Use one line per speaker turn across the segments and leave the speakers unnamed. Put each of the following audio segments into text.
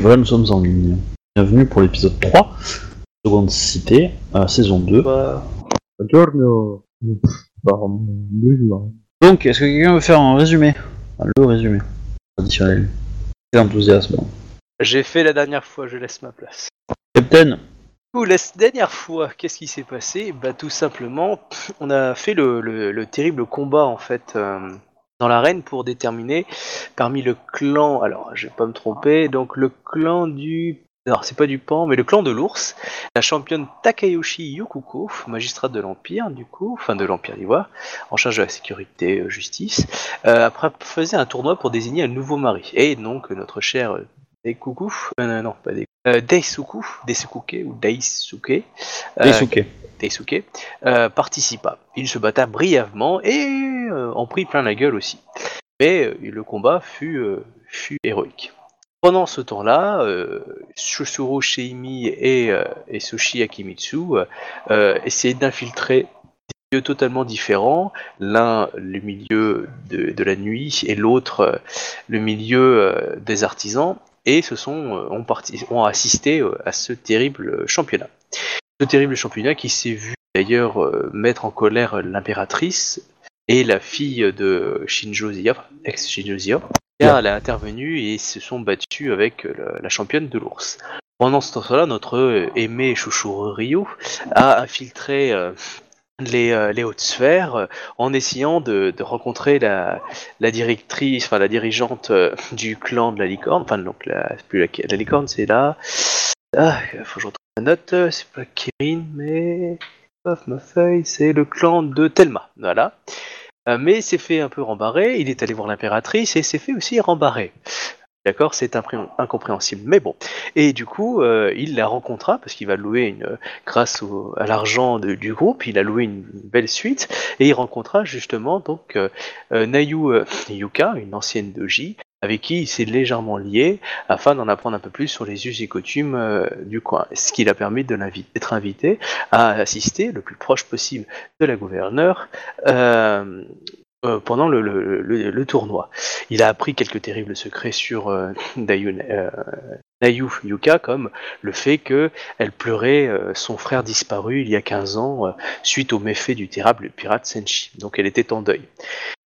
voilà, nous sommes en ligne. Bienvenue pour l'épisode 3, seconde cité, euh, saison 2.
Buongiorno. Pardon, bonjour.
Donc, est-ce que quelqu'un veut faire un résumé? Enfin, Le résumé traditionnel. Quel enthousiasme.
J'ai fait la dernière fois, je laisse ma place.
Captain,
Du coup, la dernière fois, qu'est-ce qui s'est passé? Bah tout simplement, on a fait le, le- le terrible combat en fait euh, dans l'arène pour déterminer parmi le clan, alors je vais pas me tromper, donc le clan du... Alors c'est pas du pan, mais le clan de l'ours, la championne Takayoshi Yokuko, magistrate de l'Empire du coup, enfin de l'Empire d'Ivoire, en charge de la sécurité, euh, justice, euh, après faisait un tournoi pour désigner un nouveau mari. Et donc notre cher Deikuku, euh, non, non, pas Deikuku, euh, Daisuku, Daisuke ou Daisuke, euh,
Daisuke.
Daisuke, euh, participa. Il se batta brièvement et en prit plein la gueule aussi. Mais le combat fut, fut héroïque. Pendant ce temps-là, euh, Shosuro Sheimi et, euh, et Soshi Akimitsu euh, essayaient d'infiltrer des lieux totalement différents. L'un le milieu de, de la nuit et l'autre le milieu des artisans et se sont euh, ont, parti- ont assisté euh, à ce terrible championnat. Ce terrible championnat qui s'est vu d'ailleurs euh, mettre en colère l'impératrice et la fille de Shinjo Zia, ex-Shinjo Zia, car elle a intervenu et se sont battus avec euh, la, la championne de l'ours. Pendant ce temps-là, notre euh, aimé chouchou Ryu a infiltré euh, les, euh, les hautes sphères euh, en essayant de, rencontrer la, la directrice, enfin la dirigeante euh, du clan de la licorne, enfin donc la, plus la, la licorne, c'est là. Ah, faut que je retrouve ma note, c'est pas Kirin, mais. Paf, ma feuille, c'est le clan de Telma, voilà. Mais s'est fait un peu rembarrer, il est allé voir l'impératrice et s'est fait aussi rembarrer. D'accord, c'est incompréhensible, mais bon. Et du coup, euh, il la rencontra parce qu'il va louer une, grâce à l'argent du groupe, il a loué une belle suite et il rencontra justement donc euh, euh, Nayu euh, Yuka, une ancienne doji, avec qui il s'est légèrement lié afin d'en apprendre un peu plus sur les us et coutumes du coin, ce qui l'a permis d'être invité à assister le plus proche possible de la gouverneure euh, pendant le, tournoi. Il a appris quelques terribles secrets sur euh, euh, Nayu Yuka, comme le fait que elle pleurait euh, son frère disparu il y a 15 ans suite aux méfaits du terrible pirate Senshi. Donc elle était en deuil.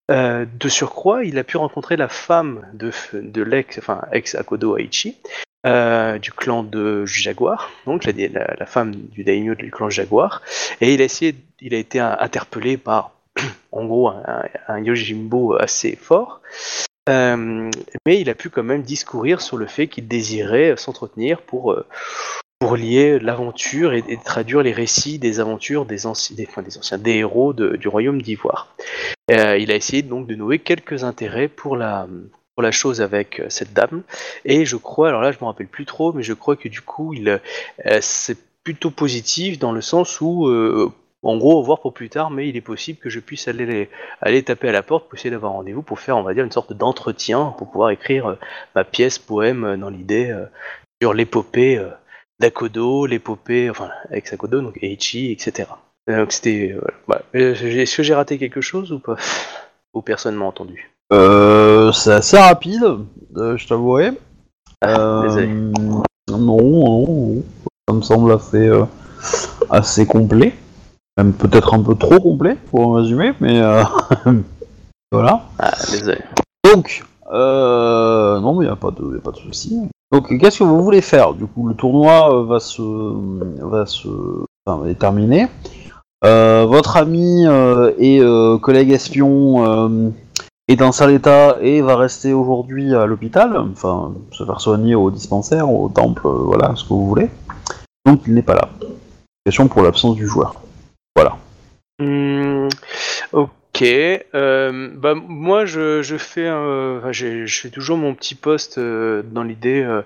De surcroît, il a pu rencontrer la femme de, l'ex, enfin ex Akodo Aichi, du clan de Jaguar, donc la, femme du daimyo du clan Jaguar, et il a été interpellé par, en gros, un, Yojimbo assez fort, euh, mais il a pu quand même discourir sur le fait qu'il désirait s'entretenir pour euh, lier l'aventure et, traduire les récits des aventures des, des, anciens, des héros du royaume d'Ivoire. Euh, il a essayé donc de nouer quelques intérêts pour la, chose avec cette dame, et je crois, alors là je me rappelle plus trop, mais je crois que du coup c'est plutôt positif dans le sens où, en gros, au revoir pour plus tard, mais il est possible que je puisse aller, les- aller taper à la porte pour essayer d'avoir rendez-vous pour faire, on va dire, une sorte d'entretien pour pouvoir écrire euh, ma pièce poème euh, dans l'idée euh, sur l'épopée d'Akodo, l'épopée, enfin, avec Akodo, donc Eichi, etc. Donc c'était. voilà. J'ai- Est-ce que j'ai raté quelque chose ou pas? Ou personne m'a entendu?
Euh, c'est assez rapide, euh, je t'avouerai.
Ah,
non, non, non, ça me semble assez, assez complet. Même peut-être un peu trop complet pour un résumé, mais euh, voilà.
Ah, désolé.
Donc, euh, non, mais il n'y a pas de, y a pas de souci. Donc, qu'est-ce que vous voulez faire? Du coup, le tournoi euh, va se, va se, enfin, terminé. Euh, votre ami et collègue espion est dans sale état et va rester aujourd'hui à l'hôpital, enfin, se faire soigner au dispensaire, au temple, voilà, ce que vous voulez. Donc, il n'est pas là. Question pour l'absence du joueur.
Hmm, ok. euh, bah, moi, je, fais, enfin, j'ai- toujours mon petit poste euh, dans l'idée euh,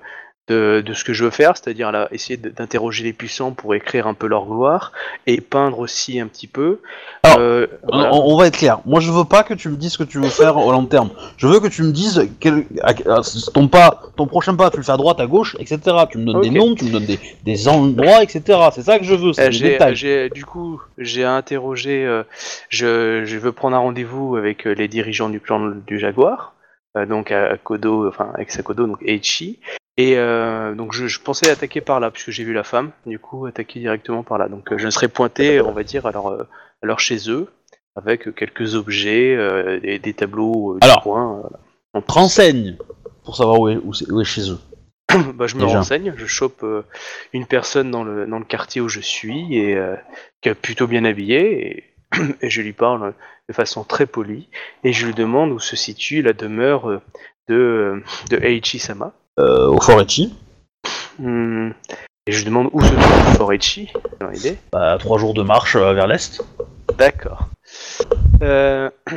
de, de ce que je veux faire, c'est-à-dire là, essayer d'interroger les puissants pour écrire un peu leur gloire et peindre aussi un petit peu.
Alors,
Euh, voilà.
On, on va être clair. Moi, je veux pas que tu me dises ce que tu veux faire au long terme. Je veux que tu me dises quel, ton pas, ton prochain pas, tu le fais à droite, à gauche, etc. Tu me donnes des noms, tu me donnes des, des endroits, etc. C'est ça que je veux.
Euh, j'ai, du coup, j'ai interrogé. euh, je, je veux prendre un rendez-vous avec euh, les dirigeants du clan du Jaguar, donc à Kodo, enfin ex Kodo, donc Eichi, Et euh, donc je, je pensais attaquer par là, puisque j'ai vu la femme, du coup attaquer directement par là. Donc euh, je serais pointé, on va dire, à leur, euh, chez eux, avec quelques objets, euh, des, des tableaux euh,
Alors.
coin. en plus.
Renseigne pour savoir où est, où où est chez eux.
bah, je me
Déjà.
renseigne, je chope une personne dans le, dans le quartier où je suis, et qui est plutôt bien habillée, et, et je lui parle de façon très polie, et je lui demande où se situe la demeure de, de Eiichi-sama.
Euh, au Forechi.
Hmm. Et je demande où se trouve Forechi, dans l'idée.
Bah, trois jours de marche euh, vers l'est.
D'accord. Euh,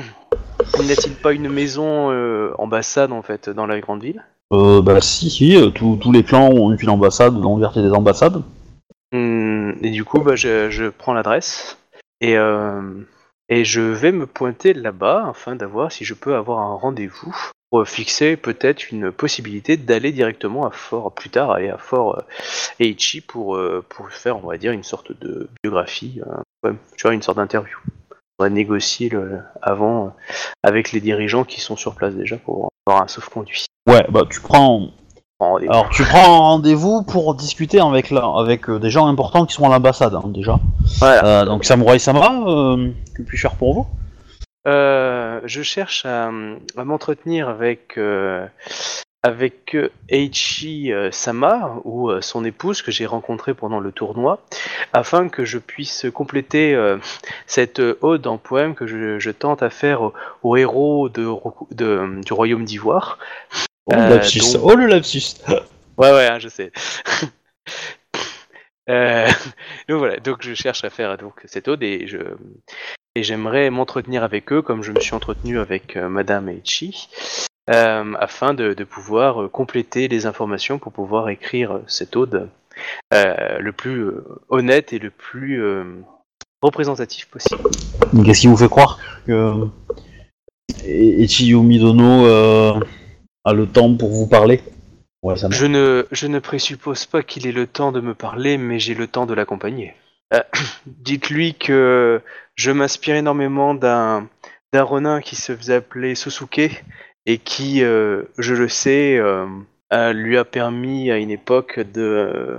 N'y a-t-il pas une maison euh, ambassade en fait dans la grande ville?
Euh, bah si, si, tous tous les clans ont une ambassade dans le quartier des ambassades.
Hmm, Et du coup, bah, je, je prends l'adresse et, euh, et je vais me pointer là-bas afin d'avoir si je peux avoir un rendez-vous pour fixer peut-être une possibilité d'aller directement à Fort plus tard aller à Fort euh, Eichi pour euh, pour faire on va dire une sorte de biographie, euh, tu vois une sorte d'interview. On va négocier le, avant euh, avec les dirigeants qui sont sur place déjà pour avoir un sauf-conduit.
Ouais, bah tu prends. Alors tu prends un rendez-vous pour discuter avec la... avec euh, des gens importants qui sont à l'ambassade hein, déjà.
Voilà.
Euh, donc Samurai Sama, euh, que puis-je faire pour vous?
Euh, je cherche à, à m'entretenir avec euh, avec euh, Eiichi euh, Sama ou euh, son épouse que j'ai rencontrée pendant le tournoi, afin que je puisse compléter euh, cette euh, ode en poème que je, je tente à faire au, au héros de, Roku- de- du royaume d'Ivoire.
Oh,
Euh,
le lapsus.
donc-
Oh le lapsus.
Ouais, ouais, hein, je sais. Euh, donc voilà, donc je cherche à faire cette ode et j'aimerais m'entretenir avec eux comme je me suis entretenu avec euh, Madame Eichi, euh, afin de, pouvoir euh, compléter les informations pour pouvoir écrire cette ode le plus honnête et le plus représentatif possible.
Qu'est-ce qui vous fait croire que E- Ichiyumi Dono euh, a le temps pour vous parler?
Je ne, je ne présuppose pas qu'il ait le temps de me parler, mais j'ai le temps de l'accompagner. Euh, Dites-lui que je m'inspire énormément d'un d'un ronin qui se faisait appeler Susuke et qui, euh, je le sais, euh, lui a permis à une époque de,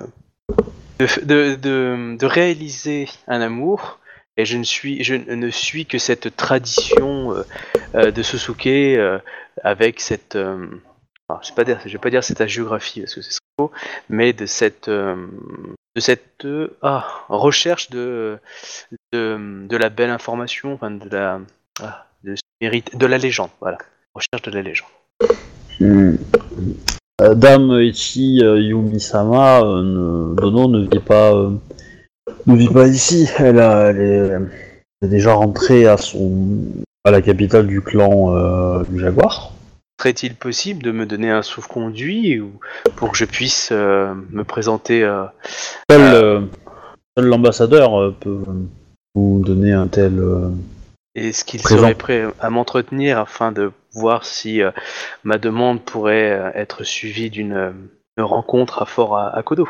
de, de, de- de réaliser un amour. Et je ne suis, je ne suis que cette tradition de Susuke avec cette, je vais pas dire, je vais pas dire cette géographie parce que c'est faux, mais de cette, euh, de cette euh, ah, recherche de, de, la belle information, enfin de la, ah, de, la légende, voilà, recherche de la légende.
Hmm. Dame Ichi euh, Yumi-sama euh, ne- ne vit pas ne vit pas ici. Elle, a- est, déjà rentrée à son à la capitale du clan du Jaguar.
Serait-il possible de me donner un souffle-conduit ou pour que je puisse euh, me présenter euh,
Seul,
Euh.
euh, seul l'ambassadeur euh, peut vous donner un tel. euh,
Est-ce qu'il
Présent.
serait prêt à m'entretenir afin de voir si euh, ma demande pourrait euh, être suivie d'une euh, rencontre à Fort à, à Kodo?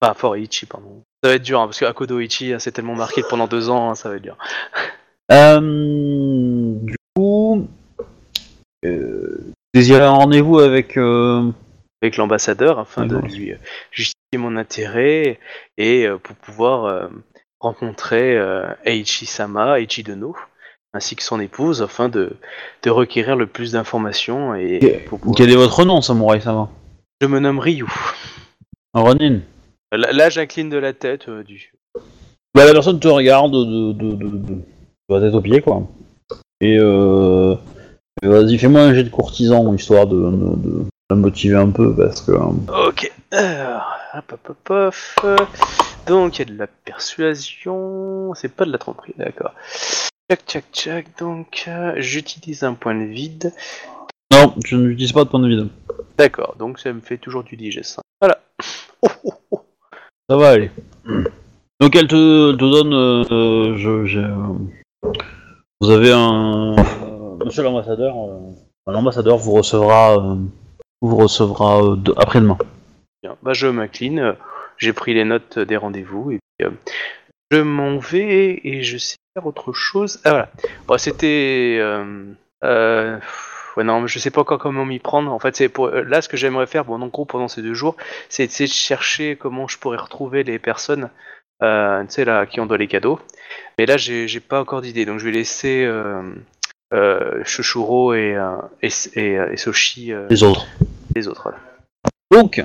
Enfin, à Fort Ichi, pardon. Ça va être dur, hein, parce que Akodo Ichi, hein, c'est tellement marqué pendant deux ans, hein, ça va être dur.
Euh, du coup, euh, désirez un rendez-vous avec. euh,
Avec l'ambassadeur, afin de
D'accord.
lui euh, justifier mon intérêt et euh, pour pouvoir euh, rencontrer euh, Eiichi-sama, Eiichi Dono, ainsi que son épouse, afin de, de requérir le plus d'informations et
Ok.
pour pouvoir-
Quel est votre nom, Samurai Sama?
Je me nomme Ryu.
Ronin.
Là, là, j'incline de la tête euh, du.
Bah, la personne te regarde de, de, de, de, de la tête aux pieds, quoi. Et euh, vas-y, fais-moi un jet de courtisan, histoire de, de, motiver un peu, parce que... euh,
Ok. Alors, hop, hop, hop, hop. Donc, il y a de la persuasion. C'est pas de la tromperie, d'accord. Tchac, tchac, tchac. Donc, euh, j'utilise un point de vide.
Non, tu n'utilises pas de point de vide.
D'accord, donc ça me fait toujours du digest. Voilà. Oh, oh, oh.
Ça va aller. Donc elle te, te donne... euh, je, j'ai, euh, vous avez un... monsieur l'ambassadeur... euh, l'ambassadeur vous recevra... euh, vous recevra euh, de- après-demain.
Bien. Bah, je m'incline. J'ai pris les notes des rendez-vous et je m'en vais et je sais faire autre chose. Ah voilà. C'était. euh, ouais, non, je sais pas encore comment m'y prendre. En fait, c'est pour là ce que j'aimerais faire, bon, en pendant ces deux jours, c'est de chercher comment je pourrais retrouver les personnes, tu sais là, qui ont dans les cadeaux. Mais là, j'ai pas encore d'idée, donc je vais laisser euh, et euh, et, et, euh, et Soshi euh,
Les autres.
les autres. voilà.
Donc,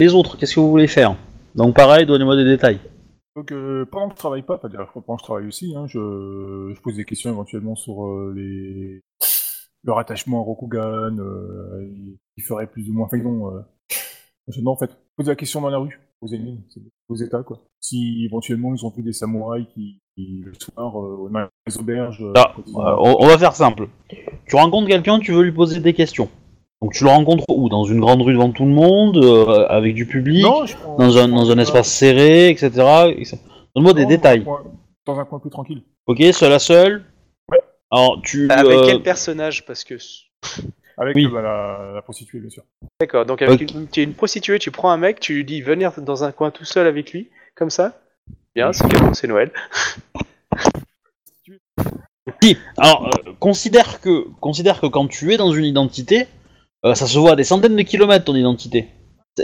les autres, qu'est-ce que vous voulez faire? Donc pareil, donnez-moi des détails.
Donc euh, pendant que je travaille pas, dire pendant que je travaille aussi, hein, je, je pose des questions éventuellement sur euh, les leur attachement à Rokugan, euh, ils feraient plus ou moins. Enfin, euh, non, en fait, poser la question dans la rue, aux ennemis, aux États, quoi. Si éventuellement ils ont pris des samouraïs qui, qui, le soir, euh, dans les auberges. euh,
Ah, euh, on, va faire simple. Tu rencontres quelqu'un, tu veux lui poser des questions. Donc tu le rencontres où? Dans une grande rue devant tout le monde, euh, avec du public,
Non, je prends-
dans un, dans un espace serré, etc. etc. Donne-moi des détails.
Dans un, coin, dans un coin plus tranquille.
Ok, seul à seul?
Ouais.
Alors tu...
Avec
euh,
quel personnage? Parce que
Avec
Oui.
bah, la, la prostituée, bien sûr.
D'accord, donc avec
Ok.
une, tu es une prostituée, tu prends un mec, tu lui dis venir dans un coin tout seul avec lui, comme ça. Bien, c'est Noël.
Si, alors euh, considère que considère que quand tu es dans une identité, euh, ça se voit à des centaines de kilomètres ton identité.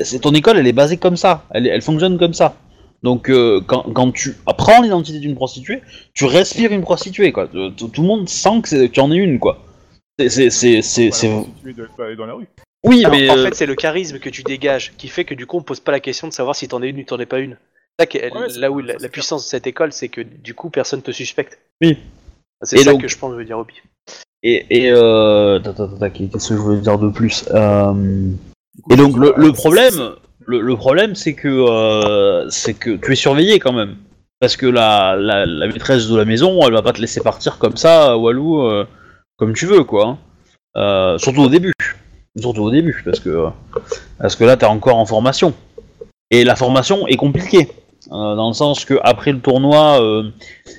C'est, ton école, elle est basée comme ça, elle, elle fonctionne comme ça. Donc euh, quand, quand tu apprends l'identité d'une prostituée, tu respires une prostituée quoi. Tout tout le monde sent que c'est- tu en es une quoi. C'est c'est c'est c'est, c'est-
dans la rue.
oui
Alors,
mais
en
euh,
fait, c'est le charisme que tu dégages qui fait que du coup, on pose pas la question de savoir si t'en es une ou t'en es pas une. C'est
Ouais, c'est-
là où
ça,
la,
c'est
puissance de cette école, c'est que du coup, personne te suspecte.
Oui.
C'est
Et
ça
donc-
que je pense veut dire Obi.
et et euh, qu'est-ce que je voulais dire de plus Euh, Et donc
je-
le, le problème, le, le problème c'est que euh, c'est que tu es surveillé quand même, parce que la, la, la maîtresse de la maison, elle va pas te laisser partir comme ça, Walou, euh, comme tu veux quoi. hein. Euh, surtout au début, surtout au début, parce que parce que là t'es encore en formation. Et la formation est compliquée. euh, dans le sens que après le tournoi, euh,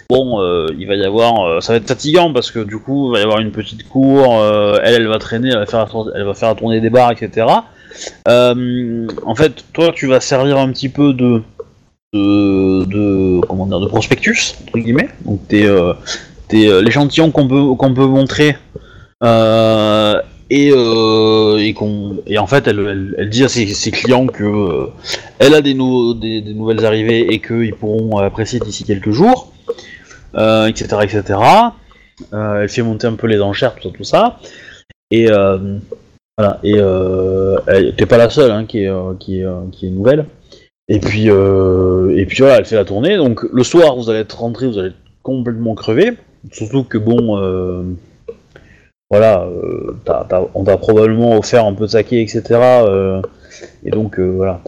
bon, il va y avoir, ça va être fatigant parce que du coup, il va y avoir une petite cour. elle, elle va traîner, elle va faire, elle va faire tourner des bars, etc. En fait, toi, tu vas servir un petit peu de, de, de comment dire, de prospectus entre guillemets. Donc, t'es, l'échantillon qu'on peut qu'on peut montrer. Euh, et, euh, et, en fait, elle, elle, dit à ses, clients que euh, elle a des, nou- des, nouvelles arrivées et qu'ils pourront apprécier d'ici quelques jours, euh, etc., etc. Euh, elle fait monter un peu les enchères, tout ça, tout ça. Et euh, voilà. Et euh, t'es pas la seule hein, qui, est, euh, qui, euh, qui est nouvelle. Et puis, euh, et puis voilà, elle fait la tournée. Donc le soir, vous allez être rentré, vous allez être complètement crevé. Surtout que bon, euh, voilà, euh, on t'a probablement offert un peu de saké, etc. euh, et donc voilà,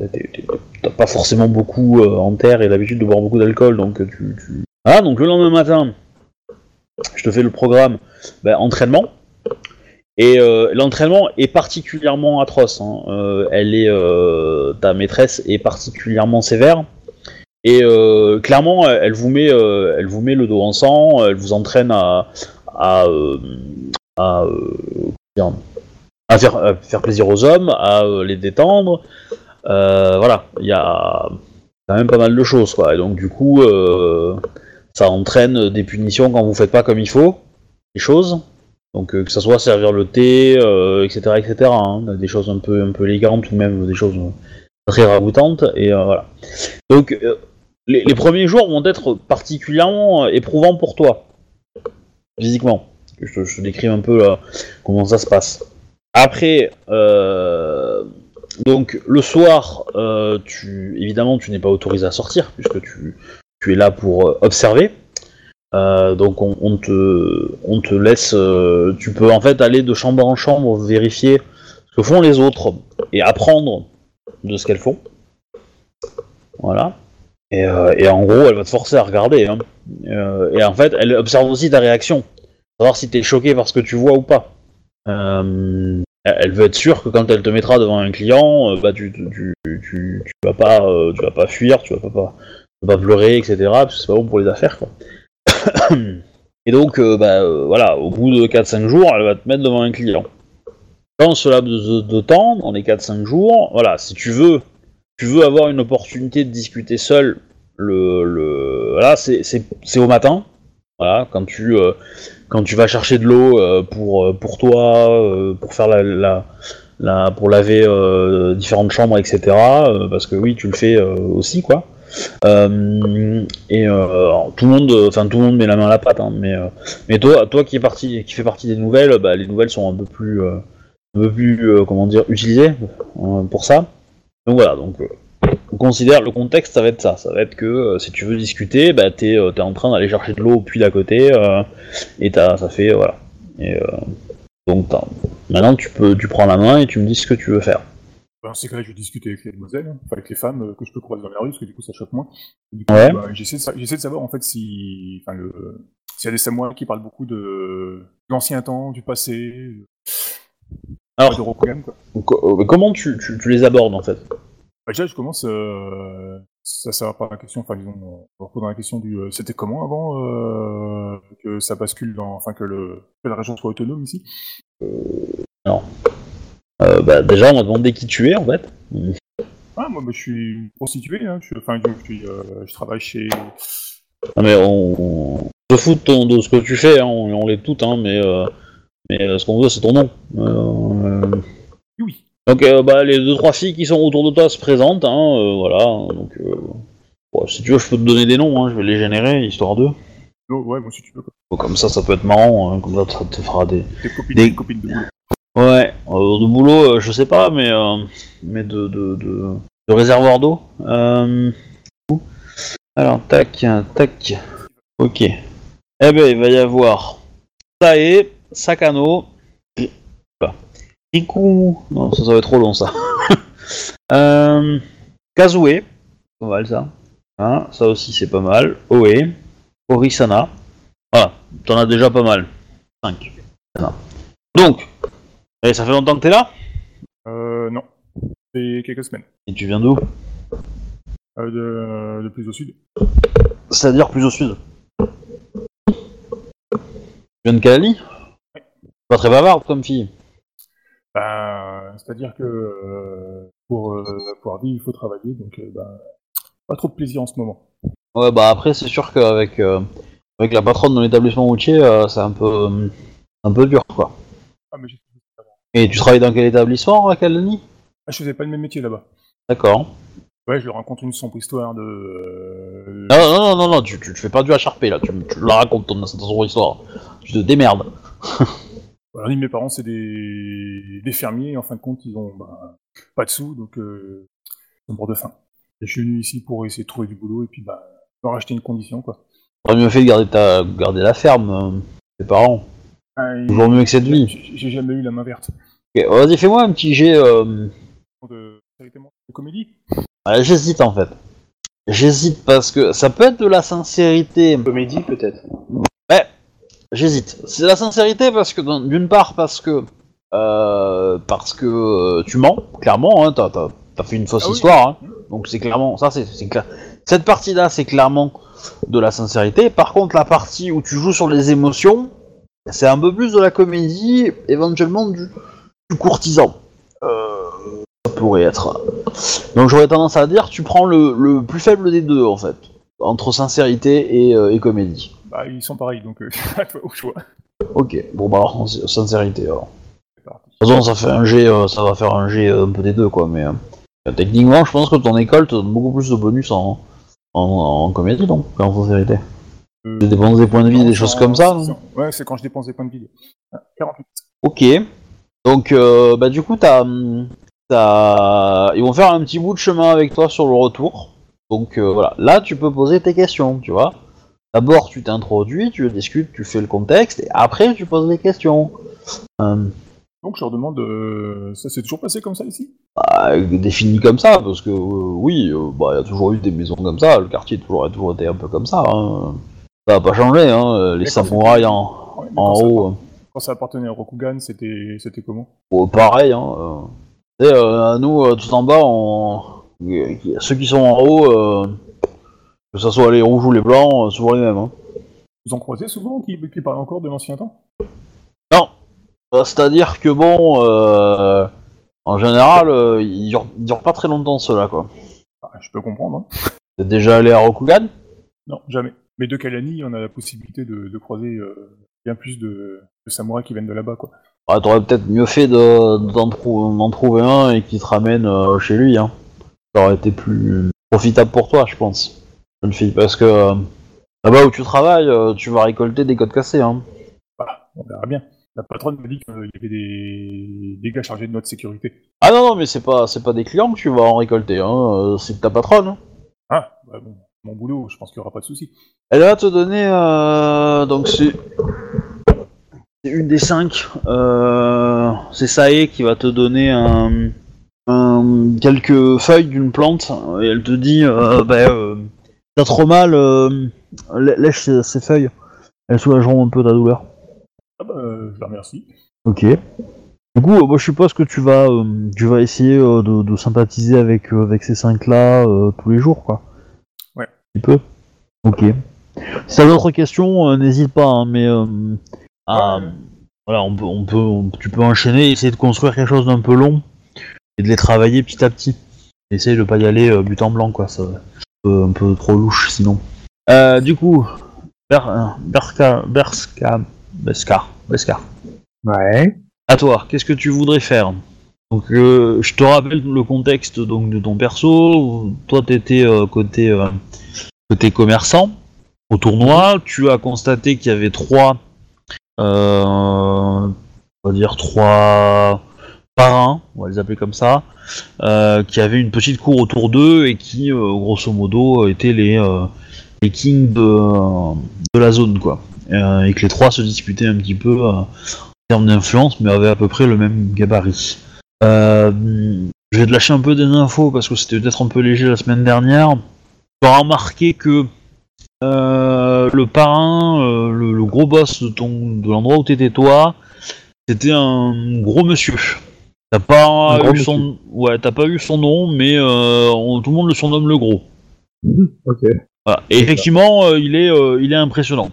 t'as pas forcément beaucoup en terre et l'habitude de boire beaucoup d'alcool, donc tu. Ah, donc le lendemain matin, je te fais le programme ben, entraînement. Et l'entraînement est particulièrement atroce. hein. Elle est, euh, ta maîtresse est particulièrement sévère. Et euh, clairement, elle vous met, euh, elle vous met le dos en sang. Elle vous entraîne à, à, euh, à, faire, à faire plaisir aux hommes, à les détendre. Voilà, il y a quand même pas mal de choses, quoi. Et donc du coup, ça entraîne des punitions quand vous faites pas comme il faut les choses. Donc que ça soit servir le thé, etc., etc. hein, des choses un peu un peu élégantes ou même des choses très ragoûtantes. Et voilà. Donc les, premiers jours vont être particulièrement euh, éprouvants pour toi physiquement. Je te, décris un peu là, comment ça se passe. Après, euh, donc le soir, euh, tu évidemment tu n'es pas autorisé à sortir puisque tu, es là pour euh, observer. Euh, donc on, te, on te laisse, euh, tu peux en fait aller de chambre en chambre vérifier ce que font les autres et apprendre de ce qu'elles font. Voilà. Et, euh, et en gros, elle va te forcer à regarder. hein. Euh, et en fait, elle observe aussi ta réaction, savoir si t'es choqué par ce que tu vois ou pas. Euh, elle veut être sûre que quand elle te mettra devant un client, bah tu, tu, vas pas, tu vas pas fuir, tu vas pas, pas, vas pas pleurer, etc. Parce que c'est pas bon pour les affaires. Et donc, bah, voilà, au bout de 4-5 jours, elle va te mettre devant un client. Dans ce laps de, de temps, dans les 4-5 jours, voilà, si tu veux, tu veux avoir une opportunité de discuter seul, le, le voilà, c'est au matin. Voilà, quand tu euh, quand tu vas chercher de l'eau euh, pour euh, pour toi, euh, pour faire la, la, la- pour laver euh, différentes chambres, etc. euh, parce que oui, tu le fais aussi quoi. Euh, et euh, alors, tout le monde, enfin tout le monde met la main à la pâte, hein, mais euh, mais toi, toi qui est parti, qui fait partie des nouvelles, bah, les nouvelles sont un peu plus un peu plus comment dire utilisées pour ça. Donc voilà, donc euh, on considère le contexte, ça va être ça. Ça va être que euh, si tu veux discuter, bah, t'es euh, en train d'aller chercher de l'eau au puits d'à côté, euh, et t'as, ça fait. voilà. Et, donc maintenant tu peux tu prends la main et tu me dis ce que tu veux faire.
Dans ces cas-là, je vais discuter avec les demoiselles, hein, avec les femmes que je peux croiser dans la rue, parce que du coup, ça choque moins. Et du coup,
Ouais.
bah, j'essaie de, sa- j'essaie de savoir en fait si, enfin, le, s'il y a des samouraïs qui parlent beaucoup de, l'ancien temps, du passé,
Alors,
de Rokugan, quoi.
co- euh, comment tu, tu, tu les abordes en fait?
Bah, déjà, je commence, euh, ça, va par la question, enfin, disons, on va dans la question du, euh, c'était comment avant euh, que ça bascule dans, enfin, que le, que la région soit autonome ici?
Euh, bah, Déjà, on va demander qui tu es en fait.
Ah, moi, bah, je suis prostitué, hein, je, suis- enfin, je, suis, euh, je travaille chez,
Non, mais on, on se fout de, ton- de ce que tu fais, hein, on, on l'est toutes, hein, mais, euh, mais euh, ce qu'on veut c'est ton nom. Euh,
oui.
Donc euh, bah, les deux trois filles qui sont autour de toi se présentent, hein, euh, voilà. Donc euh, bon, si tu veux, je peux te donner des noms, hein, je vais les générer histoire d'eux.
Oh, ouais, moi, si tu veux, quoi.
Bon, comme ça, ça peut être marrant, hein, comme ça, ça te fera des.
Des copines,
Des-
des copines de boulot.
Ouais, euh, de boulot, euh, je sais pas, mais euh, mais de de, de, de réservoir d'eau. Euh, alors tac tac, ok. Eh ben il va y avoir Sae, Sakano, Riku. Non, ça, ça va être trop long ça. euh, Kazue, pas mal ça. Hein, ça aussi c'est pas mal. Oe, Orisana. Voilà, t'en as déjà pas mal. 5. Donc, et ça fait longtemps que t'es là?
Euh, non. C'est quelques semaines.
Et tu viens d'où?
Euh, de, de plus au sud.
C'est-à-dire plus au sud? Tu viens de Kalali Pas très bavarde comme fille.
Bah, c'est-à-dire que euh, pour euh, pouvoir vivre, il faut travailler, donc euh, bah, pas trop de plaisir en ce moment.
Ouais, bah après, c'est sûr qu'avec euh, avec la patronne de l'établissement routier, c'est un peu, un peu dur, quoi.
Ah, mais j'ai-
Et tu travailles dans quel établissement à Kalani
ah, je faisais pas le même métier là-bas.
D'accord.
Ouais, je leur raconte une sombre histoire de.
Non, non, non, non, non, tu, tu, tu fais pas du HRP là, tu, tu la racontes ton, ton histoire. Tu te démerdes.
Voilà, mes parents, c'est des... des fermiers, et en fin de compte, ils ont bah, pas de sous, donc euh, ils sont morts de faim. Et je suis venu ici pour essayer de trouver du boulot et puis bah, leur acheter une condition, quoi.
T'aurais mieux fait de garder, ta, garder la ferme, euh, tes parents.
Ah, et-
Toujours mieux que cette vie.
J'ai j'ai jamais eu la main verte.
Ok, vas-y, fais-moi un petit jet. euh,
De, de comédie
Ouais, J'hésite en fait. J'hésite parce que ça peut être de la sincérité.
Comédie peut-être.
J'hésite. C'est la sincérité parce que d'un- d'une part parce que euh, parce que euh, tu mens clairement. Hein, t'as, t'as- t'as fait une fausse
Ah oui.
histoire. hein. donc c'est clairement ça. C'est, clair. Cette partie-là, c'est clairement de la sincérité. Par contre, la partie où tu joues sur les émotions, c'est un peu plus de la comédie, éventuellement du, du courtisan. Euh, ça pourrait être. Donc j'aurais tendance à dire, tu prends le, le plus faible des deux en fait, entre sincérité et, et comédie.
Bah, ils sont pareils, donc euh, toi au choix.
Ok, bon bah alors sin- sincérité alors. De toute façon, ça fait un G, euh, ça va faire un G euh, un peu des deux quoi, mais euh, techniquement, je pense que ton école te donne beaucoup plus de bonus en, en, en comédie donc qu'en sincérité.
Euh,
Tu dépenses des points de vie, des choses comme ça. non?
Ouais, c'est quand je dépense des points de vie. Ah, 48.
Ok. Donc, euh, bah, du coup, t'as, t'as- ils vont faire un petit bout de chemin avec toi sur le retour. Donc, voilà. Là, tu peux poser tes questions, tu vois. D'abord, tu t'introduis, tu discutes, tu fais le contexte, et après, tu poses des questions. Hum,
Donc je leur demande, euh, ça s'est toujours passé comme ça ici?
Bah, défini comme ça, parce que, euh, oui, euh, bah, il y a toujours eu des maisons comme ça. Le quartier a toujours, a toujours été un peu comme ça. hein. Ça n'a pas changé, hein. Les
Mais quand
samouraïs
c'était-
en,
Ouais, mais
en
quand, ça,
haut. euh,
quand ça appartenait à Rokugan, c'était c'était comment?
Bon, pareil, hein. euh. Tu sais, euh, nous, euh, tout en bas, on... euh, ceux qui sont en haut, euh, que ce soit les rouges ou les blancs, euh, souvent les mêmes. Hein.
Vous en croisez souvent qui, qui parlent encore de l'ancien temps?
Non, Euh, c'est-à-dire que bon, euh, en général, euh, ils, durent, ils durent pas très longtemps ceux-là, quoi.
Ah, Je peux comprendre. Hein.
T'es déjà allé à Rokugan?
Non, jamais. Mais de Kalani, on a la possibilité de, de croiser euh, bien plus de, de samouraïs qui viennent de là-bas, quoi.
Ah, T'aurais peut-être mieux fait de- d'en trou- d'en trouver un et qui te ramène chez lui. Hein. Ça aurait été plus profitable pour toi, je pense, jeune fille. Parce que euh, là-bas où tu travailles, euh, tu vas récolter des codes cassés. Hein.
Voilà, on verra bien. La patronne m'a dit qu'il y avait des, des gars chargés de notre sécurité.
Ah non, non, mais c'est pas, c'est pas des clients que tu vas en récolter. Hein. euh, C'est ta patronne. hein.
Ah, bah bon, mon boulot, je pense qu'il n'y aura pas de souci.
Elle va te donner. donc c'est. C'est une des cinq. euh, c'est Sae qui va te donner un, un- quelques feuilles d'une plante. Et elle te dit euh, bah, euh, T'as trop mal, euh, lèche ces, feuilles. Elles soulageront un peu ta douleur.
Ah bah, euh, je la remercie.
Ok. Du coup, euh, moi, je suppose que tu vas, euh, tu vas essayer euh, de, de sympathiser avec, avec ces cinq-là tous les jours, quoi.
Ouais.
Un petit peu. Ok. Si t'as d'autres questions, n'hésite pas, hein, mais à-
Ouais.
voilà, on peut, on peut, on- tu peux enchaîner, essayer de construire quelque chose d'un peu long et de les travailler petit à petit. Essaye de pas y aller but en blanc, quoi. Ça, peu, un peu trop louche, sinon. Euh, du coup, Ber, Berska, Berska, Beskar, Beskar.
Ouais.
À toi, qu'est-ce que tu voudrais faire? Donc, euh, je te rappelle le contexte donc de ton perso. Toi, t'étais euh, côté euh, côté commerçant au tournoi. Tu as constaté qu'il y avait trois, on va dire trois parrains, on va les appeler comme ça, euh, qui avaient une petite cour autour d'eux et qui, euh, grosso modo, étaient les euh, les kings de, la zone, quoi. Et que les trois se disputaient un petit peu. euh, termes d'influence, mais avait à peu près le même gabarit. Je vais te lâcher un peu des infos parce que c'était peut-être un peu léger la semaine dernière. Tu auras remarqué que le parrain, le, le gros boss de, de l'endroit où t'étais toi, c'était un gros monsieur. T'as pas, eu son, ouais, t'as pas eu son nom, mais euh, on- tout le monde le surnomme le gros.
Ok.
Voilà. Et effectivement, euh, il, est, euh, il est impressionnant.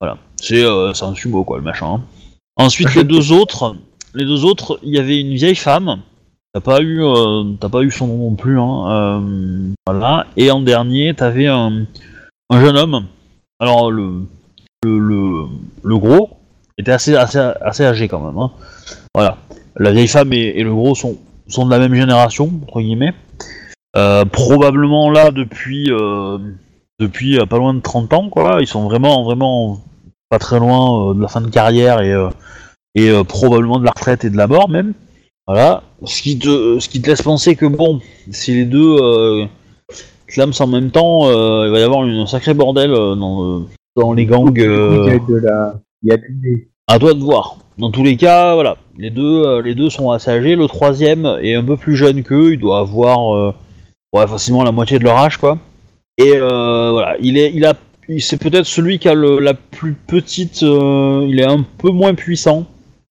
Voilà. C'est un sumo, quoi, le machin. hein. Ensuite, les deux autres, les deux autres, il y avait une vieille femme. T'as pas eu, t'as pas eu son nom non plus, hein. voilà. Et en dernier, t'avais un, un jeune homme. Alors le, le, le, le gros était assez, assez, assez âgé quand même. Hein. Voilà. La vieille femme et, et le gros sont, sont de la même génération entre guillemets. Euh, probablement là depuis, euh, depuis euh, pas loin de 30 ans, quoi. Ils sont vraiment, vraiment pas très loin de la fin de carrière et, et probablement de la retraite et de la mort même. Voilà. Ce qui te, ce qui te laisse penser que bon, si les deux clament en même temps, il va y avoir une- un sacré bordel dans, dans les gangs.
Il y a de la. Il y a nez.
à toi de voir. Dans tous les cas, voilà, les deux, euh, les deux sont assez âgés. Le troisième est un peu plus jeune qu'eux. Il doit avoir, euh, ouais, facilement la moitié de leur âge, quoi. Et euh, voilà, il est, il a, c'est peut-être celui qui a le- la plus petite. euh, il est un peu moins puissant,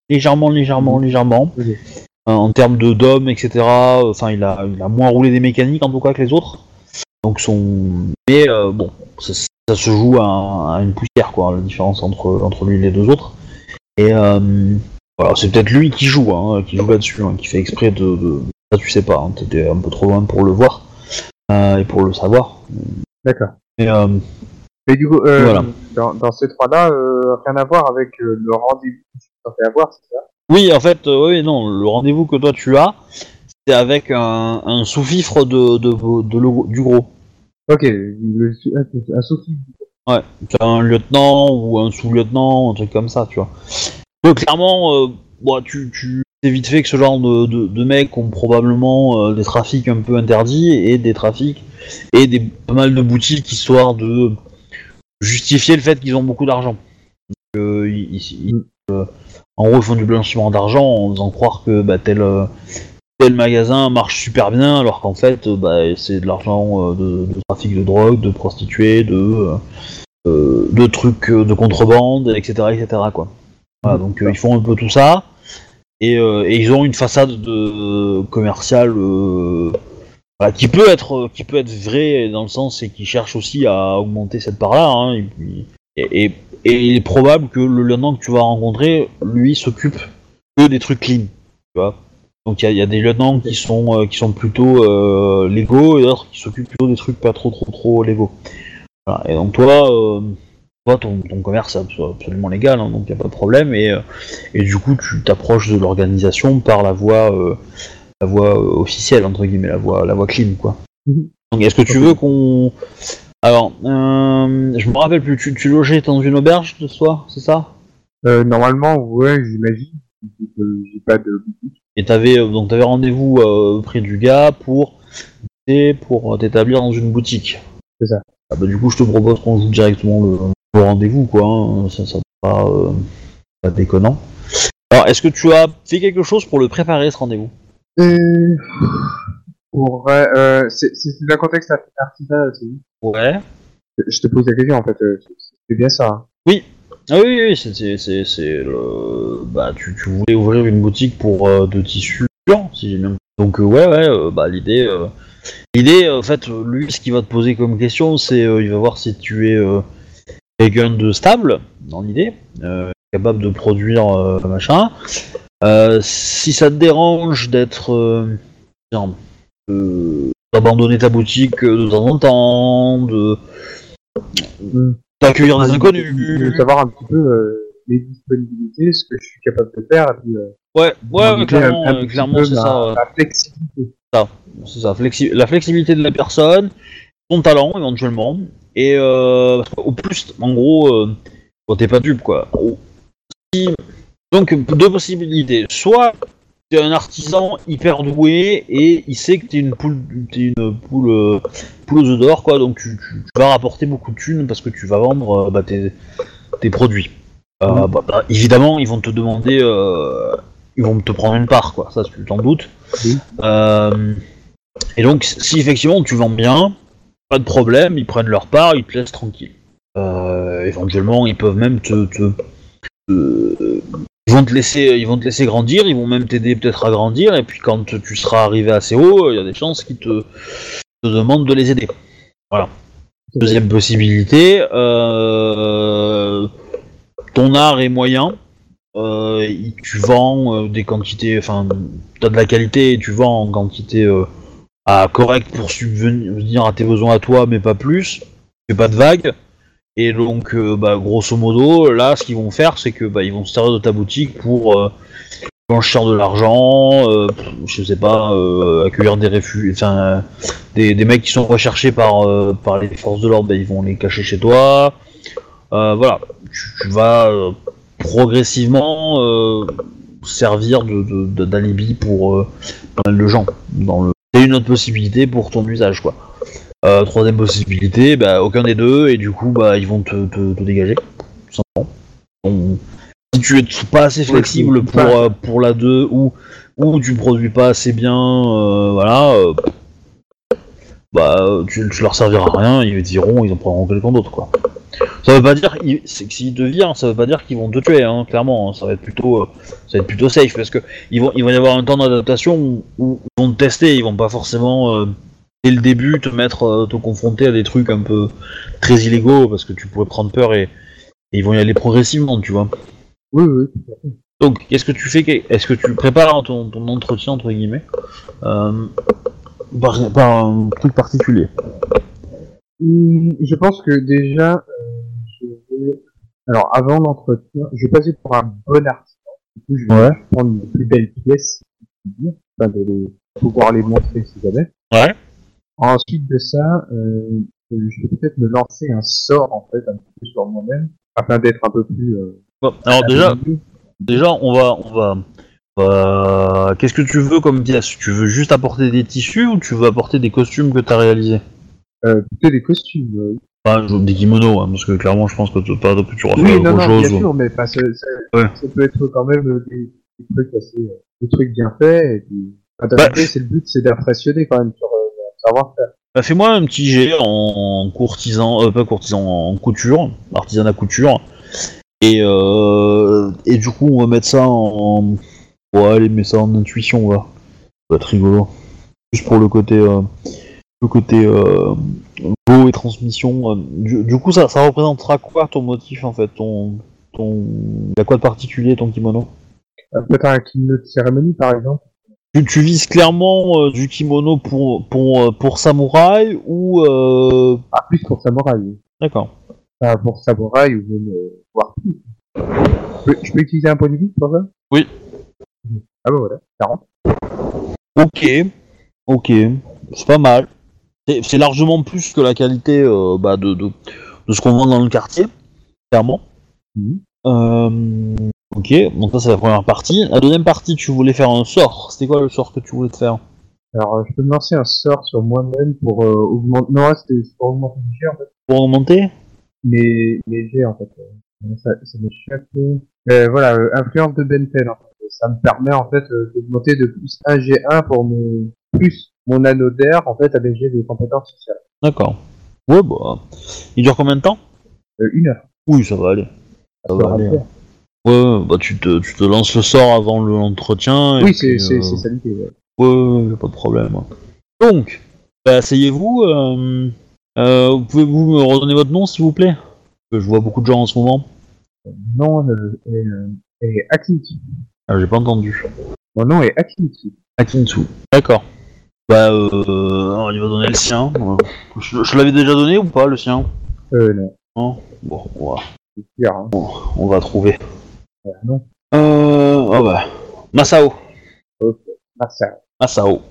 légèrement, légèrement, légèrement.
Ok.
Euh, en termes de d'hommes, etc. Enfin, il a, il a moins roulé des mécaniques en tout cas que les autres. Donc son, mais bon, ça, ça se joue à, à une poussière, quoi, la différence entre entre lui et les deux autres. Et euh, voilà, c'est peut-être lui qui joue, hein, qui joue là-dessus, hein, qui fait exprès de, de- Ça, tu sais pas, hein, t'étais un peu trop loin pour le voir euh, et pour le savoir.
D'accord.
Mais euh,
Mais du coup, euh,
Voilà.
dans, dans ces trois-là, euh, rien à voir avec euh, le rendez-vous que tu fais avoir, c'est ça?
Oui, en fait, oui, non, le rendez-vous que toi tu as, c'est avec un, un sous-fifre de, de, de le- du gros.
Ok, le, un, un souci.
T'as un lieutenant ou un sous-lieutenant, un truc comme ça, tu vois. Donc clairement, euh, bon, tu, tu sais vite fait que ce genre de, de, de mecs ont probablement euh, des trafics un peu interdits et des trafics et des pas mal de boutiques histoire de justifier le fait qu'ils ont beaucoup d'argent. Euh, en gros, ils font du blanchiment d'argent en faisant croire que bah, tel, tel magasin marche super bien, alors qu'en fait, bah, c'est de l'argent de, de trafic de drogue, de prostituées, de de trucs euh, de contrebande, etc., etc. Quoi. Voilà, donc euh, ils font un peu tout ça et, euh, et ils ont une façade de commerciale euh, voilà, qui peut être qui peut être vraie dans le sens et qui cherche aussi à augmenter cette part-là. hein, et, et, il est probable que le lieutenant que tu vas rencontrer, lui, s'occupe que des trucs clean. Tu vois. Donc il y a- il y, a des lieutenants qui sont euh, qui sont plutôt euh, légaux et d'autres qui s'occupent plutôt des trucs pas trop trop trop légaux. Voilà. Et donc toi, euh, toi ton, ton commerce est abso- absolument légal, hein, donc il n'y a pas de problème. Et, euh, et du coup, tu t'approches de l'organisation par la voie, euh, la voie officielle entre guillemets, la voie, la voie clean, quoi.
Mhm.
Donc est-ce que tu veux qu'on alors, euh, je me rappelle plus, tu, tu logeais dans une auberge de soi, c'est ça?
Normalement, ouais, j'imagine. J'ai pas de.
Et t'avais donc t'avais rendez-vous auprès du gars pour pour t'établir dans une boutique.
C'est ça.
Ah bah, du coup, je te propose qu'on joue directement le, le rendez-vous, quoi. hein. Ça, ça pas, euh, pas déconnant. Alors, est-ce que tu as fait quelque chose pour le préparer ce rendez-vous?
Euh, pour, euh, c'est c'est contexte artisanal aussi.
Ouais.
Je te pose la question en fait. euh, c'est- C'est bien ça. hein.
Ah oui, oui, oui, c'est, c'est, c'est, c'est le... Bah, tu, tu voulais ouvrir une boutique pour euh, de tissus si j'ai bien compris. Donc, ouais, ouais, bah, l'idée... euh, L'idée, en fait, lui, ce qu'il va te poser comme question, c'est... euh, il va voir si tu es euh, quelqu'un de stable, dans l'idée, euh, capable de produire euh, machin. Euh, si ça te dérange d'être... euh, euh, d'abandonner ta boutique euh, de temps en temps, de... D'accueillir des inconnus...
savoir un petit peu les disponibilités, ce que je suis capable de faire, et puis
Ouais, ouais, clairement,
un- un
euh, clairement c'est ça.
ma flexibilité.
C'est ça, flexi- la flexibilité de la personne, son talent éventuellement, et euh, au plus, en gros, euh, bon, t'es pas dupe quoi. Si- Donc deux possibilités, soit t'es un artisan hyper doué et il sait que t'es une poule, t'es une poule, euh, poule aux d'or quoi, donc tu, tu- tu vas rapporter beaucoup de thunes parce que tu vas vendre bah, tes, tes produits. Euh,
Mhm.
bah, bah, évidemment, ils vont te demander, euh, ils vont te prendre une part quoi, ça tu t'en doutes.
Oui.
Euh, et donc, si effectivement tu vends bien, pas de problème, ils prennent leur part, ils te laissent tranquille. Euh, éventuellement, ils peuvent même te, te- te- ils vont te laisser, ils vont te laisser grandir, ils vont même t'aider peut-être à grandir, et puis quand tu seras arrivé assez haut, il y a des chances qu'ils te, te demandent de les aider. Voilà. Deuxième possibilité, euh, ton art est moyen. Euh, tu vends euh, des quantités, enfin, t'as de la qualité et tu vends en quantité euh, à correcte pour subvenir à tes besoins à toi, mais pas plus. Fais pas de vagues. Et donc, bah, grosso modo, là, ce qu'ils vont faire, c'est que bah, ils vont se servir de ta boutique pour blanchir de l'argent, je sais pas, accueillir des réfugiés, enfin, des, des mecs qui sont recherchés par, par les forces de l'ordre, bah, ils vont les cacher chez toi. Euh, voilà, tu, vas euh, progressivement euh, servir de, de- de- d'alibi pour pas mal de gens. Dans le... C'est une autre possibilité pour ton usage, quoi. Euh, troisième possibilité, bah, aucun des deux, et du coup, bah, ils vont te, te- te dégager, simplement. Si tu es pas assez flexible pour, euh, la 2 ou, ou tu produis pas assez bien, euh, voilà, bah, tu, tu leur serviras à rien, ils diront, ils en prendront quelqu'un d'autre, quoi. Ça veut pas dire, ils- c'est que te ça veut pas dire qu'ils vont te tuer, hein, clairement. hein, ça va être plutôt, euh, ça va être plutôt safe parce que ils vont, il va y avoir un temps d'adaptation où, où ils vont te tester, ils vont pas forcément euh, dès le début te mettre, euh, te confronter à des trucs un peu très illégaux parce que tu pourrais prendre peur et, et ils vont y aller progressivement, tu vois.
Oui, oui.
Donc, qu'est-ce que tu fais Est-ce que tu prépares ton, ton entretien entre guillemets euh, par, par un truc particulier?
Je pense que déjà, euh, je vais... Alors, avant l'entretien, je vais passer pour un bon artisan. Du coup, je vais
Ouais.
prendre les plus belles pièces, afin de les... pouvoir les montrer si jamais.
Ouais.
Ensuite de ça, euh, je vais peut-être me lancer un sort, en fait, un petit peu sur moi-même, afin d'être un peu plus... Euh,
Bon, Alors déjà. Déjà, on va, on va, euh, qu'est-ce que tu veux comme pièce? Tu veux juste apporter des tissus ou tu veux apporter des costumes que tu as réalisés?
Euh, plutôt des costumes. euh.
Enfin, je- des kimonos, hein, parce que clairement, je pense que tu pas auras fait
Oui,
autre
non, non,
chose.
bien sûr, mais pas ça, ça,
Ouais.
ça peut être quand même des, des trucs assez, euh, des trucs bien faits. Et puis, enfin,
Bah,
c'est le but, c'est d'impressionner quand même sur euh, savoir-faire.
Bah, Fais-moi un petit jet en courtisan, euh, pas courtisan, en couture, artisanat couture. Et, euh, et du coup, on va mettre ça en. Ouais, allez, mets ça en intuition, va. Ça va être rigolo. Juste pour le côté. euh, le côté euh, beau et transmission. euh, Du, du coup, ça, ça représentera quoi ton motif en fait ton, ton... Il y a quoi de particulier ton kimono?
Peut-être un kimono de cérémonie, par exemple.
tu, tu vises clairement euh, du kimono pour, pour, euh, pour samouraï ou. Euh...
Ah, plus pour samouraï.
D'accord.
Enfin, pour samouraï ou même euh, voir plus. Je peux, je peux utiliser un point de vie pour ça?
Oui.
Ah bah voilà, 40.
Ok, ok, c'est pas mal. C'est largement plus que la qualité euh, bah, de, de, de ce qu'on vend dans le quartier, clairement.
Mhm.
Euh, ok, donc ça c'est la première partie. La deuxième partie, tu voulais faire un sort. C'était quoi le sort que tu voulais te faire?
Alors, euh, je peux me lancer un sort sur moi-même pour euh, augmenter. Non, c'était pour augmenter le jet en fait.
Pour augmenter?
Les, les jets en fait. Ça, ça m'échappe. Voilà, influence de Bentel en fait. Ça me permet en fait d'augmenter de plus 1 G1 pour mes. plus mon anneau d'air en fait avec jet de compétences sociales.
D'accord. Ouais, bah. Il dure combien de temps?
Euh, une heure.
Oui, ça va aller. Ça va aller. Ouais, bah tu te, tu te lances le sort avant le- l'entretien. et
Oui,
puis,
c'est
euh,
c'est ça l'idée. ouais.
Ouais, ouais, y a pas de problème. Donc, bah, asseyez-vous. Euh, euh, vous pouvez-vous me redonner votre nom, s'il vous plaît? Parce que Je vois beaucoup de gens en ce moment.
Mon nom euh, est, euh.
Ah, j'ai pas entendu.
Mon nom est Akinti.
Akinsu. D'accord. Bah, euh, il va donner le sien. Je, je l'avais déjà donné ou pas, le sien?
Euh, non.
Non? Bon, on va,
C'est hein.
on va trouver.
Euh, non.
Euh, ah bah. Masao.
Ah, ça.
Masao.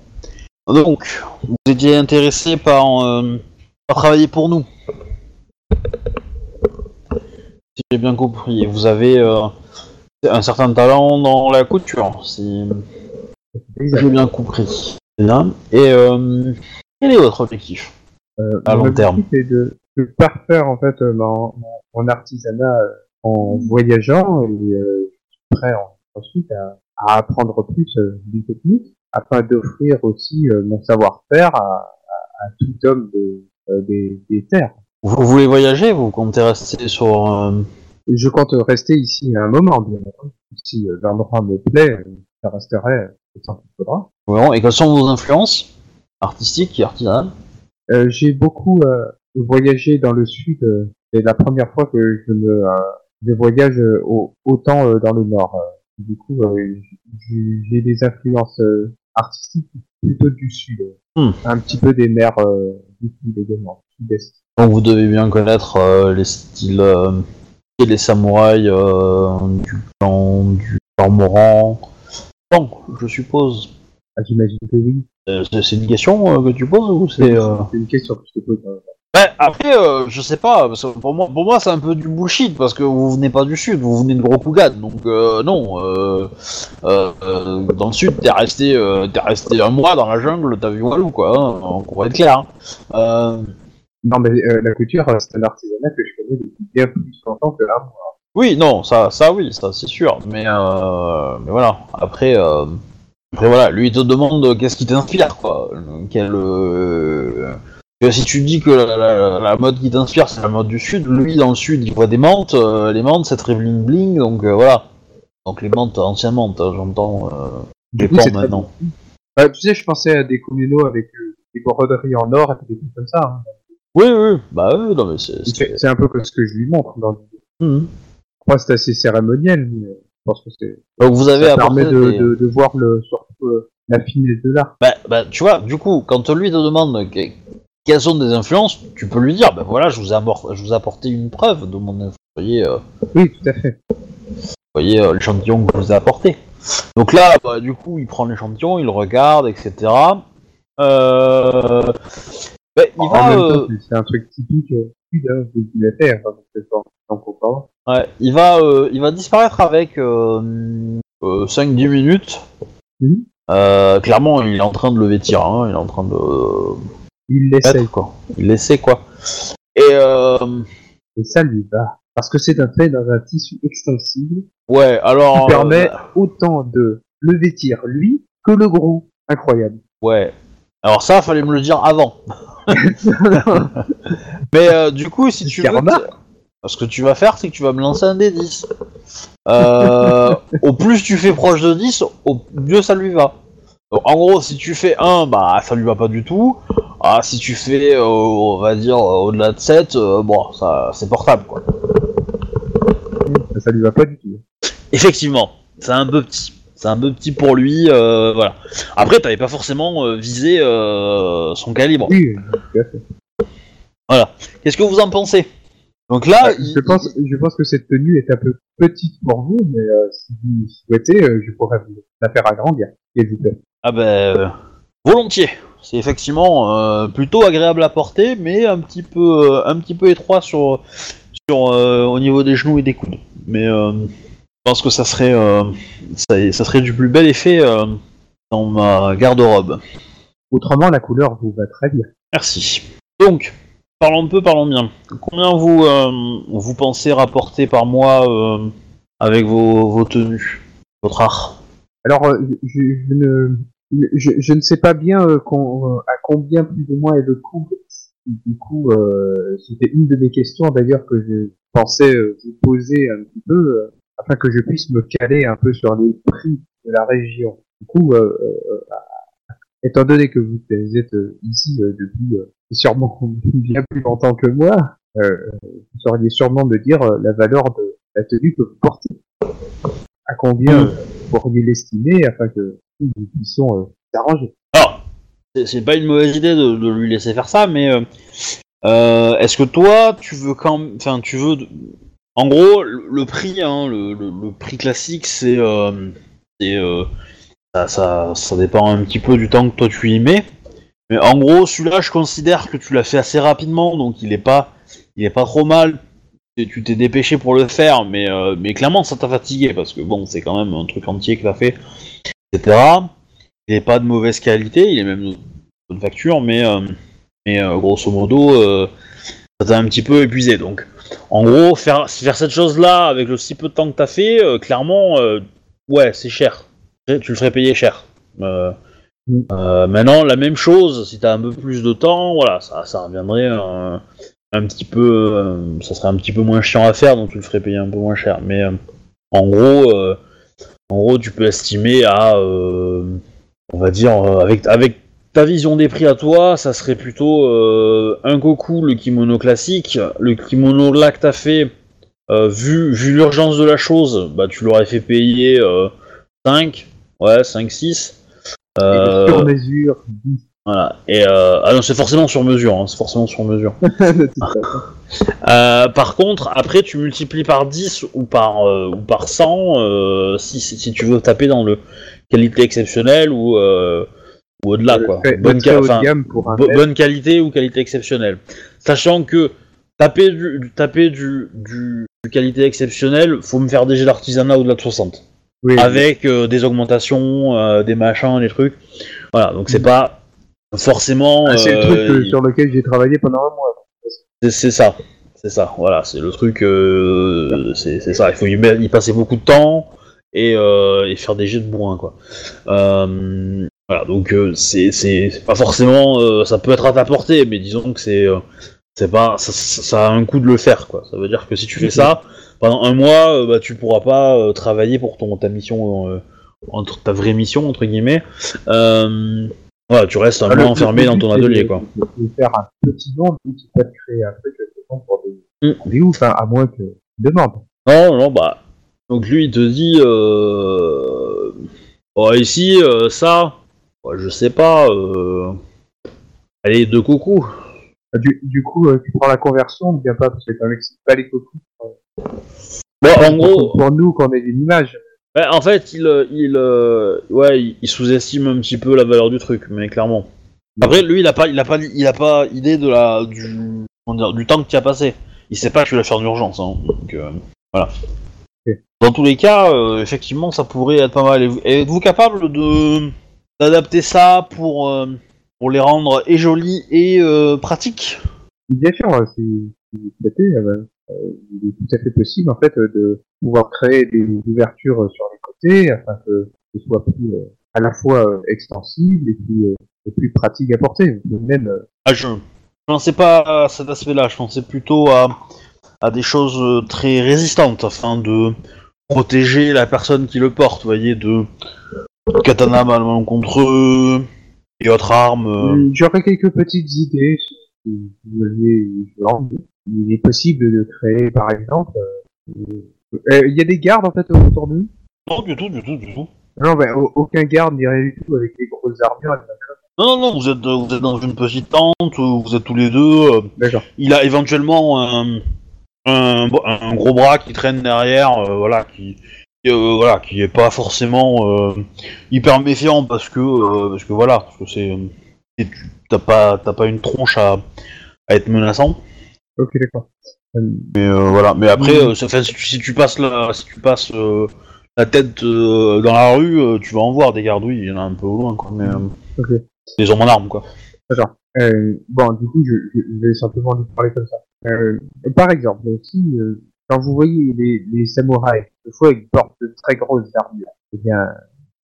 Donc, vous étiez intéressé par, euh, par travailler pour nous? Si j'ai bien compris, vous avez euh, un certain talent dans la couture, si j'ai bien compris. C'est bien. Et euh, quel est votre objectif
Euh,
à
mon
long terme.
objectif est de, de parfaire en fait euh, mon, mon- artisanat euh, en voyageant et euh, je suis prêt en- ensuite à, à apprendre plus euh, des techniques afin d'offrir aussi euh, mon savoir-faire à, à, à tout homme de, euh, des, des terres.
Vous voulez voyager Vous comptez rester sur... euh,
je compte rester ici un moment, bien. Si euh, l'endroit me plaît, euh, je resterai euh, temps qu'il faudra.
Vraiment, Et quelles sont vos influences artistiques et artisanales
Euh, j'ai beaucoup euh, voyagé dans le sud. euh, c'est la première fois que je me euh, je voyage au- autant dans le nord. Du coup, j'ai des influences artistiques plutôt du sud.
Hmm.
Un petit peu des mers du sud également, sud-est.
Donc vous devez bien connaître les styles et les samouraïs du clan du cormoran. Bon, je suppose.
Ah, J'imagine que oui.
Euh, c'est une question euh, que tu poses ou c'est... euh,
C'est une question que je te pose. euh.
Ouais, après, euh, je sais pas, parce que pour moi, pour moi c'est un peu du bullshit, parce que vous venez pas du sud, vous venez de Rokugan, donc euh, non, euh, euh, euh, dans le sud, t'es resté, euh, t'es resté un mois dans la jungle, t'as vu Walou, quoi, hein, on va être clair. hein. Euh,
Non, mais euh, la couture, euh, c'est un artisanat que je connais depuis bien plus longtemps que là.
oui, non, ça, ça oui, ça c'est sûr, mais, euh, mais voilà, après, euh, après voilà, lui il te demande qu'est-ce qui t'inspire, quoi, quel... Euh, si tu dis que la, la- la mode qui t'inspire c'est la mode du sud, lui dans le sud il voit des mantes, euh, les mantes c'est très bling bling, donc euh, voilà. Donc les mantes, anciennes mantes, hein, j'entends euh, les
coup,
pans
c'est très
maintenant.
Bah, tu sais, je pensais à des communaux avec euh, des broderies en or et des trucs comme ça. hein.
Oui, oui, bah oui, non mais c'est...
un peu comme ce que je lui montre. Dans...
Mhm.
Moi, c'est assez cérémoniel, mais pense que c'est.
Donc vous avez
Ça permet de,
des-
de, de voir le, surtout euh, la finesse de l'art.
Bah, bah, tu vois, du coup, quand lui te demande que- quelles sont des influences, tu peux lui dire, bah voilà, je vous ai, amor- je vous ai apporté une preuve de mon influence. Vous voyez, euh,
Oui, tout à fait.
vous voyez euh, l'échantillon que je vous ai apporté. Donc là, bah, du coup, il prend l'échantillon, il le regarde, etc. Euh... bah, il
en
va,
même
euh,
c'est un truc typique euh, qu'il
ouais, il va, euh, il va disparaître avec euh, euh, 5-10 minutes.
Mhm.
Euh, clairement, il est en train de lever tir, hein, il est en train de
Il
mettre, quoi. Il l'essaie quoi. Et euh,
Et ça lui va. Parce que c'est un fait dans un tissu extensible
ouais, alors
qui permet
euh,
autant de le vêtir lui que le gros. Incroyable.
ouais. Alors ça, fallait me le dire avant. Mais euh, du coup, si tu veux, ce que tu vas faire, c'est que tu vas me lancer un des 10. Euh, au plus tu fais proche de 10, au mieux ça lui va. Donc, en gros, si tu fais 1, bah ça lui va pas du tout. Ah, si tu fais, euh, on va dire, au-delà de 7, euh, bon, ça c'est portable quoi.
ça lui va pas du tout.
Effectivement, c'est un peu petit. C'est un peu petit pour lui, euh, voilà. Après, t'avais pas forcément euh, visé euh, son calibre.
Oui, tout à fait.
Qu'est-ce que vous en pensez? Donc là,
Ah,
il-
je pense, je pense que cette tenue est un peu petite pour vous, mais euh, si vous souhaitez, euh, je pourrais vous la faire agrandir.
Ah ben, euh, volontiers. C'est effectivement euh, plutôt agréable à porter, mais un petit peu, euh, un petit peu étroit sur, sur euh, au niveau des genoux et des coudes. Mais euh, je pense que ça serait, euh, ça, ça serait du plus bel effet euh, dans ma garde-robe.
Autrement, la couleur vous va très bien.
Merci. Donc, parlons peu, parlons bien. Combien vous, euh, vous pensez rapporter par mois avec vos, vos tenues, votre art?
Alors, je, je ne, je, je ne sais pas bien con- à combien plus ou moins est le coût. Du coup, c'était une de mes questions d'ailleurs que je pensais vous poser un petit peu afin que je puisse me caler un peu sur les prix de la région. Du coup, euh, euh, étant donné que vous êtes ici euh, depuis euh, sûrement bien plus longtemps que moi, vous sauriez sûrement me dire la valeur de la tenue que vous portez. À combien euh, vous pourriez l'estimer afin que nous puissions s'arranger.
Alors, c'est- pas une mauvaise idée de, de lui laisser faire ça, mais est-ce que toi, tu veux quand, même- enfin, tu veux, en gros, le, prix, hein, le, prix classique, c'est, euh, euh, ça, dépend un petit peu du temps que toi tu y mets. Mais en gros, celui-là, je considère que tu l'as fait assez rapidement, donc il est pas, il est pas trop mal. Tu t'es dépêché pour le faire, mais, euh, mais clairement, ça t'a fatigué parce que bon, c'est quand même un truc entier que t'as fait, etc. Il est pas de mauvaise qualité, il est même de bonne facture, mais, grosso modo, ça t'a un petit peu épuisé. Donc, en gros, faire, faire cette chose-là avec le si peu de temps que t'as fait, euh, clairement, euh, ouais, c'est cher. Tu le ferais payer cher. Euh,
Mm.
maintenant, la même chose, si t'as un peu plus de temps, voilà, ça, ça reviendrait euh, un petit peu, ça serait un petit peu moins chiant à faire, donc tu le ferais payer un peu moins cher. Mais en gros, en gros, tu peux estimer à, on va dire, avec, avec ta vision des prix à toi, ça serait plutôt euh, un Goku, le kimono classique, le kimono là que t'as fait, euh, vu, vu l'urgence de la chose, bah tu l'aurais fait payer euh, 5, ouais, 5, 6.
Et
Euh,
sur mesure,
voilà. Et euh, ah non, c'est forcément sur mesure, hein, c'est forcément sur mesure. Euh, par contre, après, tu multiplies par 10 ou par, euh, ou par 100 euh, si, si, si tu veux taper dans le qualité exceptionnelle ou, euh, ou au-delà, quoi.
très-
Bonne, ca- enfin, qualité ou qualité exceptionnelle. Sachant que taper du, taper du, du, du qualité exceptionnelle, faut me faire des jets d'artisanat au-delà de 60
Oui,
avec euh, des augmentations, euh, des machins, des trucs. Voilà, donc c'est
Mm.
pas forcément.
Ah, c'est le truc euh, sur lequel j'ai travaillé pendant un mois.
c'est- ça, c'est ça. Voilà, c'est le truc. c'est ça. Il faut y, passer beaucoup de temps et, euh, et faire des jets de bourrin, quoi. Euh, voilà, donc euh, c'est pas forcément. euh, ça peut être à ta portée, mais disons que c'est euh, c'est pas. Ça, ça- ça a un coût de le faire, quoi. Ça veut dire que si tu fais ça pendant un mois, euh, bah tu pourras pas travailler pour ton ta mission. entre ta vraie mission entre guillemets voilà tu restes un
Ah,
mois enfermé dans ton atelier
de-
quoi
De, de faire un petit pas de créer un truc pour des
Mm.
rendez-vous, enfin, à moins que demande.
Non, non, bah. Donc lui, il te dit. Bon, ici, euh, ça. Bah, je sais pas. Euh... Allez, deux coucous.
Du, du coup, euh, tu prends la conversion, ne viens pas, parce que quand même, pas les cocos.
Bon, en
Pour-
gros,
Pour nous, qu'on ait une image.
ouais, en fait, il, euh, il, euh, ouais, il, sous-estime un petit peu la valeur du truc, mais clairement. Après, lui, il a pas, il a pas, il a pas idée de la, du, dire, du temps que tu as passé. Il sait pas que tu vas faire d'urgence, hein. Donc, euh, voilà. Dans tous les cas, euh, effectivement, ça pourrait être pas mal. Êtes-vous capable de d'adapter ça pour euh, pour les rendre et jolis et euh, pratiques
Bien sûr, euh, c'est euh, il est tout à fait possible, en fait, de pouvoir créer des ouvertures sur les côtés, afin que ce soit plus, à la fois extensible et plus, et plus pratique à porter. Même,
Ah, je je pensais pas à cet aspect-là. Je pensais plutôt à à des choses très résistantes afin de protéger la personne qui le porte. Vous voyez, de katana malencontreux et autres armes. euh.
J'aurais quelques petites idées si vous aviez l'envie. Il est possible de créer, par exemple, euh, euh, il y a des gardes en fait autour de nous?
Non, du tout, du tout, du tout.
Non, au- aucun garde ni rien du tout avec des grosses armures.
Non, non, non, vous êtes, euh, vous êtes dans une petite tente, vous êtes tous les deux. euh,
D'accord.
il a éventuellement un, un, bo- un gros bras qui traîne derrière, euh, voilà, qui, euh, voilà, qui est pas forcément euh, hyper méfiant parce que, euh, parce que voilà, parce que c'est, tu- t'as pas, t'as pas une tronche à, à être menaçant.
Ok, d'accord. Euh,
Mais euh, voilà, mais après, euh, ça fait- si, tu, si tu passes la, si tu passes euh, la tête euh, dans la rue, euh, tu vas en voir des gardouilles, il y en a un peu au loin, quoi. Mais euh,
Ok.
des hommes en armes, quoi.
Euh, bon, du coup, je, je, je vais simplement lui parler comme ça. Euh, par exemple, si euh, quand vous voyez les, les samouraïs, des fois ils portent de très grosses armures, eh bien,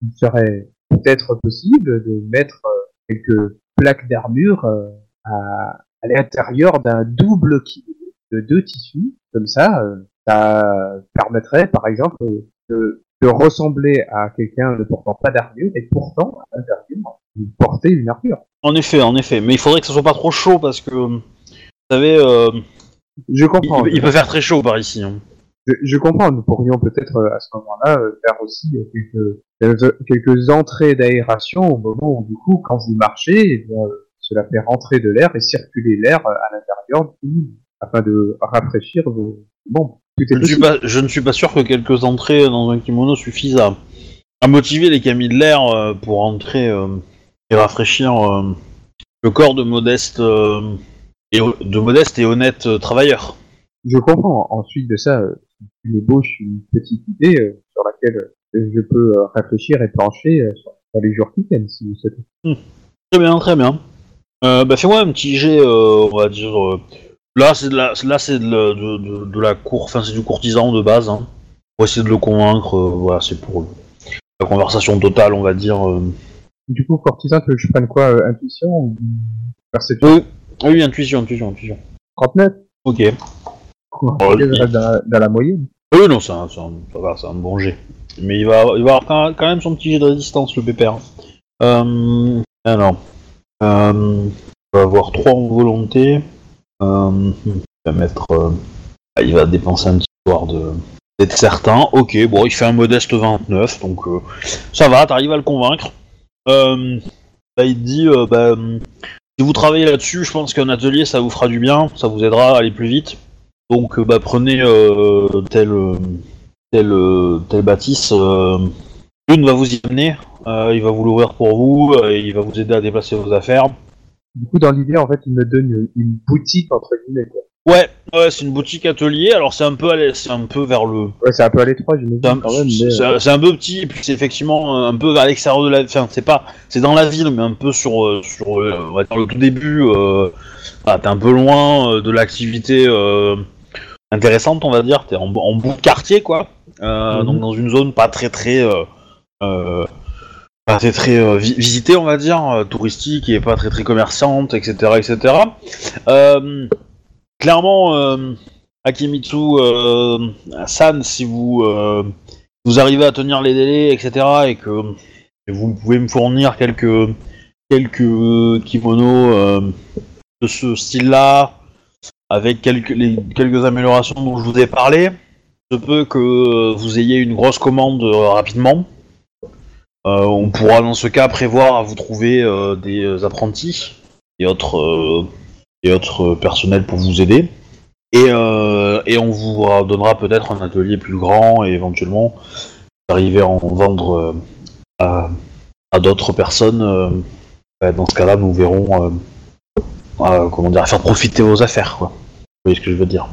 il serait peut-être possible de mettre euh, quelques plaques d'armure euh, à, à l'intérieur d'un double kimono de deux tissus. Comme ça, euh, ça permettrait, par exemple, de, de ressembler à quelqu'un ne portant pas d'armure et pourtant, à l'intérieur, de porter une armure.
En effet, en effet, mais il faudrait que ça soit pas trop chaud parce que, vous savez, euh,
Je
il,
comprends.
il peut faire très chaud par ici. hein.
Je, je comprends, nous pourrions peut-être euh, à ce moment-là euh, faire aussi euh, quelques, quelques, quelques entrées d'aération au moment où du coup, quand vous marchez, eh bien, cela fait rentrer de l'air et circuler l'air à l'intérieur afin de rafraîchir vos... Bon, tout est
Je ne, suis pas, je ne suis pas sûr que quelques entrées dans un kimono suffisent à, à motiver les camis de l'air euh, pour entrer euh, et rafraîchir euh, le corps de modeste, euh, et, de modeste et honnête travailleurs.
Je comprends. Ensuite de ça, tu m'ébauches une petite idée euh, sur laquelle euh, je peux euh, réfléchir et plancher euh, sur, les jours qui viennent, si vous souhaitez.
Très bien, très bien. Bah fais-moi un petit jet, on va dire. là, c'est de la, là, c'est de, la- de, de- de la cour, enfin c'est du courtisan de base. Hein, pour essayer de le convaincre. voilà, c'est pour la conversation totale, on va dire.
Du coup, courtisan, tu veux que je prenne quoi Intuition ou perception?
Oui, oui, intuition, intuition, intuition.
39
Ok.
Quoi
Oh,
reste dans, dans la moyenne.
Oui, non, c'est un, c'est un- ça va, c'est un bon jet. Mais il va, il va avoir quand même son petit jet de résistance, le pépère. Euh, alors, euh, il va avoir 3 en volonté. Euh, il va mettre. euh, il va dépenser un petit soir de. d'être certain. Ok, bon, il fait un modeste 29, donc euh, ça va, t'arrives à le convaincre. Euh, bah, il dit, euh, bah, si vous travaillez là-dessus, je pense qu'un atelier, ça vous fera du bien, ça vous aidera à aller plus vite. Donc, euh, bah, prenez euh, tel, euh, tel, euh, tel bâtisse. L'une va vous y amener, il va vous l'ouvrir pour vous, il va vous aider à déplacer vos affaires.
Du coup, dans l'idée, en fait, il me donne une, une boutique, entre guillemets, quoi.
Ouais, ouais, c'est une boutique atelier. Alors c'est un peu, à c'est un peu vers le,
Ouais, c'est un peu à l'étroit, j'imagine,
c'est un,
quand même, mais...
c'est un- peu petit, et puis c'est effectivement un peu à l'extérieur de la, enfin c'est pas, c'est dans la ville, mais un peu sur, sur, on va dire le tout début. Euh, ah, t'es un peu loin de l'activité euh, intéressante, on va dire. T'es en, en bout de quartier, quoi. Euh,
Mhm.
Donc dans une zone pas très très, euh, euh, pas très très vi- visitée, on va dire, touristique et pas très très commerçante, etc., etc. Clairement, Akimitsu San, si vous vous arrivez à tenir les délais, etc., et que et vous pouvez me fournir quelques quelques kimonos de ce style-là, avec quelques les, quelques améliorations dont je vous ai parlé, se peut que vous ayez une grosse commande euh, rapidement. Euh, on pourra dans ce cas prévoir à vous trouver euh, des apprentis et autres et autres personnels pour vous aider. Et, et on vous donnera peut-être un atelier plus grand et éventuellement arriver à en vendre à, à d'autres personnes. bah, dans ce cas-là, nous verrons comment dire, faire profiter vos affaires. Vous voyez ce que je veux dire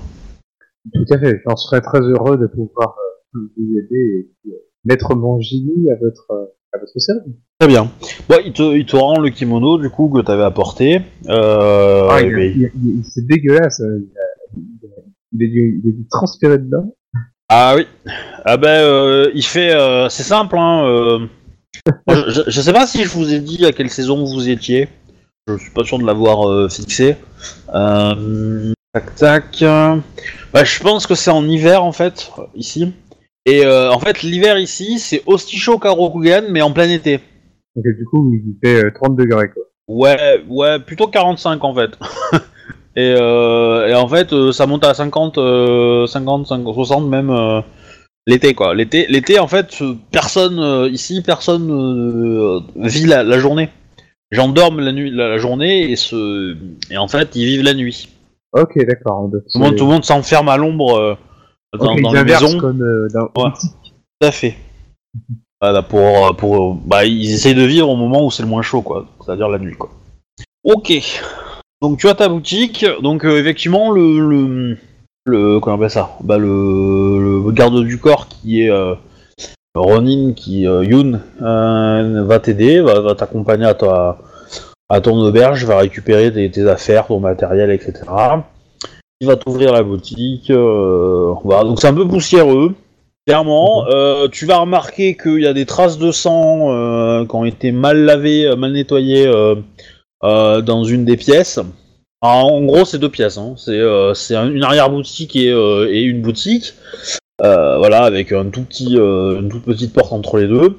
Tout à fait, j'en serais très heureux de pouvoir euh, vous aider et euh, mettre mon génie à votre, à votre service.
Très bien. Bon, il te, il te rend le kimono du coup que t'avais apporté. Euh,
Ah, il, il- il- c'est dégueulasse, euh, il, est dû, transpirer dedans.
Ah oui. Ah ben, euh, il fait. euh, c'est simple, hein. moi, je, je- sais pas si je vous ai dit à quelle saison vous étiez. Je suis pas sûr de l'avoir fixé. Tac tac. bah, je pense que c'est en hiver en fait, ici. Et euh, en fait, l'hiver ici, c'est aussi chaud qu'à Rokugan, mais en plein été.
Donc du coup, il fait euh, 30 degrés, quoi.
Ouais, ouais, plutôt 45 en fait. et, euh, et en fait, euh, ça monte à 50, euh, 50, 50 60 même l'été quoi. L'été, l'été en fait, personne ici, personne vit la, la journée. Dorment la nuit, la, la journée et se, et en fait, ils vivent la nuit.
Ok, d'accord.
Tout le monde, tout le monde s'enferme à l'ombre euh, dans,
ok,
dans
ils
les
inversent
maisons.
comme euh, dans
Ouais.
Boutique.
Tout à fait. Voilà, pour, pour, bah, ils essayent de vivre au moment où c'est le moins chaud, quoi. C'est-à-dire la nuit, quoi. Ok. Donc tu as ta boutique. Donc euh, effectivement, le, le, le, comment on appelle ça? Bah le, le garde du corps qui est euh, Ronin, qui euh, Yoon, euh, va t'aider, va, va t'accompagner à ta, à ton auberge, va récupérer tes, tes affaires, ton matériel, etc. Il va t'ouvrir la boutique. euh, voilà. Donc c'est un peu poussiéreux. Clairement, euh, tu vas remarquer qu'il y a des traces de sang euh, qui ont été mal lavées, mal nettoyées dans une des pièces. Alors, en gros, c'est deux pièces. Hein. C'est c'est un- une arrière-boutique et, et une boutique. Voilà, avec un tout petit, une toute petite porte entre les deux.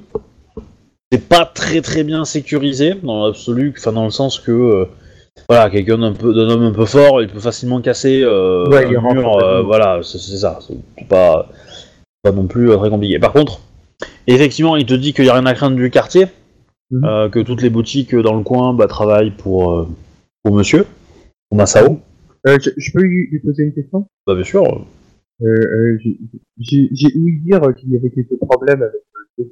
C'est pas très très bien sécurisé dans l'absolu, enfin dans le sens que euh, voilà, quelqu'un d'un peu d'un homme un peu fort, il peut facilement casser euh,
Ouais,
un mur. euh, voilà, c'est ça. C'est pas pas non plus euh, très compliqué. Par contre, effectivement, il te dit qu'il n'y a rien à craindre du quartier,
Mhm.
que toutes les boutiques dans le coin bah, travaillent pour, pour monsieur, pour Masao.
Je, je peux lui, poser une question?
Bah, bien sûr.
J'ai ouï dire qu'il y avait quelques problèmes avec euh,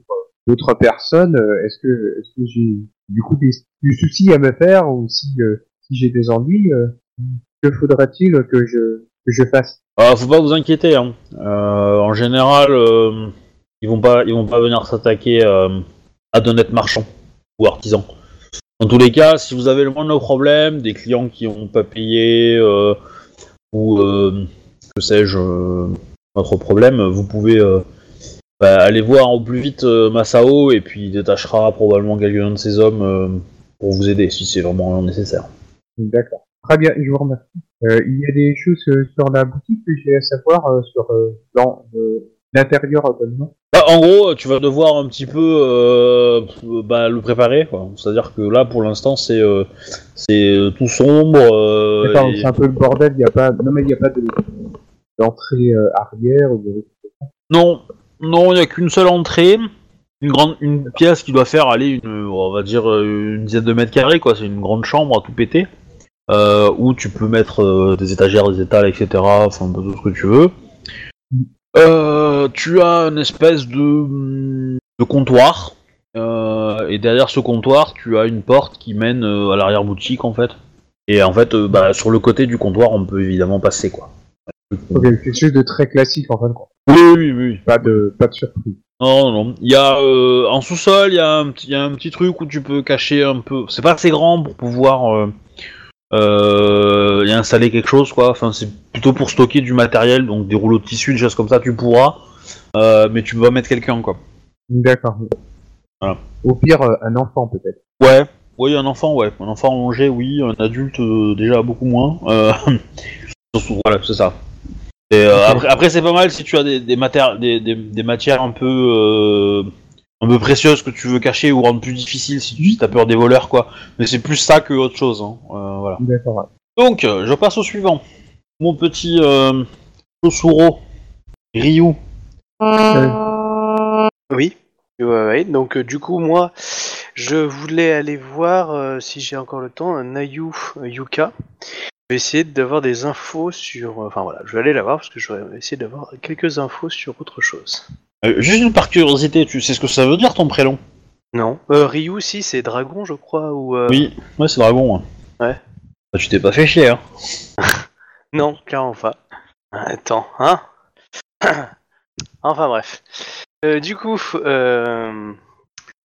d'autres- personnes. Euh, Est-ce que, est que j'ai du coup du souci à me faire ou si, euh, si j'ai des ennuis, euh, que faudra-t-il que je, que je fasse?
Ah, faut pas vous inquiéter. Hein. En général, ils vont pas, ils vont pas venir s'attaquer à d'honnêtes marchands ou artisans. Dans tous les cas, si vous avez le moindre problème, des clients qui n'ont pas payé ou que sais-je, euh, autre problème, vous pouvez bah, aller voir au plus vite euh, Masao et puis il détachera probablement quelqu'un de ses hommes euh, pour vous aider si c'est vraiment nécessaire.
D'accord. Très bien, je vous remercie. Euh, il y a des choses euh, sur la boutique que j'ai à savoir euh, sur dans, l'intérieur.
Bah, en gros, tu vas devoir un petit peu bah, le préparer. C'est-à-dire que là, pour l'instant, c'est c'est tout sombre. et-
c'est un peu le bordel. Il y a pas, non mais il n'y a pas de d'entrée arrière ou de...
Non, non, il n'y a qu'une seule entrée. Une grande, une pièce qui doit faire aller une, on va dire euh, une dizaine de mètres carrés, quoi. C'est une grande chambre à tout péter, euh, où tu peux mettre euh, des étagères, des étals, etc. Enfin, tout ce que tu veux. Tu as une espèce de, de comptoir, et derrière ce comptoir, tu as une porte qui mène à l'arrière boutique, en fait. Et en fait, bah, sur le côté du comptoir, on peut évidemment passer, quoi.
Ok, quelque chose de très classique en fin de compte.
Oui, oui, oui.
Pas de pas de surprise.
Non, non, non. Il y a euh, en sous-sol, il y, a un il y a un petit truc où tu peux cacher un peu. C'est pas assez grand pour pouvoir euh, euh, y installer quelque chose, quoi. Enfin, c'est plutôt pour stocker du matériel, donc des rouleaux de tissu, des choses comme ça, tu pourras. Euh, mais tu peux pas mettre quelqu'un, quoi.
D'accord.
Voilà.
Au pire, un enfant peut-être.
Ouais. Oui, un enfant, ouais. Un enfant allongé, oui. Un adulte, déjà beaucoup moins. Voilà, c'est ça. Et, euh. Après, après c'est pas mal si tu as des, des, matéri- des, des, des matières un peu euh, un peu précieuses que tu veux cacher ou rendre plus difficile si tu as peur des voleurs, quoi. Mais c'est plus ça que autre chose. Hein. Euh, voilà.
D'accord. ouais.
Donc, je passe au suivant. Mon petit euh, Ryu.
Oui. Ouais, ouais. Donc euh, du coup moi, je voulais aller voir euh, si j'ai encore le temps un Nayu euh, Yuka. Vais essayer d'avoir des infos sur. euh, Enfin voilà, je vais aller la voir parce que je vais essayer d'avoir quelques infos sur autre chose.
Euh, juste une par curiosité, tu sais ce que ça veut dire ton prénom?
Non. Euh, Ryu si c'est dragon je crois ou. euh,
Oui, ouais, c'est Dragon. Ouais.
Ouais.
Bah, tu t'es pas fait chier, hein.
Non, clairement pas. Attends, hein Enfin bref. Du coup, euh,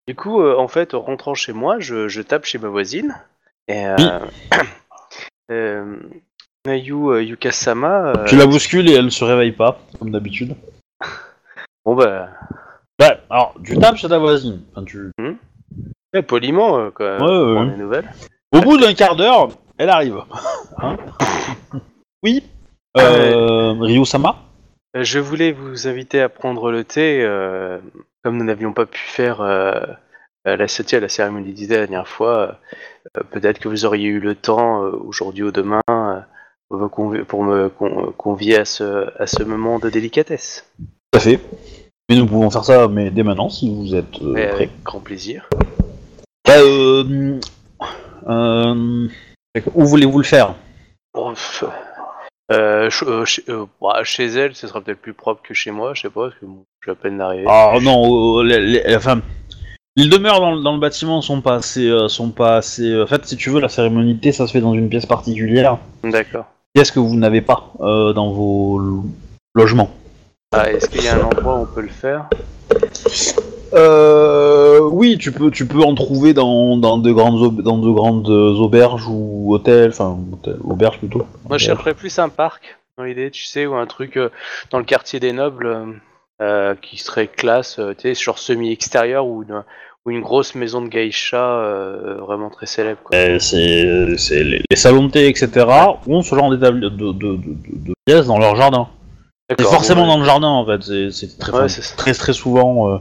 du coup, en fait, en rentrant chez moi, je, je tape chez ma voisine. Et euh, euh, Nayu euh, Yukasama. euh,
Tu la bouscules et elle se réveille pas, comme d'habitude.
Bon bah,
Ouais, alors tu tapes chez ta voisine. Enfin, tu...
ouais, poliment, euh, quoi.
Ouais,
pour
ouais.
prendre des nouvelles.
Au bout d'un quart d'heure, elle arrive. Hein oui euh, Ryu-sama
Euh, Je voulais vous inviter à prendre le thé, euh, comme nous n'avions pas pu faire euh, euh, la à la cérémonie d'idée la dernière fois. Euh, Peut-être que vous auriez eu le temps euh, aujourd'hui ou demain euh, pour me convier à ce, à ce moment de délicatesse.
Tout à fait. Mais nous pouvons faire ça mais dès maintenant si vous êtes euh, prêts.
avec grand plaisir.
Bah, euh, euh, où voulez-vous le faire?
Chez, bah, chez elle, ce sera peut-être plus propre que chez moi, je sais pas, parce que bon, je suis à peine d'arriver.
Ah non, les- enfin, les demeures dans, le- dans le bâtiment sont pas assez, euh, sont pas assez. En fait, si tu veux, la cérémonie de thé, ça se fait dans une pièce particulière.
D'accord.
Pièce que vous n'avez pas euh, dans vos lo- logements?
Ah, Est-ce qu'il y a un endroit où on peut le faire?
Euh, oui, tu peux, tu peux en trouver dans, dans de grandes, aub- dans de grandes auberges ou hôtels, enfin, hôtels, auberges plutôt.
Moi, je chercherais plus un parc, dans l'idée, tu sais, ou un truc euh, dans le quartier des nobles euh, euh, qui serait classe, euh, tu sais, genre semi-extérieur ou ou une grosse maison de geisha euh, vraiment très célèbre. Quoi.
Euh, c'est c'est les, les salons de thé, etc. ont ce genre d'établi- de, de, de, de- de pièces dans leur jardin. C'est forcément dans le jardin en fait. C'est c'est très,
Ouais, c'est
très très souvent. euh,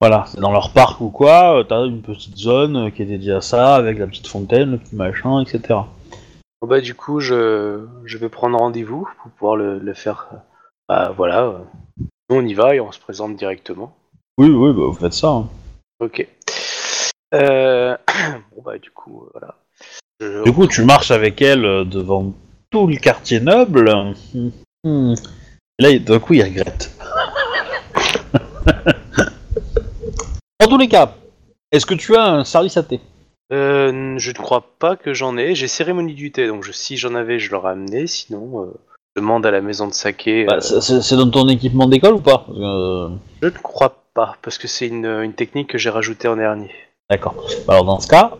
voilà, c'est dans leur parc ou quoi. euh, T'as une petite zone euh, qui est dédiée à ça avec la petite fontaine, le petit machin, etc.
Bon, bah, du coup, je, je vais prendre rendez-vous pour pouvoir le, le faire. euh, Bah, voilà. euh. Nous, on y va et on se présente directement.
Oui, oui, bah, vous faites ça. hein.
Ok. Euh... bon, bah, du coup, euh, voilà. Je-
Du coup, tu marches avec elle euh, devant tout le quartier noble. Hum. Là, d'un coup, il regrette. Dans tous les cas, est-ce que tu as un service à thé?
Euh, je ne crois pas que j'en ai. J'ai cérémonie du thé, donc je- si j'en avais, je l'aurais amené. Sinon, euh, je demande à la maison de saké.
Bah, c'est- dans ton équipement d'école ou pas?
Je ne crois pas, parce que c'est une, une technique que j'ai rajoutée en dernier.
D'accord. Bah, Alors, dans ce cas,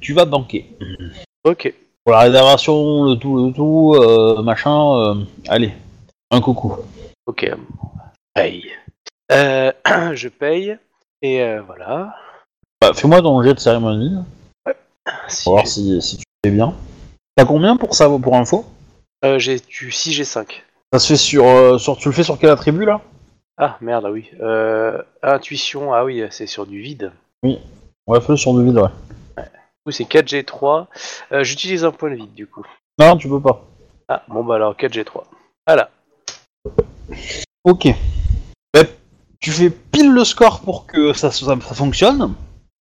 tu vas banquer.
Ok.
Pour la réservation, le tout, le tout, euh, machin, euh, allez, un coucou.
Ok. Paye. Euh, je paye. Et voilà.
Bah, Fais-moi ton jet de cérémonie,
Si
pour voir si, si tu fais bien. T'as combien pour ça, pour info?
Euh, j'ai du 6 G5.
Ça se fait sur, sur. Tu le fais sur quel attribut là?
Ah merde, ah oui. Euh, intuition, ah oui, c'est sur du vide.
Ouais, fais-le sur du vide, ouais.
Du coup, c'est 4G3. Euh, J'utilise un point de vide, du coup.
Non, tu peux pas.
Ah, bon, bah alors 4G3. Voilà.
Ok. Bah, tu fais pile le score pour que ça, ça, ça fonctionne.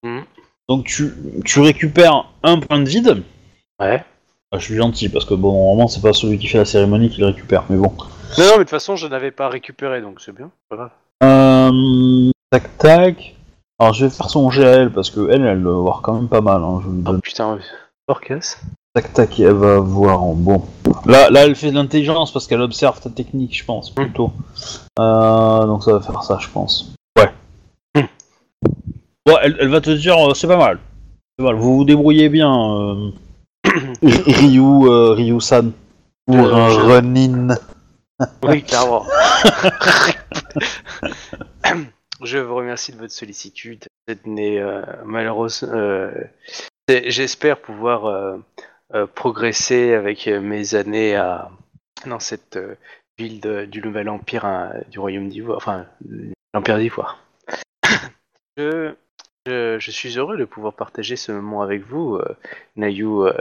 Mhm.
Donc tu, tu récupères un point de vide.
Ouais.
Ah, je suis gentil parce que bon, normalement c'est pas celui qui fait la cérémonie qui le récupère, mais bon.
Non, non, mais de toute façon, je n'avais pas récupéré, donc c'est bien. Pas grave.
Euh, tac tac. Alors je vais faire son GL parce que elle, elle doit voir quand même pas mal. Hein, je lui
Oh
donne.
putain, Orcas.
Tac tac, elle va voir en bon. Là, là, elle fait de l'intelligence parce qu'elle observe ta technique, je pense plutôt. Euh, donc ça va faire ça, je pense. Ouais.
Hmm.
Bon, elle, elle va te dire, euh, c'est pas mal. C'est pas mal. Vous vous débrouillez bien, Ryu, Ryu-san. Ou Ronin.
Oui, clairement. je vous remercie de votre sollicitude. Cette euh, malheureuse. euh, J'espère pouvoir euh, progresser avec mes années à, dans cette ville du nouvel empire hein, du royaume d'Ivoire, enfin l'empire d'Ivoire. je, je, je suis heureux de pouvoir partager ce moment avec vous, euh, Nayu, euh,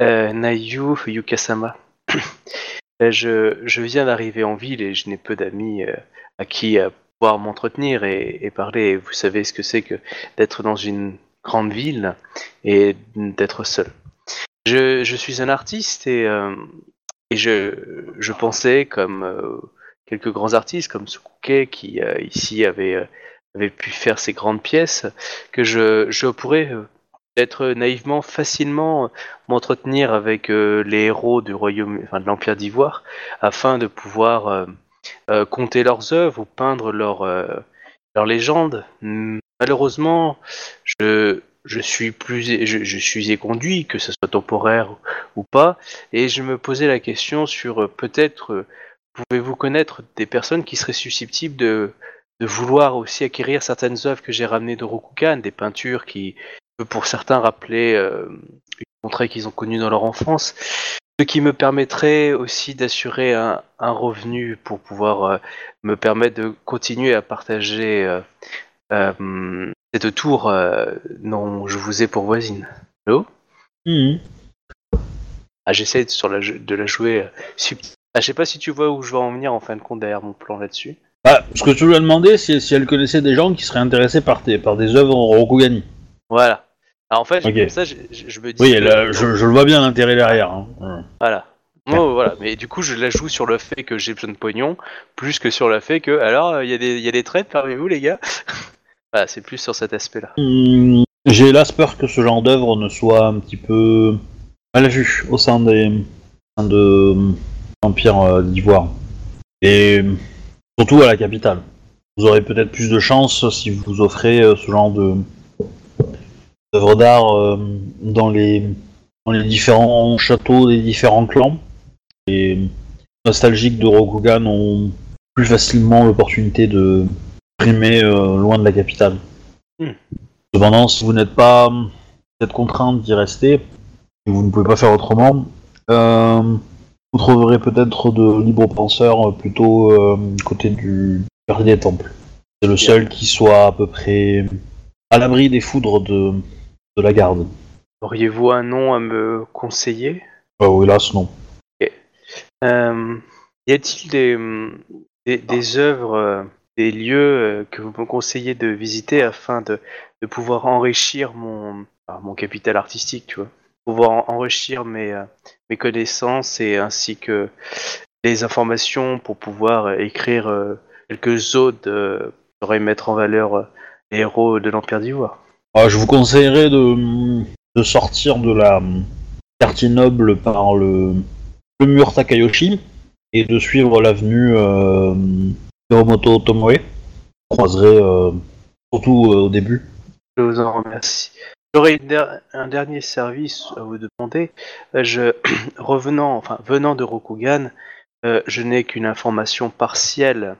euh, Nayu Yukasama. Euh, Je, viens d'arriver en ville et je n'ai peu d'amis euh, à qui euh, pouvoir m'entretenir et, et parler. Vous savez ce que c'est que d'être dans une grande ville et d'être seul. Je, suis un artiste et, euh, je, pensais, comme quelques grands artistes, comme Sukuke, qui ici avait, pu faire ses grandes pièces, que je pourrais euh, peut-être naïvement, facilement m'entretenir avec euh, les héros du royaume, enfin de l'Empire d'Ivoire, afin de pouvoir euh, euh, compter leurs œuvres ou peindre leurs euh, leurs légendes. Malheureusement, je je suis plus je, suis éconduit, que ce soit temporaire ou pas, et je me posais la question sur euh, peut-être euh, pouvez-vous connaître des personnes qui seraient susceptibles de de vouloir aussi acquérir certaines œuvres que j'ai ramenées de Rokugan, des peintures qui peut pour certains rappeler euh, une contrée qu'ils ont connue dans leur enfance, ce qui me permettrait aussi d'assurer un, un revenu pour pouvoir euh, me permettre de continuer à partager euh, cette tour dont je vous ai pour voisine. Allô?
Mhm.
ah, J'essaie de, la jou- de la jouer euh, subtil. Ah, je sais pas si tu vois où je vais en venir en fin de compte derrière mon plan là-dessus.
Ah, ce que tu lui as demandé, c'est si elle connaissait des gens qui seraient intéressés par, tes, par des œuvres Rokugani.
Voilà. Alors en fait, comme ça, je, je- je me dis.
Oui,
que-
là, je, je le vois bien l'intérêt derrière. hein.
Voilà. Oh, voilà, mais du coup, je la joue sur le fait que j'ai besoin de pognon, plus que sur le fait que, alors, il y, a des- y a des traites parmi vous, les gars? Voilà, c'est plus sur cet aspect-là.
Hmm, J'ai hélas peur que ce genre d'œuvre ne soit un petit peu mal vu au sein des au sein de l'Empire euh, d'Ivoire. Et surtout à la capitale. Vous aurez peut-être plus de chance si vous offrez euh, ce genre de d'œuvres d'art euh, dans les dans les différents châteaux des différents clans. Les nostalgiques de Rokugan ont plus facilement l'opportunité de primer euh, loin de la capitale. Cependant, si vous n'êtes pas cette contrainte d'y rester, et vous ne pouvez pas faire autrement, euh, vous trouverez peut-être de libres penseurs plutôt euh, côté du gardien des temples. C'est le seul qui soit à peu près à l'abri des foudres de, de la garde.
Auriez-vous un nom à me conseiller?
Oh, hélas, non.
Euh, y a-t-il des, des, des œuvres, euh, des lieux que vous me conseillez de visiter afin de, de pouvoir enrichir mon, mon capital artistique, tu vois? Pouvoir en- enrichir mes, mes connaissances et ainsi que les informations pour pouvoir écrire quelques odes pourraient mettre en valeur les héros de l'Empire d'Ivoire.
Ah, je vous conseillerais de, de sortir de la quartier noble par le, mur Takayoshi et de suivre l'avenue euh, Hiromoto Tomoe. Vous croiserez euh, surtout euh, au début.
Je vous en remercie. J'aurais un dernier service à vous demander. Je, revenant, enfin, venant de Rokugan, euh, je n'ai qu'une information partielle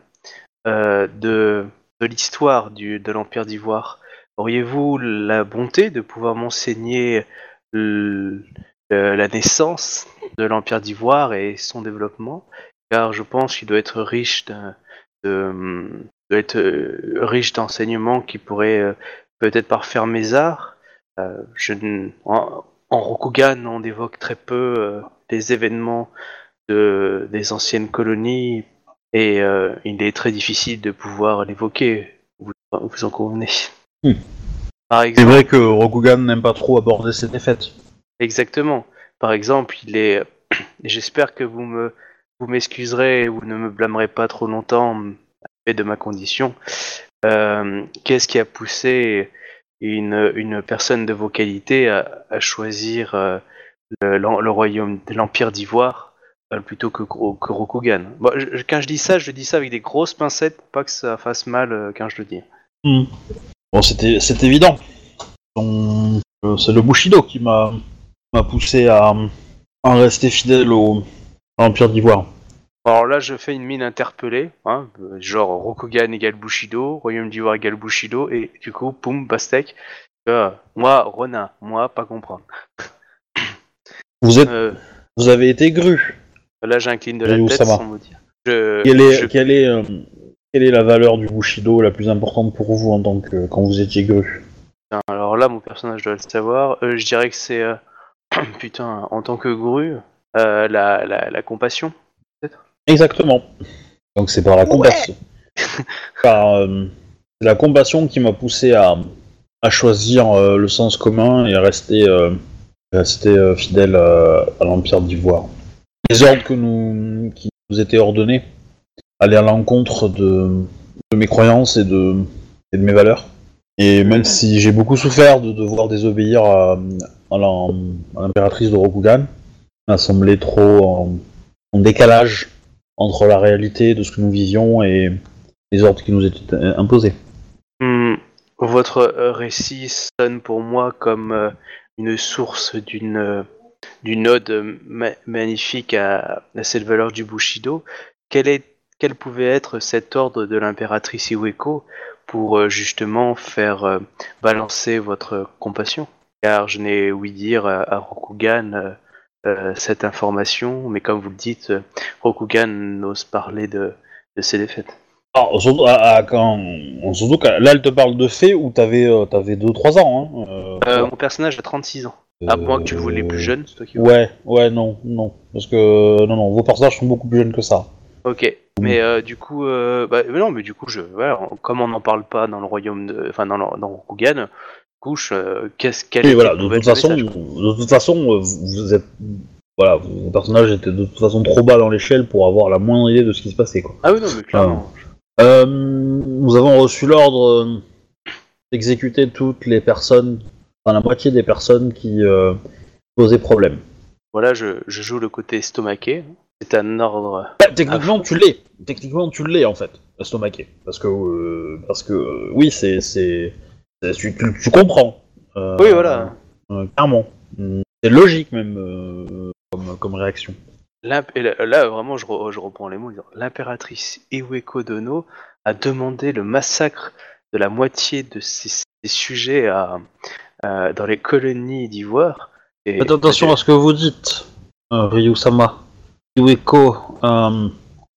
de, de l'histoire de l'Empire d'Ivoire. Auriez-vous la bonté de pouvoir m'enseigner le- la naissance de l'Empire d'Ivoire et son développement? Car je pense qu'il doit être riche euh, riche d'enseignements qui pourraient euh, peut-être par faire mes arts. Euh, en, Rokugan, on évoque très peu euh, les événements de, des anciennes colonies et euh, il est très difficile de pouvoir l'évoquer. Vous en convenez?
Hmm.
Par
C'est vrai que Rokugan n'aime pas trop aborder ses défaites.
exactement. Par exemple, il est. J'espère que vous me vous m'excuserez vous ne me blâmerez pas trop longtemps à fait de ma condition. Euh, Qu'est-ce qui a poussé une, une personne de vos qualités à, à choisir euh, le, l'en- le royaume de l'Empire d'Ivoire euh, plutôt que, Gro- que Rokugan? Bon, je- je- Quand je dis ça, je dis ça avec des grosses pincettes pour pas que ça fasse mal euh, quand je le dis.
Hmm. Bon, c'était c'est évident. Euh, C'est le Bushido qui m'a m'a poussé à, à rester fidèle au, à l'Empire d'Ivoire.
Alors là, je fais une mine interpellée, hein, genre Rokugan égale Bushido, Royaume d'Ivoire égale Bushido, et du coup, poum, pastèque. Euh, moi, Ronin, moi, pas comprendre.
Vous êtes,
Euh,
vous avez été gru.
là, j'incline de la tête sans me dire. Je,
Quelle est,
je-
est, euh, quelle est la valeur du Bushido la plus importante pour vous en tant que quand vous étiez gru
Putain, alors là, mon personnage doit le savoir. Euh, je dirais que c'est, euh, putain, en tant que grue, euh, la, la, la compassion.
Exactement. Donc c'est par la compassion. par euh, c'est la compassion qui m'a poussé à, à choisir euh, le sens commun et à rester, euh, rester euh, fidèle euh, à l'Empire d'Ivoire. Les ordres que nous, qui nous étaient ordonnés allaient à l'encontre de, mes croyances et de, mes valeurs. Et même si j'ai beaucoup souffert de devoir désobéir à, l'impératrice de Rokugan, m'a semblé trop en, décalage entre la réalité de ce que nous vivions et les ordres qui nous étaient imposés.
Hmm, votre euh, récit sonne pour moi comme euh, une source d'une euh, d'une ode ma- magnifique à, à cette valeur du Bushido. Quel, est, quel pouvait être cet ordre de l'impératrice Iweko pour euh, justement faire euh, balancer votre compassion? Car je n'ai ouï dire à, à Rokugan euh, cette information, mais comme vous le dites, Rokugan n'ose parler de, de ses défaites.
Alors, surtout, à- à quand, surtout que là, elle te parle de faits où t'avais 2-3 ans. Hein, euh,
Euh, mon personnage a 36 ans. À moins que tu le voulais plus jeune, c'est toi qui
Ouais, ouais, non, non. Parce que, non, non, vos personnages sont beaucoup plus jeunes que ça.
Ok. Mais euh, du coup, euh, bah, non, mais du coup, je, voilà, on- comme on n'en parle pas dans le royaume de, enfin dans, le- dans Rokugan, couche, euh, qu'est-ce qu'elle
Et voilà, de toute façon, de toute façon, euh, vous êtes, voilà, vos personnages étaient de toute façon trop bas dans l'échelle pour avoir la moindre idée de ce qui se passait, quoi.
Ah oui, non, mais clairement.
Euh, nous avons reçu l'ordre euh, d'exécuter toutes les personnes, enfin la moitié des personnes qui euh, posaient problème.
Voilà, je, je joue le côté estomaqué. C'est un ordre.
Bah, techniquement, tu l'es. Techniquement, tu l'es en fait, estomaqué. Parce que, euh, parce que, euh, oui, c'est, tu, tu- tu comprends. Euh,
Oui, voilà.
euh, clairement. C'est logique même euh, comme, comme réaction.
Et là, là, vraiment, je, re- je reprends les mots. L'impératrice Iweko Dono a demandé le massacre de la moitié de ses, ses sujets à, à- dans les colonies d'Ivoire.
Faites attention à ce que vous dites, euh, Ryu-sama. Iweko, euh,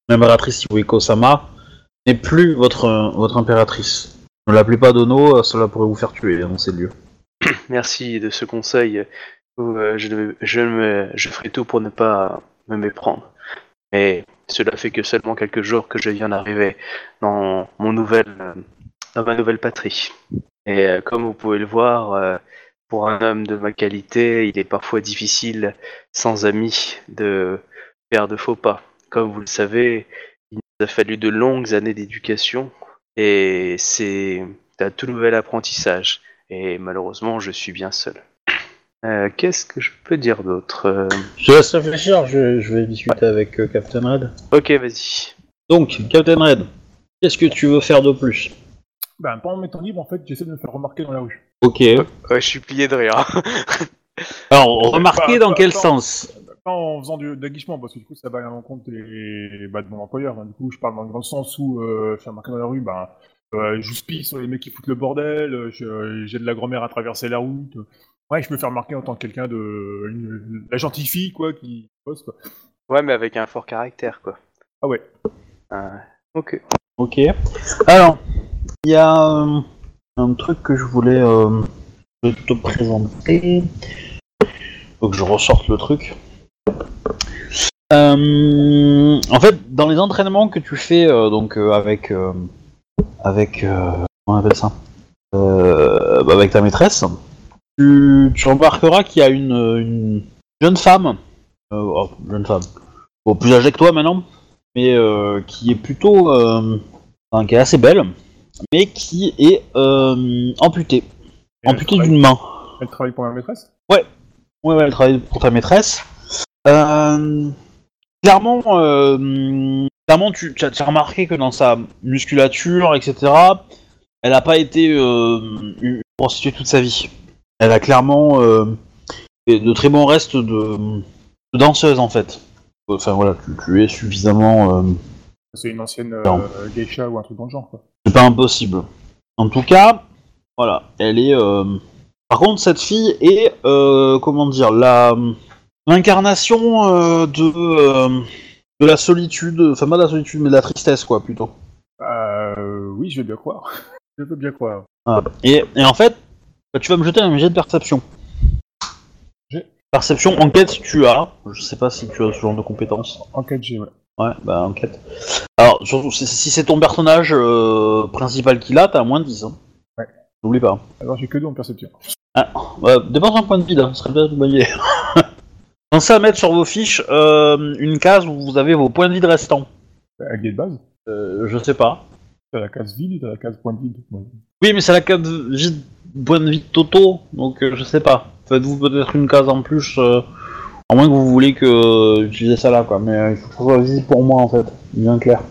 l'impératrice Iweko-sama, n'est plus votre, votre impératrice. Ne l'appelez pas Dono, euh, cela pourrait vous faire tuer dans ces lieux.
Merci de ce conseil. Euh, je, je, me, je ferai tout pour ne pas me méprendre. Mais cela fait que seulement quelques jours que je viens d'arriver dans euh, dans ma nouvelle patrie. Et comme vous pouvez le voir, pour un homme de ma qualité, il est parfois difficile, sans amis, de faire de faux pas. Comme vous le savez, il nous a fallu de longues années d'éducation et c'est un tout nouvel apprentissage. Et malheureusement, je suis bien seul. Euh, Qu'est-ce que je peux dire d'autre? Euh,
Je laisse réfléchir, je, je vais discuter avec euh, Captain Red.
Ok, vas-y.
Donc, Captain Red, qu'est-ce que tu veux faire de plus?
Ben, pendant mes temps libres, en fait, j'essaie de me faire remarquer dans la rue.
Ok.
Ouais, je suis plié de rire.
Alors, remarquez
Pas-
dans
pas-
quel
pas-
sens?
Pas en faisant du d'aguichement, parce que du coup, ça va à l'encontre des- bah, de mon employeur. hein. Du coup, je parle dans le grand sens où euh, faire remarquer dans la rue, ben, euh, je spie sur les mecs qui foutent le bordel, euh, je- j'ai de la grand-mère à traverser la route. Ouais, je me fais remarquer en tant que quelqu'un de... une- la gentille fille, quoi, qui bosse, quoi.
ouais, mais avec un fort caractère, quoi.
Ah ouais.
Ah, ok.
Ok. Alors, il y a euh, un truc que je voulais euh, te présenter. Faut que je ressorte le truc. Euh, en fait, dans les entraînements que tu fais euh, donc euh, avec avec comment on appelle ça? Bah, avec ta maîtresse, tu, tu remarqueras qu'il y a une, une jeune femme, oh, jeune femme, bon, plus âgée que toi maintenant, mais qui est plutôt, enfin, qui est assez belle, mais qui est amputée,
Et
amputée d'une main.
Elle travaille pour ma maîtresse?
Ouais, ouais, elle travaille pour ta maîtresse. Euh, clairement, euh, clairement, tu, tu as tu as remarqué que dans sa musculature, etc., elle n'a pas été euh, une prostituée toute sa vie. Elle a clairement euh, de très bons restes de, de danseuse, en fait. Enfin voilà, tu, tu es suffisamment...
C'est une ancienne geisha ou un truc dans le genre, quoi.
c'est pas impossible. En tout cas, voilà, elle est. Par contre, cette fille est, comment dire, la l'incarnation euh, de euh, de la solitude, enfin pas de la solitude, mais de la tristesse, quoi, plutôt.
Euh, oui, je vais bien croire. je peux bien croire.
Et, et en fait, bah, tu vas me jeter un jet de perception. Perception, enquête, tu as. Je sais pas si tu as ce genre de compétences.
En 4G, ouais.
Ouais, bah enquête. Alors, surtout, si, c'est ton personnage euh, principal qu'il a, t'as moins de 10. Hein.
Ouais.
N'oublie pas.
Alors j'ai que deux en perception.
Ouais, dépense un point de vide, hein, ce serait bien de manier. Pensez à mettre sur vos fiches euh, une case où vous avez vos points de vide restants.
Avec des bases,
Euh, je sais pas.
t'as la case vide et t'as la case point de vide. Ouais.
Oui, mais c'est la case vide, point de vide totaux, donc euh, je sais pas. Faites-vous peut-être une case en plus, euh, à moins que vous voulez que euh, utiliser ça là, quoi. Mais euh, il faut que ça soit visible pour moi, en fait, bien clair.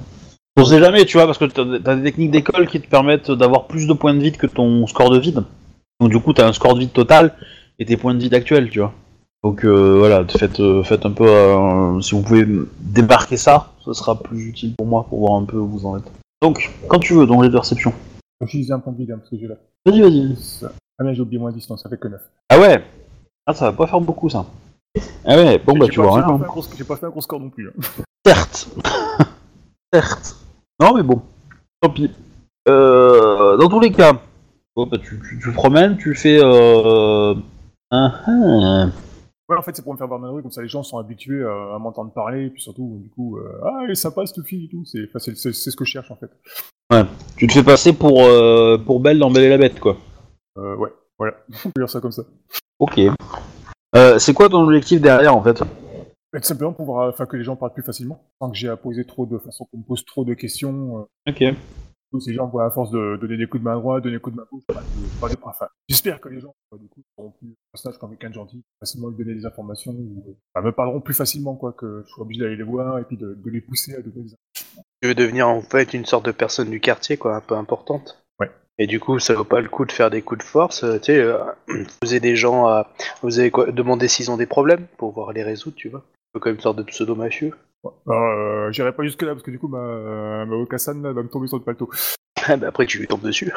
On sait jamais, tu vois, parce que t'as t'as des techniques d'école qui te permettent d'avoir plus de points de vide que ton score de vide. Donc du coup, t'as un score de vide total et tes points de vide actuels, tu vois. Donc euh, voilà, faites, euh, faites un peu. euh, si vous pouvez débarquer ça, ce sera plus utile pour moi pour voir un peu où vous en êtes. Donc, quand tu veux, dans les perceptions.
Faut utiliser un point de parce que j'ai là.
Vas-y, vas-y.
Ah mais j'ai oublié moins 10, non, ça fait que 9.
Ah ouais Ah, ça va pas faire beaucoup ça. Ah ouais, bon bah tu vois
j'ai
rien.
pas fait
hein.
J'ai pas fait un gros score non plus. hein.
Certes. Certes. Non mais bon, tant pis. Euh, dans tous les cas, bon, bah, tu, tu, promènes, tu fais... Euh...
Ouais, en fait, c'est pour me faire voir rue, comme ça les gens sont habitués à, à m'entendre parler, et puis surtout, du coup, euh, ah, est sympa cette fille et tout. C'est enfin, c'est- c'est- c'est ce que je cherche en fait.
Tu te fais passer pour, euh, pour Belle dans Belle et la Bête, quoi.
Euh, ouais, voilà. On peut dire ça comme ça.
Ok. Euh, c'est quoi ton objectif derrière, en fait?
Mais tout simplement pour pouvoir- que les gens parlent plus facilement, sans que j'ai à poser trop de façon qu'on me pose trop de questions. euh,
Ok.
Ces gens, voilà, à force de donner des coups de main droite, donner des coups de main gauche, bah, de- enfin, j'espère que les gens, du coup, seront plus personnage comme quelqu'un de gentil, facilement lui donner des informations, ou, me parleront plus facilement, quoi, que je sois obligé d'aller les voir et puis de, de les pousser à donner des
Tu veux devenir en fait une sorte de personne du quartier, quoi, un peu importante.
Ouais.
Et du coup, ça vaut pas le coup de faire des coups de force, euh, tu sais, euh, poser des gens à. Vous avez quoi Demander s'ils ont des problèmes pour voir les résoudre, tu vois. Comme une sorte de pseudo-mafieux.
Euh, J'irai pas jusque là parce que du coup ma, ma Okasan là, va me tomber sur le paletot.
Ah, bah après, tu lui tombes dessus.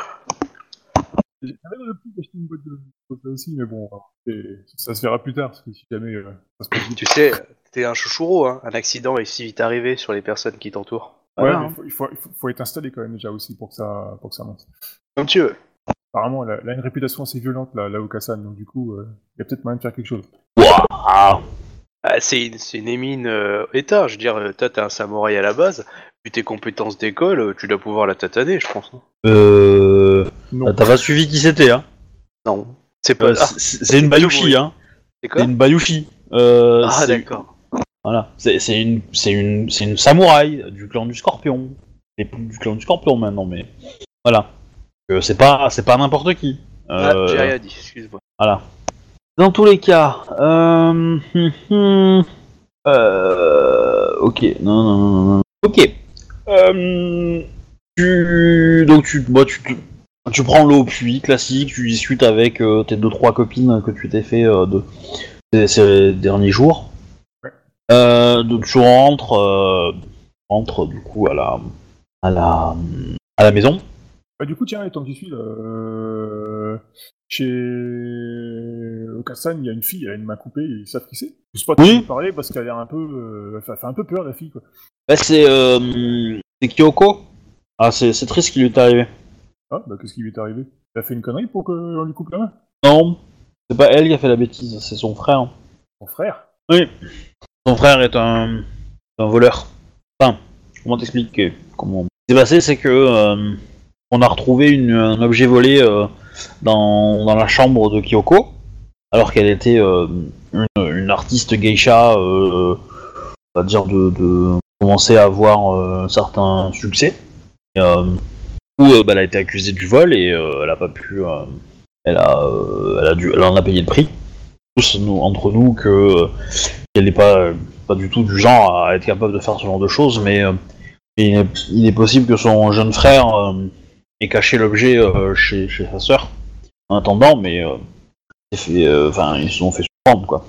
J'avais dans le plus d'acheter une boîte de ça aussi, mais bon, ça se verra plus tard parce que si jamais euh, ça se passe vite.
Tu sais, t'es un chouchouro, hein. Un accident est si vite arrivé sur les personnes qui t'entourent.
Ouais,
Voilà,
mais
hein.
il faut, il, faut, il faut- faut être installé quand même déjà aussi pour que ça, pour que ça monte.
Comme tu veux.
Apparemment, elle a, elle a une réputation assez violente, la, la Okasan, donc du coup, euh, il y a peut-être moyen de faire quelque chose.
Ah.
Ah, c'est une, c'est une émine euh, état. Je veux dire, euh, toi, t'es un samouraï à la base. Vu tes compétences d'école, euh, tu dois pouvoir la tataner, je pense. hein.
Euh...
Non.
T'as pas suivi qui c'était, hein?
Non. C'est pas.
Euh,
Ah,
C'est c'est une Bayushi, hein
c'est quoi?
C'est une Bayushi. Euh,
Ah,
c'est-
d'accord.
Voilà. C'est c'est une, c'est une, c'est une samouraï du clan du Scorpion. Et du clan du Scorpion maintenant, mais voilà. Euh, c'est pas, c'est pas n'importe qui.
Ah,
Euh,
j'ai rien dit, excuse-moi.
Voilà. Dans tous les cas, euh, euh, ok, non, non, non, non, ok. Euh, tu, donc tu, bah, tu, tu, tu prends l'eau au puits classique, tu discutes avec euh, tes deux trois copines que tu t'es fait euh, de ces, ces derniers jours.
Ouais.
Euh, donc tu rentres, rentres du coup à la, à la, à la maison.
Bah, du coup, tiens, et tant que j'y suis, euh, chez Okasan, il y a une fille, elle a une main coupée, ils savent qui c'est. Je sais pas
Oui.
parler parce qu'elle a l'air un peu, euh, elle fait un peu peur la fille, quoi.
Bah, c'est, euh, c'est Kyoko. Ah, c'est, c'est triste ce qui lui est arrivé.
Ah, bah qu'est-ce qui lui est arrivé? Elle a fait une connerie pour qu'on lui coupe la main?
Non, c'est pas elle qui a fait la bêtise, c'est son frère.
Son frère?
Oui. Son frère est un, un voleur. Enfin, comment t'expliquer? Comment? Ce qui s'est passé, c'est que euh, on a retrouvé une- un objet volé euh, dans, la chambre de Kyoko, alors qu'elle était euh, une, artiste geisha, euh, on va dire de, commencer à avoir euh, un certain succès. Euh, où euh, bah, elle a été accusée du vol et euh, elle a pas pu. euh, elle a, euh, elle a dû, elle en a payé le prix. Tous nous, entre nous que euh, qu'elle n'est pas, euh, pas du tout du genre à être capable de faire ce genre de choses, mais euh, il est possible que son jeune frère ait caché l'objet euh, chez, chez sa sœur en attendant, mais euh, euh, enfin, ils se sont fait surprendre quoi.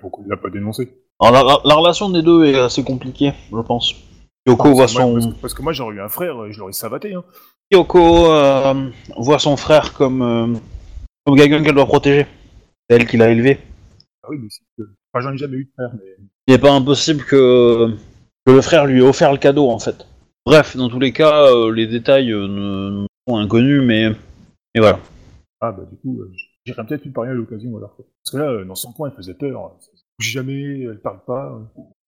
Pourquoi il l'a pas dénoncé?
Alors, la, la- la relation des deux est assez compliquée, je pense. Kyoko voit
moi,
son,
parce, que, parce que moi, j'aurais eu un frère, je l'aurais savaté, hein.
Kyoko euh, voit son frère comme, euh, comme quelqu'un qu'elle doit protéger. C'est elle qui l'a élevé.
Ah oui, mais c'est que... Enfin, j'en ai jamais eu de frère, mais...
Il n'est pas impossible que, que le frère lui ait offert le cadeau en fait. Bref, dans tous les cas, euh, les détails euh, ne, sont inconnus, mais, mais voilà.
Ah bah du coup, euh, j'irai peut-être lui parler à l'occasion, alors. quoi. Parce que là, euh, dans son coin, elle faisait peur. Elle bouge jamais, elle parle pas.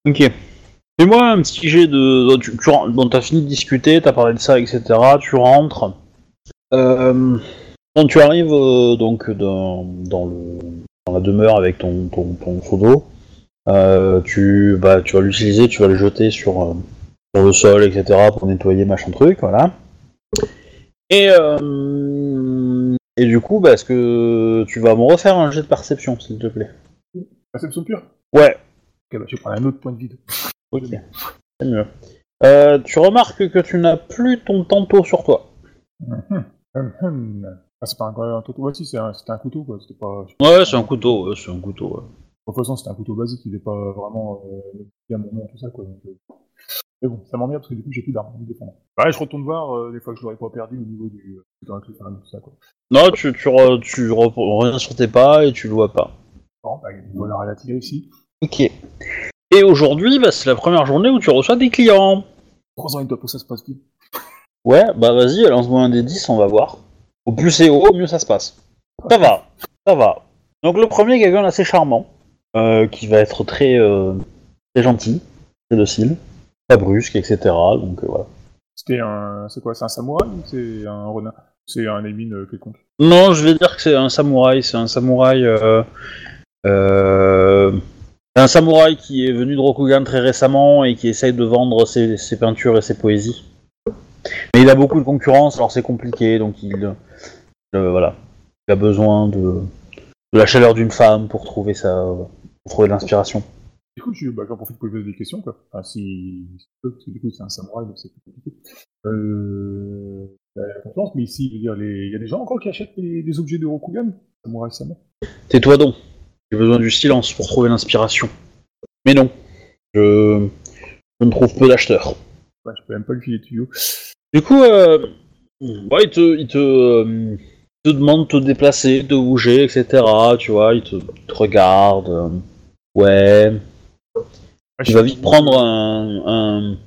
euh.
Ok. Fais-moi un petit jet de. Tu, tu, ren- bon, t'as fini de discuter, t'as parlé de ça, etc. Tu rentres. Euh, quand tu arrives euh, donc dans, dans, le, dans la demeure avec ton, ton, ton seau d'eau, euh, tu, bah, tu vas l'utiliser, tu vas le jeter sur, euh, sur le sol, etc. pour nettoyer machin truc, voilà. Et, euh, et du coup, bah, est-ce que tu vas me refaire un jet de perception, s'il te plaît?
Perception pure?
Ouais,
Ok, bah je prendre un autre point de vide.
Ok, c'est mieux. Euh, tu remarques que tu n'as plus ton tantôt sur toi.
Hum, hum. Ah, c'est pas un, un couteau. Ouais, si, c'est un, c'était un couteau, quoi. C'était pas.
Ouais, c'est un couteau, ouais, c'est un couteau. ouais.
De toute façon, c'était un couteau basique, il est pas vraiment euh, bien tout ça, quoi. donc, euh. Mais bon, ça m'emmerde parce que du coup, j'ai plus d'armes à me défendre. Ouais, je retourne voir euh, des fois que je l'aurais pas perdu au niveau du. Dans la clé, tout ça, quoi.
Non, tu, tu, re- tu re- reviens sur tes pas et tu le vois pas.
Bon, bah, voilà, elle a tiré ici.
Ok. Et aujourd'hui, bah, c'est la première journée où tu reçois des clients.
Trois ans et demi pour que ça se passe bien.
Ouais, bah vas-y, lance-moi un des 10, on va voir. Au plus c'est haut, au mieux ça se passe. Ça va, ça va. Donc le premier, quelqu'un d'assez charmant, euh, qui va être très, euh, très gentil, très docile, pas brusque, etc. Donc euh, voilà.
C'était un. C'est quoi C'est un samouraï ou c'est un renard? C'est un émine euh, quelconque?
Non, je vais dire que c'est un samouraï. C'est un samouraï euh, euh, un samouraï qui est venu de Rokugan très récemment et qui essaye de vendre ses, ses peintures et ses poésies. Mais il a beaucoup de concurrence, alors c'est compliqué, donc il, euh, voilà, il a besoin de, de la chaleur d'une femme pour trouver sa, pour trouver de l'inspiration.
Du coup, je, bah, j'en profite pour lui poser des questions, quoi. Enfin, si, parce que du coup, c'est un samouraï, donc c'est plus compliqué. Euh, la confiance, mais ici, je veux dire, les- il y a des gens encore qui achètent des, des objets de Rokugan Samouraï Sama
Tais-toi donc. J'ai besoin du silence pour trouver l'inspiration. Mais non, je, je ne trouve peu d'acheteurs.
Ouais, je peux même pas lui filer de tuyaux.
Du coup, euh, ouais, il te, il te, euh, il te demande de te déplacer, de bouger, etc. Tu vois, il te, il te regarde. euh, ouais. Il va vite prendre un, un-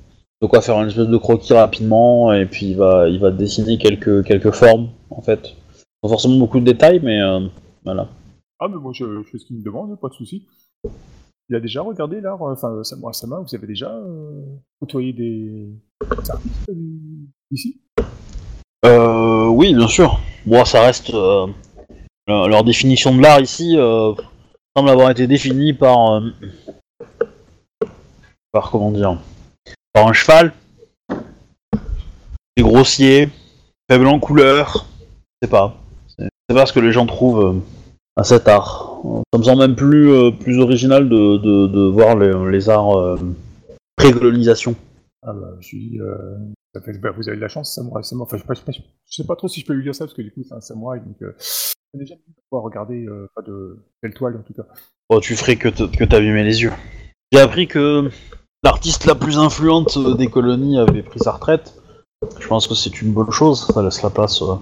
de quoi faire une espèce de croquis rapidement et puis il va, il va dessiner quelques, quelques formes en fait. Pas forcément beaucoup de détails, mais euh, voilà.
Ah, mais moi, je, je fais ce qu'il me demande, pas de souci. Il a déjà regardé l'art, euh, enfin, Samouraï Sama, vous avez déjà euh, côtoyé des, artistes ici?
Euh, oui, bien sûr. Bon, ça reste euh, leur, leur définition de l'art ici semble avoir été définie par par comment dire par un cheval, c'est grossier, faible en couleur. Je sais pas. C'est pas ce que les gens trouvent euh, à cet art. Ça me semble même plus euh, plus original de, de, de voir les, les arts euh, pré-colonisation.
Ah, bah, je suis. Euh, ça fait, bah, vous avez de la chance, Samouraï Sama. Enfin, je sais, pas, je, sais pas, je sais pas trop si je peux lui dire ça, parce que du coup, c'est un samouraï, donc. Euh, j'ai déjà pu pouvoir regarder, pas de telle toile en tout cas.
Oh, tu ferais que t'abîmais les yeux. J'ai appris que l'artiste la plus influente des colonies avait pris sa retraite. Je pense que c'est une bonne chose. Ça laisse la place euh,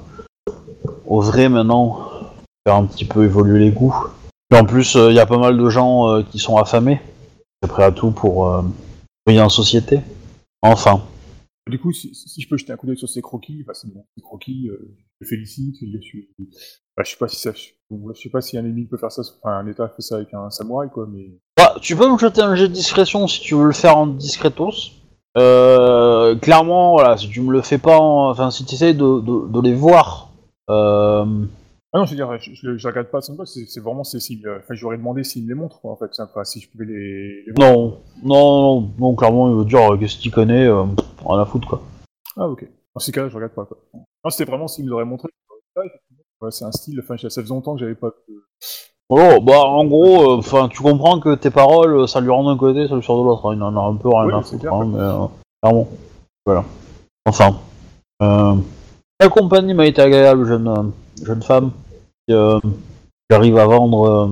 au vrai maintenant. Faire un petit peu évoluer les goûts. Et en plus, il y a pas mal de gens euh, qui sont affamés. C'est prêt à tout pour euh, briller en société. Enfin.
Du coup, si, je peux jeter un coup d'œil sur ces croquis, ces croquis, euh, le félicite. Je suis. Bah, je sais pas si ça. Je, sais pas si un ennemi peut faire ça, enfin, un état fait ça avec un samouraï, quoi, mais.
Bah, tu peux me jeter un jet de discrétion si tu veux le faire en discretos. Euh, clairement, voilà, si tu me le fais pas, en- enfin, si tu essayes de, de, de les voir. Euh,
Ah non, je veux dire, je, je, je regarde pas poste, c'est vraiment c'est Enfin, j'aurais demandé s'il me les montre, quoi, en fait. Enfin, si je pouvais les. les voir.
non, non, non, non, clairement, il veut dire euh, qu'est-ce qu'il connaît, euh, rien à foutre quoi.
Ah, ok. Dans ces cas-là, je regarde pas, quoi. Non, c'était vraiment s'il me l'aurait montré. Ah. Ouais, c'est un style, enfin, ça faisait longtemps que j'avais pas. de-
Oh, bah, en gros, enfin, tu comprends que tes paroles, euh, ça lui rend d'un côté, ça lui sort de l'autre. hein, Il en a un peu rien
Oui,
à foutre,
clair,
hein, mais euh, clairement. Voilà. Enfin. Euh, la compagnie m'a été agréable, jeune, euh, jeune femme. Si euh, j'arrive à vendre euh,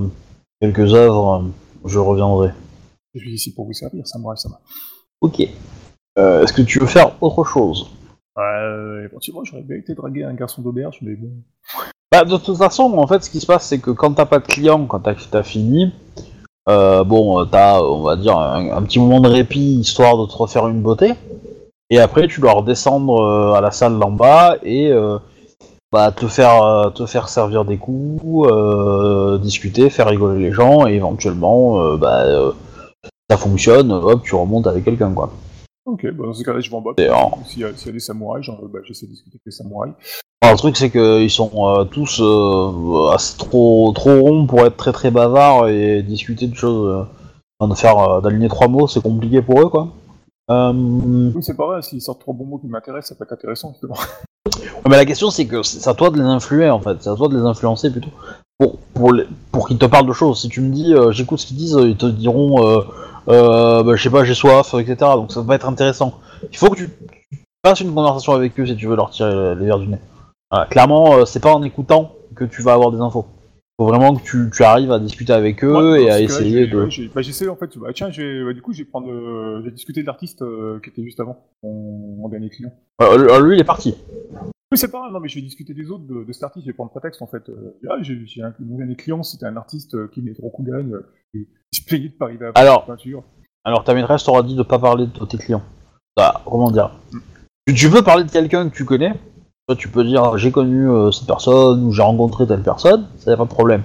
quelques œuvres, euh, je reviendrai.
Je suis ici pour vous servir, ça me ça va.
Ok. Euh, Est-ce que tu veux faire autre chose?
Euh, éventuellement, j'aurais bien été draguer un garçon d'auberge, mais bon.
Bah, de toute façon, en fait, ce qui se passe, c'est que quand t'as pas de clients, quand t'as as fini, euh, bon, t'as, on va dire, un, un petit moment de répit histoire de te refaire une beauté. Et après, tu dois redescendre euh, à la salle d'en bas et euh, bah, te faire euh, te faire servir des coups, euh, discuter, faire rigoler les gens et éventuellement, euh, bah, euh, ça fonctionne, hop, tu remontes avec quelqu'un, quoi.
Ok, bah dans ce cas-là, je vais en.
Et en-
S'il y, a- s'il y a des samouraïs, genre, bah, j'essaie de discuter avec les samouraïs.
Alors, le truc c'est qu'ils sont euh, tous euh, trop trop ronds pour être très très bavards et discuter de choses, euh, de faire euh, d'aligner trois mots, c'est compliqué pour eux quoi. Euh,
Oui, c'est pas vrai, s'ils sortent trois bons mots qui m'intéressent, ça peut être intéressant, justement.
mais la question c'est que c'est à toi de les influer en fait, c'est à toi de les influencer plutôt pour pour les- pour qu'ils te parlent de choses. Si tu me dis euh, j'écoute ce qu'ils disent, ils te diront euh, euh, bah, je sais pas j'ai soif etc. Donc ça va être intéressant. Il faut que tu fasses une conversation avec eux si tu veux leur tirer les verres du nez. Voilà, clairement, euh, c'est pas en écoutant que tu vas avoir des infos. Faut vraiment que tu, tu arrives à discuter avec eux
Ouais,
et à essayer
j'ai-
de.
ouais, j'ai- bah, j'essaie en fait, bah, tiens, j'ai, bah, du coup, j'ai prendre, euh, j'ai discuté de l'artiste euh, qui était juste avant, mon, mon dernier client.
Euh, lui, il est parti.
Oui, c'est pas grave, non, mais je vais discuter des autres de, de cet artiste, je vais prendre prétexte en fait. Euh, ah, j'ai, j'ai un, mon dernier client, c'était un artiste euh, qui venait de Rokugan, euh, et il se plaignait de pas arriver à
Alors.
la peinture.
Alors, ta maîtresse t'aura dit de pas parler de tes clients. Bah, comment dire? Tu, tu peux parler de quelqu'un que tu connais. Toi, tu peux dire j'ai connu euh, cette personne ou j'ai rencontré telle personne, ça y a pas de problème.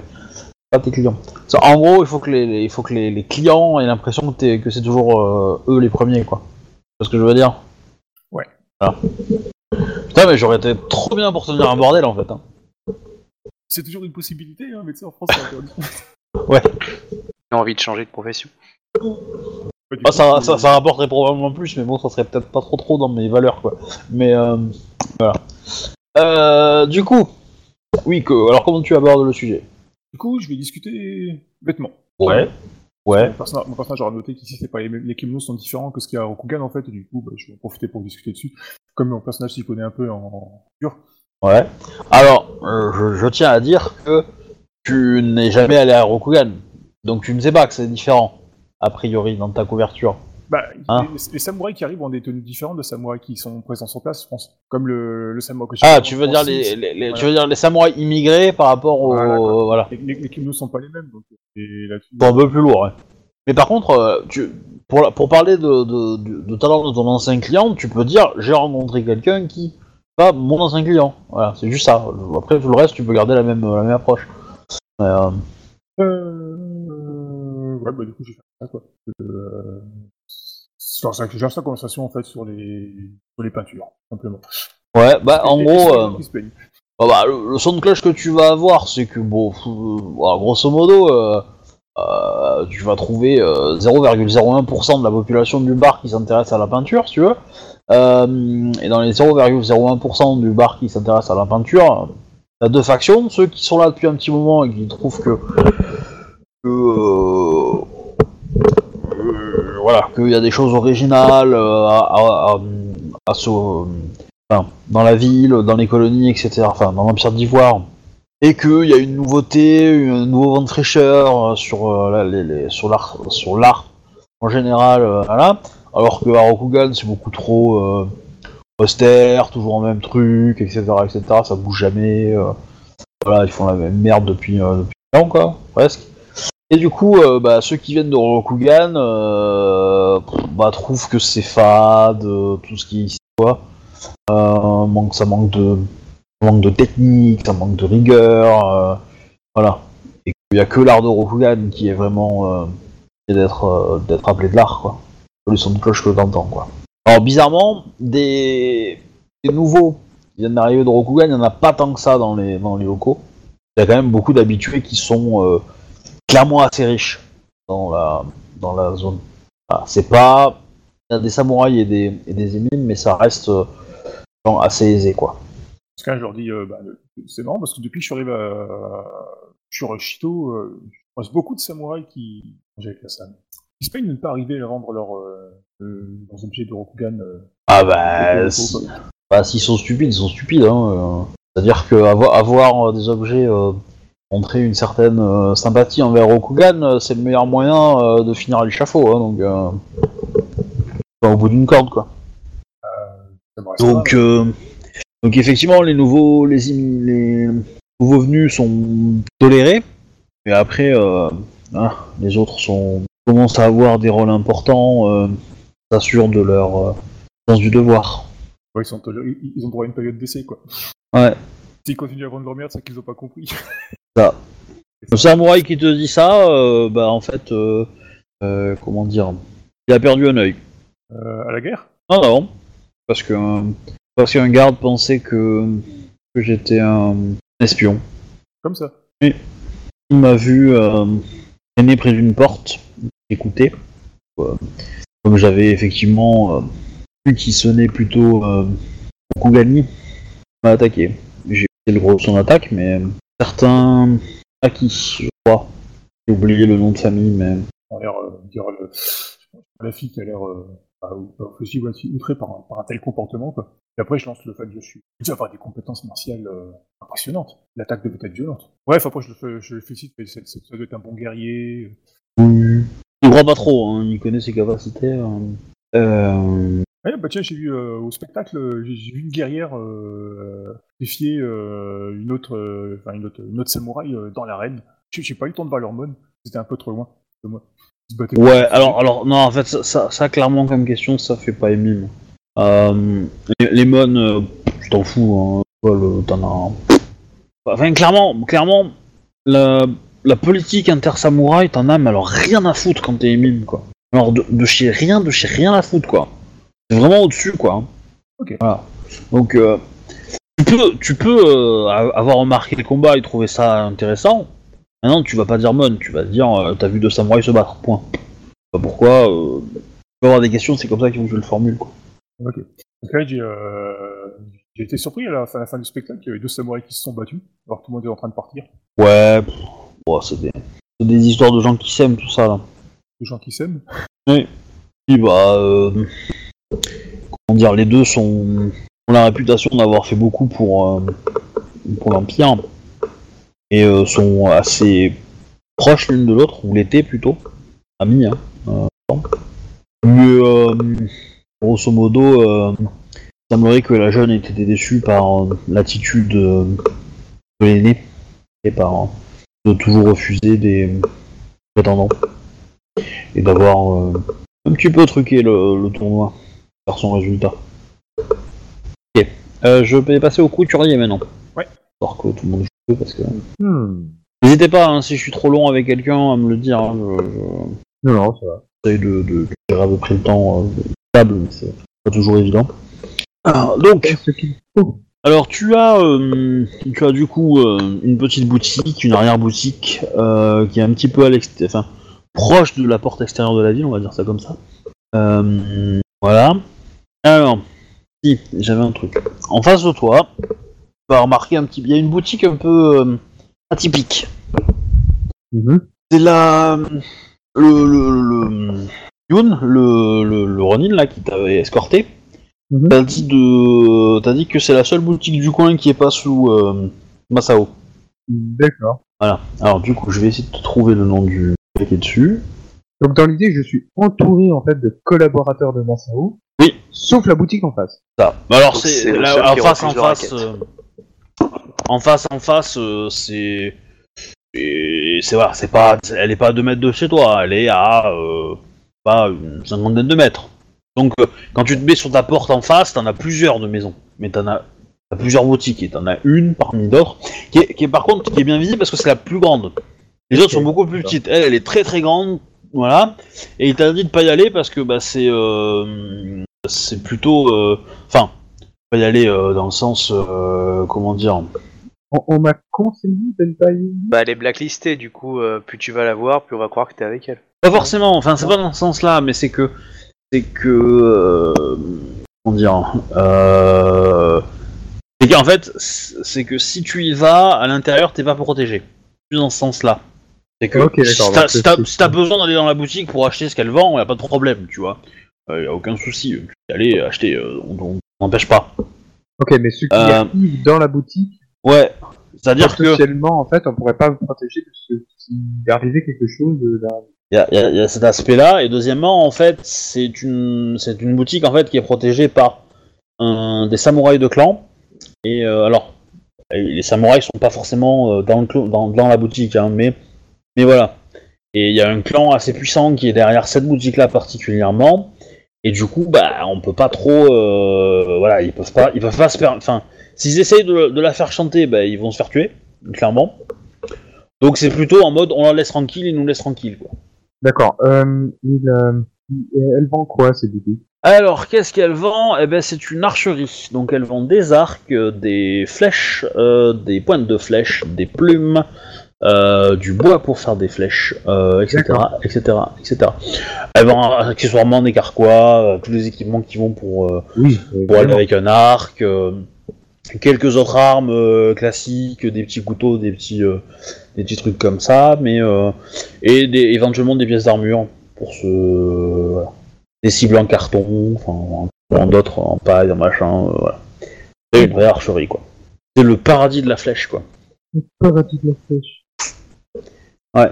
Pas tes clients. Ça, en gros, il faut que les, les- il faut que les, les clients aient l'impression que, t'es- que c'est toujours euh, eux les premiers, quoi. C'est ce que je veux dire?
Ouais.
Voilà. Putain, mais j'aurais été trop bien pour tenir un bordel en fait. hein.
C'est toujours une possibilité, hein, mais tu sais, en France, c'est interdit.
Ouais.
J'ai envie de changer de profession.
Ah,
coup,
ça, ça, ça rapporterait probablement plus, mais bon, ça serait peut-être pas trop trop dans mes valeurs, quoi. Mais euh, voilà. Euh, du coup, oui, que, alors comment tu abordes le sujet?
Du coup, je vais discuter bêtement.
Ouais. Ouais.
Mon personnage, mon personnage aura noté qu'ici, c'est pas les, mêmes- les kimonos sont différents que ce qu'il y a à Rokugan en fait, et du coup, bah, je vais en profiter pour discuter dessus. Comme mon personnage s'y connaît un peu en pur.
Ouais. Alors, euh, je, je tiens à dire que tu n'es jamais allé à Rokugan, donc tu ne sais pas que c'est différent, a priori, dans ta couverture.
Bah,
Hein
les, les samouraïs qui arrivent ont des tenues différentes de samouraïs qui sont présents sur place, je pense. Comme le, le samouraï que
Ah, tu veux dire les, les- les-
Voilà.
tu veux dire les samouraïs immigrés par rapport aux
Voilà, Les, les, kimonos sont pas les mêmes, donc et
un peu plus ouais. Mais par contre, euh, tu, pour, pour parler de, de, de, de talent de ton ancien client, tu peux dire j'ai rencontré quelqu'un qui pas mon ancien client. Voilà, c'est juste ça. Après tout le reste, tu peux garder la même la même approche. Euh,
Euh... Ouais, bah du coup, j'ai fait ça, quoi. Euh... Lance la conversation, en fait, sur les, sur les peintures, simplement.
ouais, bah en
Et-
gros. euh,
qui se plaignent.
Ah bah, le, le son de cloche que tu vas avoir, c'est que, bon, euh, voilà, grosso modo, euh, euh, tu vas trouver euh, 0,01% de la population du bar qui s'intéresse à la peinture, si tu veux. Et dans les 0,01% du bar qui s'intéresse à la peinture, t'as deux factions, ceux qui sont là depuis un petit moment et qui trouvent que... que voilà, qu'il y a des choses originales euh, dans la ville, dans les colonies, etc., enfin dans l'Empire d'Ivoire, et qu'il y a une nouveauté, un nouveau vent de fraîcheur euh, sur euh, sur l'art, en général. Alors que à Rokugan c'est beaucoup trop austère, toujours le même truc, etc., etc. Ça bouge jamais. voilà, ils font la même merde depuis depuis longtemps, quoi, presque. Et du coup, euh, bah, ceux qui viennent de Rokugan, euh, bah, trouvent que c'est fade, euh, tout ce qui est ici, quoi. Manque, ça manque de, manque de technique, ça manque de rigueur, voilà. Et qu'il n'y a que l'art de Rokugan qui est vraiment d'être appelé de l'art, quoi. Le son de cloche que t'entends, quoi. Alors bizarrement, des, des nouveaux qui viennent d'arriver de Rokugan, il n'y en a pas tant que ça dans les dans les locaux. Il y a quand même beaucoup d'habitués qui sont clairement assez riches dans la dans la zone. Voilà, c'est pas il y a des samouraïs et des et des émimes, mais ça reste euh, genre assez aisé, quoi.
Parce que je leur dis, euh, bah, c'est marrant parce que depuis que je suis arrivé à... sur Shito, euh, je croise beaucoup de samouraïs qui mangent avec la Sam. Ils se de ne pas arriver à vendre leurs euh, leurs objets de Rokugan.
Ah bah, bah, s'ils sont stupides, ils sont stupides. Hein. C'est-à-dire que avoir, des objets montrer une certaine euh, sympathie envers Rokugan, euh, c'est le meilleur moyen euh, de finir à l'échafaud. Hein, donc, euh, au bout d'une corde, quoi.
Reste
Donc, euh, donc effectivement, les nouveaux, les, les nouveaux venus sont tolérés, mais après, euh, hein, les autres sont commencent à avoir des rôles importants, euh, s'assurent de leur euh, sens du devoir.
ouais, ils, sont ils- ont droit à une période d'essai, quoi.
Ouais.
S'ils continuent à vendre leur merde, c'est qu'ils ont pas compris.
Le samouraï qui te dit ça, euh, bah en fait, euh, euh, comment dire, il a perdu un œil.
Euh, à la guerre?
Non, non, parce que parce qu'un garde pensait que que j'étais un espion.
Comme ça.
Il m'a vu euh, traîner près d'une porte, écouter. Euh, comme j'avais effectivement euh, vu qu'il sonnait plutôt euh, Kugani, il m'a attaqué. J'ai fait le gros de son attaque, mais certains acquis, je crois. J'ai oublié le nom de famille, mais
On a l'air, euh, dire, le- la fille qui a l'air euh, bah, bah, aussi outrée par un, par un tel comportement, quoi. Et après, je lance le fait que je suis. Dis avoir des compétences martiales euh, impressionnantes. L'attaque devait être violente. Bref, après, je le, fais- je le félicite, mais ça doit être un bon guerrier.
il croit pas trop, hein, il connaît ses capacités. hein. Euh,
Ouais, bah tiens, j'ai vu euh, au spectacle, euh, j'ai vu une guerrière euh, défier euh, une autre, enfin une autre, une autre samouraï dans l'arène. J'ai pas eu le temps de voir l'hormone, c'était un peu trop loin de moi.
Ouais, alors, alors, non, en fait, ça, ça, ça, clairement, comme question, ça fait pas émime. Euh, les, les mônes, tu t'en fous, hein. T'en as. Enfin, clairement, clairement, la, la politique inter-samouraï, t'en as, mais alors rien à foutre quand t'es émime, quoi. Alors, de, de chez rien, de chez rien à foutre, quoi. C'est vraiment au-dessus, quoi.
Ok.
Voilà. Donc, euh, tu peux, tu peux euh, avoir remarqué le combat et trouver ça intéressant. Maintenant, tu vas pas dire Mon, tu vas dire euh, t'as vu deux samouraïs se battre, point. Pas pourquoi. Euh... Tu peux avoir des questions, c'est comme ça qu'il faut que je le formule, quoi.
Ok. Donc là, j'ai j'ai été surpris à la, fin, à la fin du spectacle, il y avait deux samouraïs qui se sont battus, alors que tout le monde est en train de partir.
Ouais, pff, c'est des... c'est des histoires de gens qui s'aiment, tout ça, là.
Des gens qui s'aiment.
Oui, bah, euh, les deux sont ont la réputation d'avoir fait beaucoup pour euh, pour l'empire et euh, sont assez proches l'une de l'autre ou l'étaient plutôt amis. Hein, euh, mais grosso modo, il semblerait que la jeune ait été déçue par l'attitude de l'aîné et par de toujours refuser des prétendants et d'avoir un petit peu truqué le tournoi par son résultat. Ok, euh, je vais passer au couturier maintenant.
Ouais.
Histoire que tout le monde joue parce que.
Hmm.
N'hésitez pas, hein, si je suis trop long avec quelqu'un, à me le dire. hein, je- je-
Non, non, ça va.
J'essaye de, de, de gérer à peu près le temps euh, stable, mais c'est pas toujours évident. Alors, donc, alors tu as, euh, tu as du coup euh, une petite boutique, une arrière-boutique euh, qui est un petit peu à l'extérieur, enfin proche de la porte extérieure de la ville, on va dire ça comme ça. Euh, voilà. Alors, si, j'avais un truc. En face de toi, tu vas remarquer un petit, il y a une boutique un peu euh, atypique.
Mhm.
C'est la le le le Yoon, le, le, le Ronin là qui t'avait escorté.
Mhm.
T'as dit de t'as dit que c'est la seule boutique du coin qui est pas sous euh, Masao.
D'accord.
Voilà. Alors du coup, je vais essayer de te trouver le nom du mec qui est dessus.
Donc dans l'idée, je suis entouré en fait de collaborateurs de Masao. Sauf la boutique en face.
Ça. Alors c'est là,
seul
en face en face euh, en face en face euh, c'est c'est voilà, c'est pas elle est pas à 2 mètres de chez toi, elle est à euh, pas une cinquantaine de mètres. Donc euh, quand tu te mets sur ta porte en face, t'en as plusieurs de maisons, mais t'en as t'as plusieurs boutiques et t'en as une parmi d'autres qui est, qui est par contre qui est bien visible parce que c'est la plus grande. Les autres sont beaucoup plus petites. Elle, elle est très très grande, voilà. Et il t'a dit de pas y aller parce que bah c'est euh, c'est plutôt euh, enfin pas y aller euh, dans le sens euh, comment dire
On, on m'a conseillé de ne pas y aller.
Bah, elle est blacklistée, du coup, euh, plus tu vas la voir, plus on va croire que t'es avec elle.
Pas forcément, enfin c'est pas dans ce sens-là, mais c'est que c'est que euh, comment dire euh, c'est qu'en fait c'est que si tu y vas à l'intérieur t'es pas protégé. Plus dans ce sens-là. C'est que t'as si t'as besoin d'aller dans la boutique pour acheter ce qu'elle vend, y a pas de problème, tu vois. Euh, y a aucun souci, tu peux aller acheter, euh, on t'empêche pas.
Ok, mais ceux qui
Euh,
arrivent dans la boutique,
Ouais, c'est-à-dire que
potentiellement, en fait, on pourrait pas me protéger de ce qui arrivait quelque chose là.
Il y a, y a- y a cet aspect-là, et deuxièmement, en fait, c'est une, c'est une boutique en fait qui est protégée par un, des samouraïs de clan. Et euh, alors, les samouraïs sont pas forcément euh, dans, le dans la boutique, hein, mais, mais voilà. Et il y a un clan assez puissant qui est derrière cette boutique-là particulièrement. Et du coup, bah, on peut pas trop, euh, voilà, ils peuvent pas, ils peuvent pas se faire, enfin, s'ils essayent de, de la faire chanter, bah, ils vont se faire tuer, clairement. Donc c'est plutôt en mode, on la laisse tranquille, ils nous laissent tranquille, quoi.
D'accord. Euh, euh, elle vend quoi ces boutiques
Alors, qu'est-ce qu'elle vend? Eh ben, c'est une archerie. Donc, elle vend des arcs, des flèches, euh, des pointes de flèches, des plumes, euh, du bois pour faire des flèches, euh, etc., etc., etc. Elle vend accessoirement des carquois, euh, tous les équipements qui vont pour, euh,
Oui.
pour aller avec un arc, quelques autres armes classiques, des petits couteaux, des petits, des petits trucs comme ça, mais et des, éventuellement des pièces d'armure pour se voilà. des cibles en carton, enfin en, en d'autres en paille, en machin, voilà. C'est une vraie archerie quoi. C'est le paradis de la flèche quoi.
Le paradis de la flèche.
Ouais.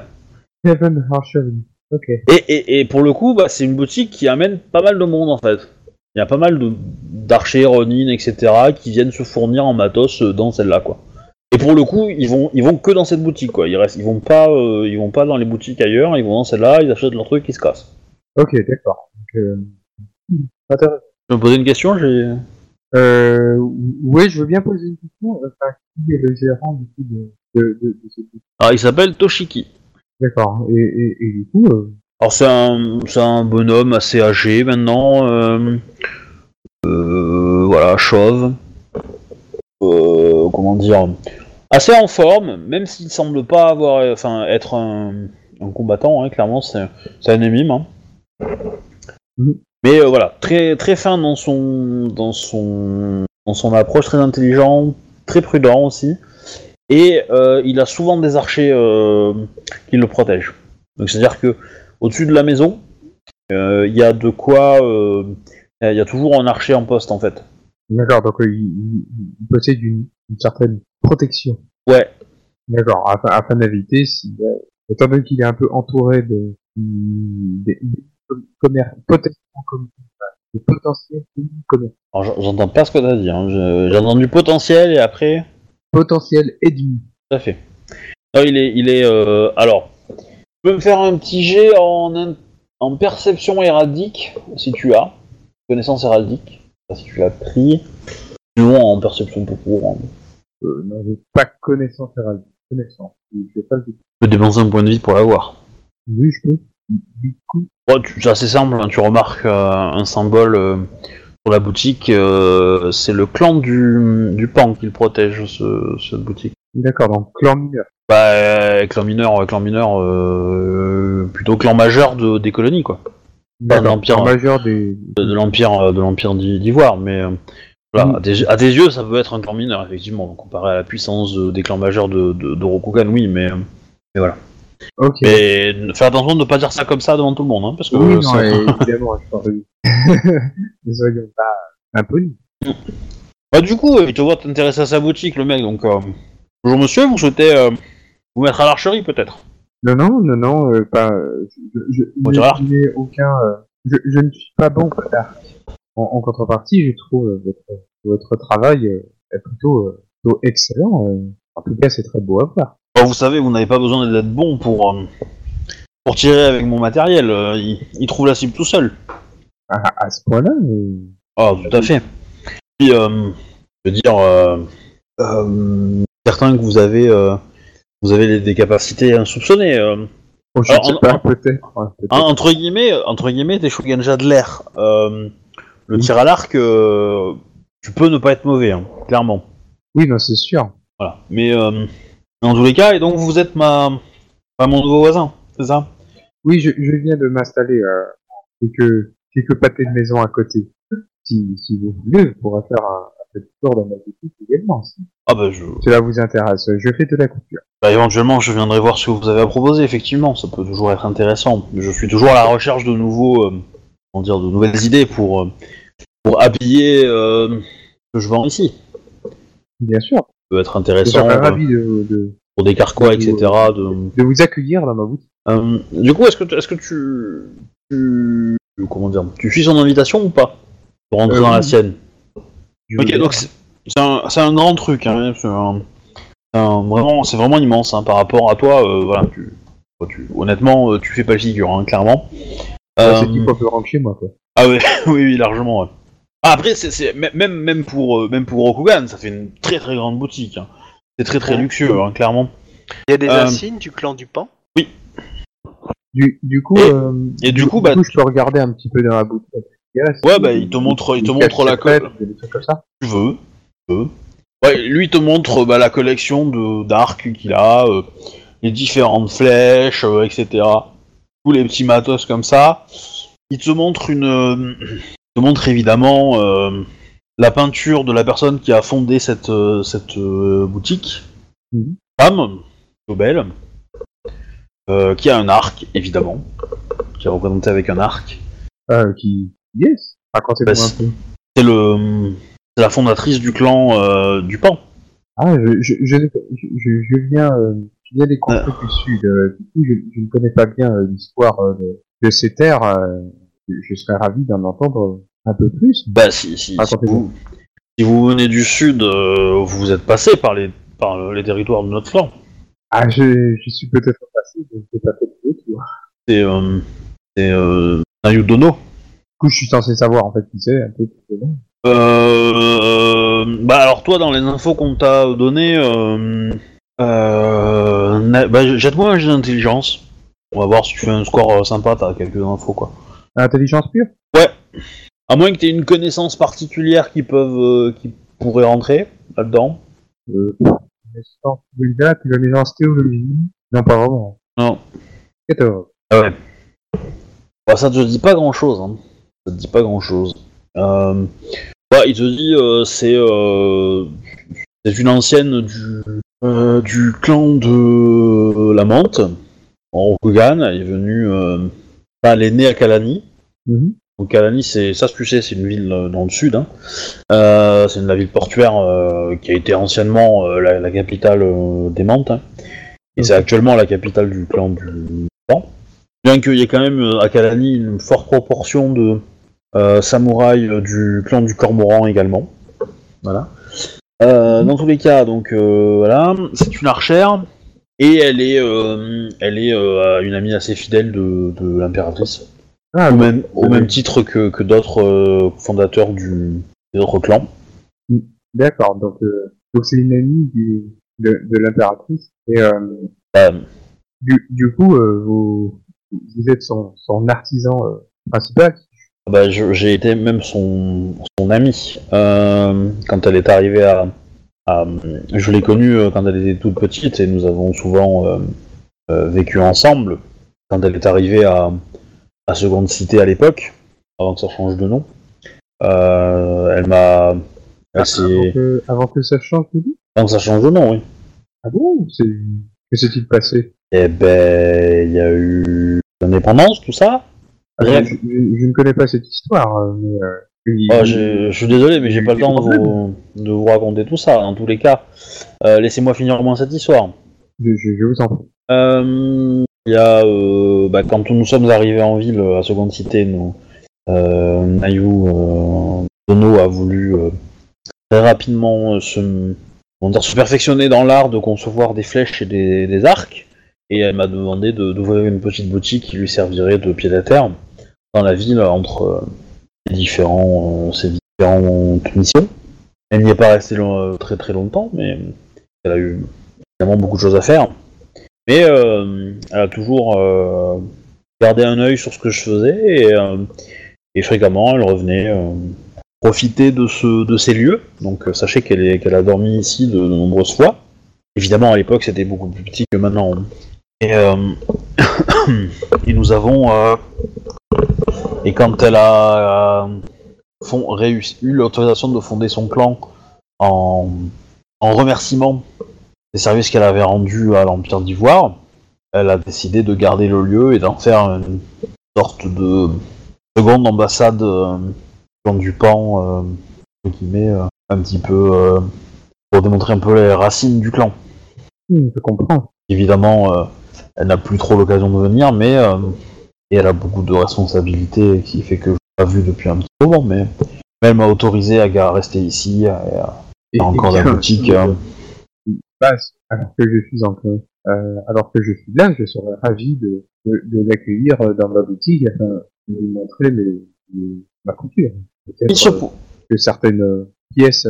Heaven Archery. Ok.
Et, et, et pour le coup, bah, c'est une boutique qui amène pas mal de monde en fait. Il y a pas mal d'archers, ronin, etc. qui viennent se fournir en matos euh, dans celle-là quoi. Et pour le coup, ils vont ils vont que dans cette boutique quoi. Ils restent, ils vont pas euh, ils vont pas dans les boutiques ailleurs. Ils vont dans celle-là, ils achètent leur truc, ils se cassent.
Ok, d'accord. Euh, intéressant.
Je me poser une question, j'ai.
Euh, ouais, je veux bien poser une question. Enfin, qui est le gérant du coup de, de, de, de cette boutique
Alors il s'appelle Toshiki.
D'accord. Et, et, et du coup, euh,
Alors c'est un, un bonhomme assez âgé maintenant, euh, euh, voilà, chauve, comment dire, assez en forme, même s'il semble pas avoir, enfin, être un, un combattant. hein, clairement, c'est un ennemi. Hein.
Mhm.
Mais voilà, très très fin dans son dans son dans son approche, très intelligent, très prudent aussi. Et euh, il a souvent des archers euh, qui le protègent. Donc c'est-à-dire que au-dessus de la maison, euh, il y a de quoi, il y a toujours un archer en poste en fait.
D'accord, donc il, possède une, une certaine protection.
Ouais,
D'accord, afin, afin d'éviter, si, étant donné qu'il est un peu entouré de, de.
Alors, j'en- j'entends pas ce que t'as dit. Hein. J'ai entendu potentiel et après.
Potentiel ennemis.
Tout à fait. Non, il est, il est. euh, alors, tu peux me faire un petit jet en, perception héraldique si tu as connaissance héraldique. Je sais pas Si tu l'as pris. Sinon en perception tout court. hein.
Euh, non, j'ai pas connaissance héraldique. Connaissance. Je vais pas le dire.
Tu peux dépenser un point de vie pour l'avoir.
Oui, je peux. Du coup,
tu- c'est assez simple. hein, Tu remarques euh, un symbole euh, la boutique. euh, c'est le clan du, du pan qui le protège ce, cette boutique.
d'accord, donc clan mineur.
Bah, euh, clan mineur, clan mineur, euh, plutôt clan majeur de, des colonies quoi.
D'accord,
l'Empire.
majeur des...
de, de l'empire de l'empire d'I- d'Ivoire, mais voilà,
Mm.
à, tes, à tes yeux, ça peut être un clan mineur effectivement, comparé à la puissance de- des clans majeurs de, de, de Rokugan, oui, mais, mais voilà.
Ok.
N- fais attention de ne pas dire ça comme ça devant tout le monde, hein, parce que
oui, non,
ça-
évidemment, je. Ne soyons pas impolis.
Bah, du coup, euh, il te voit t'intéresser à sa boutique, le mec, donc euh, bonjour monsieur, vous souhaitez euh, vous mettre à l'archerie peut-être?
Non, non, non, non, euh, pas. Je, je, n'ai aucun. je, je ne suis pas bon d'art. En, en contrepartie, je trouve votre, votre travail plutôt, plutôt excellent. En tout cas, c'est très beau à voir.
Vous savez, vous n'avez pas besoin d'être bon pour euh, pour tirer avec mon matériel, euh, il, il trouve la cible tout seul.
À, à ce point-là,
Ah, tout à fait. Puis, euh, je veux dire, euh, euh, certain que vous avez, euh, vous avez des- des capacités insoupçonnées. euh.
oh, je
Alors,
sais
en-
pas,
en-
peut-être. ouais, peut-être.
Hein, entre guillemets, entre guillemets, t'es Shuganja de l'air. Euh, le tir à l'arc, euh, tu peux ne pas être mauvais, hein, clairement.
Oui, non, c'est sûr.
Voilà. Mais euh, dans tous les cas, et donc vous êtes ma, mon nouveau voisin, c'est ça?
Oui, je, je viens de m'installer euh, quelques, quelques pâtés de maison à côté. Si, si vous voulez, je pourrais faire un, un petit tour dans ma boutique également. Si
Ah bah je,
cela vous intéresse, je fais de la couture.
bah, éventuellement, je viendrai voir ce que vous avez à proposer. Effectivement, ça peut toujours être intéressant. Je suis toujours à la recherche de nouveaux, euh, comment dire, de nouvelles idées pour euh, pour habiller euh, ce que je vends ici.
Bien sûr.
Peut être intéressant
serais
euh,
ravi de, de,
pour des carquois, etc. De...
de vous accueillir dans ma boutique.
Euh, du coup, est-ce que, est-ce que tu, tu, comment dire, tu suis son invitation ou pas pour rentrer
Euh,
dans la sienne? Ok, donc c'est un, c'est un grand truc, hein, un- un- vraiment, c'est vraiment immense hein, par rapport à toi. euh, voilà, tu, honnêtement, tu fais pas le figure, hein, clairement.
dire, c'est qui peut rentrer chez moi, quoi.
ah oui, oui, oui, largement. ouais. Ah, après, c'est, même, même- même pour, euh, même pour Rokugan, ça fait une très très grande boutique. hein. C'est très très luxueux, hein, clairement.
Il y a des
Euh,
insignes du clan du pan?
Du, du coup,
Et-
euh,
et du coup, bah,
je peux regarder un petit peu dans la boutique. Yes.
Ouais, bah, il te montre- il te montre la colle.
Des trucs comme ça.
tu veux. tu veux. Ouais, lui il te montre bah, la collection de d'arcs qu'il a, euh, les différentes flèches, euh, etc. Tous les petits matos comme ça. Il te montre une, euh, te montre évidemment euh, la peinture de la personne qui a fondé cette euh, cette euh, boutique.
Mhm.
Femme, plutôt belle, euh, qui a un arc évidemment, qui est représenté avec un arc.
Euh, qui, yes. Racontez-moi
Bah,
un peu.
C'est le, c'est la fondatrice du clan euh, du Pan.
Ah, je, je, je, je, viens, euh, je viens des contrées du sud. euh, du coup, je, je ne connais pas bien euh, l'histoire euh, de, de ces terres. Je, je serais ravi d'en entendre un peu plus.
Bah si, si, si vous, si vous venez du sud, euh, vous êtes passé par les, par les territoires de notre clan.
Ah, je, je suis peut-être passé, je ne sais pas peut-être le tour.
C'est euh, c'est euh, Nayudono.
Du coup, je suis censé savoir en fait qui c'est, un peu plus.
Euh, bah alors toi, dans les infos qu'on t'a données, euh, euh, bah, jette-moi un jet d'intelligence. On va voir si tu fais un score euh, sympa, t'as quelques infos quoi.
Intelligence pure
À moins que tu aies une connaissance particulière qui peuvent, euh, qui pourrait rentrer là-dedans.
euh, Naissance Vulga, tu vas mélanger théologie Non, pas vraiment.
Non.
14.
Ah ouais. Bah, ça te dit pas grand chose. Hein. Ça te dit pas grand chose. Euh... bah, il te dit euh, c'est euh, c'est une ancienne du euh, du clan de la Menthe en Rokugan. Elle est venue. Elle est née à Kalani.
Mhm.
Donc Kalani, c'est ça, tu sais, c'est une ville euh, dans le sud. Hein. Euh, c'est une la ville portuaire euh, qui a été anciennement euh, la, la capitale des Mantes. hein. Et c'est actuellement la capitale du clan du Vent. Bien qu'il y ait quand même à Kalani une forte proportion de samouraïs du clan du Cormoran également. Voilà. Dans tous les cas, donc voilà, c'est une archère et elle est, euh, elle est euh, une amie assez fidèle de, de l'impératrice.
Ah,
Au même, au même titre que, que d'autres euh, fondateurs du, d'autres clans.
D'accord, donc donc c'est une amie du, de, de l'impératrice. Et du, du coup, vous, vous êtes son, son artisan principal.
bah, j'ai été même son, son ami quand elle est arrivée à. À- je l'ai connue euh, quand elle était toute petite et nous avons souvent euh, euh, vécu ensemble. Quand elle est arrivée à, à Seconde Cité à l'époque, avant que ça change de nom, euh, elle m'a. s'est-
Avant que, avant que ça change de vie
Avant que ça change de nom, oui.
Ah bon? Que s'est-il passé?
Eh ben, il y a eu l'indépendance, tout ça.
Ah, je, je- je ne connais pas cette histoire, euh, mais... Euh,
Oh, je, suis désolé, mais j'ai pas le temps de vous, de vous raconter tout ça. En tous les cas, Euh, laissez-moi finir au moins cette histoire.
je, je, je vous en prie.
Euh, Il y a, euh, bah, quand nous sommes arrivés en ville à Seconde Cité, nous, Nayu Dono a voulu très rapidement se, dire, se perfectionner dans l'art de concevoir des flèches et des, des arcs. Et elle m'a demandé de- d'ouvrir une petite boutique qui lui servirait de pied à terre dans la ville entre différents, euh, ses différentes missions. Elle n'y est pas restée euh, très très longtemps, mais elle a eu évidemment beaucoup de choses à faire. Mais euh, elle a toujours euh, gardé un œil sur ce que je faisais et, euh, fréquemment elle revenait euh, profiter de, ce, de ces lieux. Donc euh, sachez qu'elle a dormi ici de nombreuses fois. Évidemment à l'époque c'était beaucoup plus petit que maintenant. Et, euh, et nous avons... euh, et quand elle a euh, fond- réussi, eu l'autorisation de fonder son clan en, en remerciement des services qu'elle avait rendus à l'Empire d'Ivoire, elle a décidé de garder le lieu et d'en faire une sorte de seconde ambassade euh, dans du pan, euh, entre guillemets, euh, un petit peu pour démontrer un peu les racines du clan.
Hmm, je comprends.
Évidemment, elle n'a plus trop l'occasion de venir, mais euh, et elle a beaucoup de responsabilités qui fait que je l'ai pas vue depuis un petit moment, mais, mais elle m'a autorisé à rester ici et à
Et,
faire encore la boutique. euh,
euh, passe, alors que je suis encore, euh, alors que je suis là, je serais ravi de, de, de l'accueillir dans ma boutique afin de lui montrer mes, mes- ma couture.
il
Peut-être
se peut.
que certaines pièces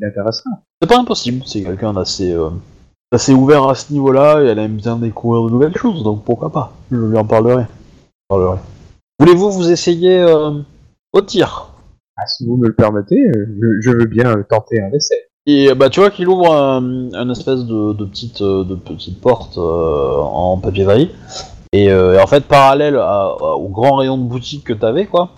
l'intéresseraient.
C'est pas impossible, c'est quelqu'un d'assez d'assez ouvert à ce niveau-là et elle aime bien découvrir de nouvelles choses, donc pourquoi pas. Je lui en parlerai. Voulez-vous vous essayer euh, au tir?
Ah, si vous me le permettez, euh, je, je veux bien euh, tenter un essai.
Et bah tu vois qu'il ouvre un, un espèce de, de petite de petite porte euh, en papier vaille et, euh, et en fait parallèle à- à- au grand rayon de boutique que t'avais quoi,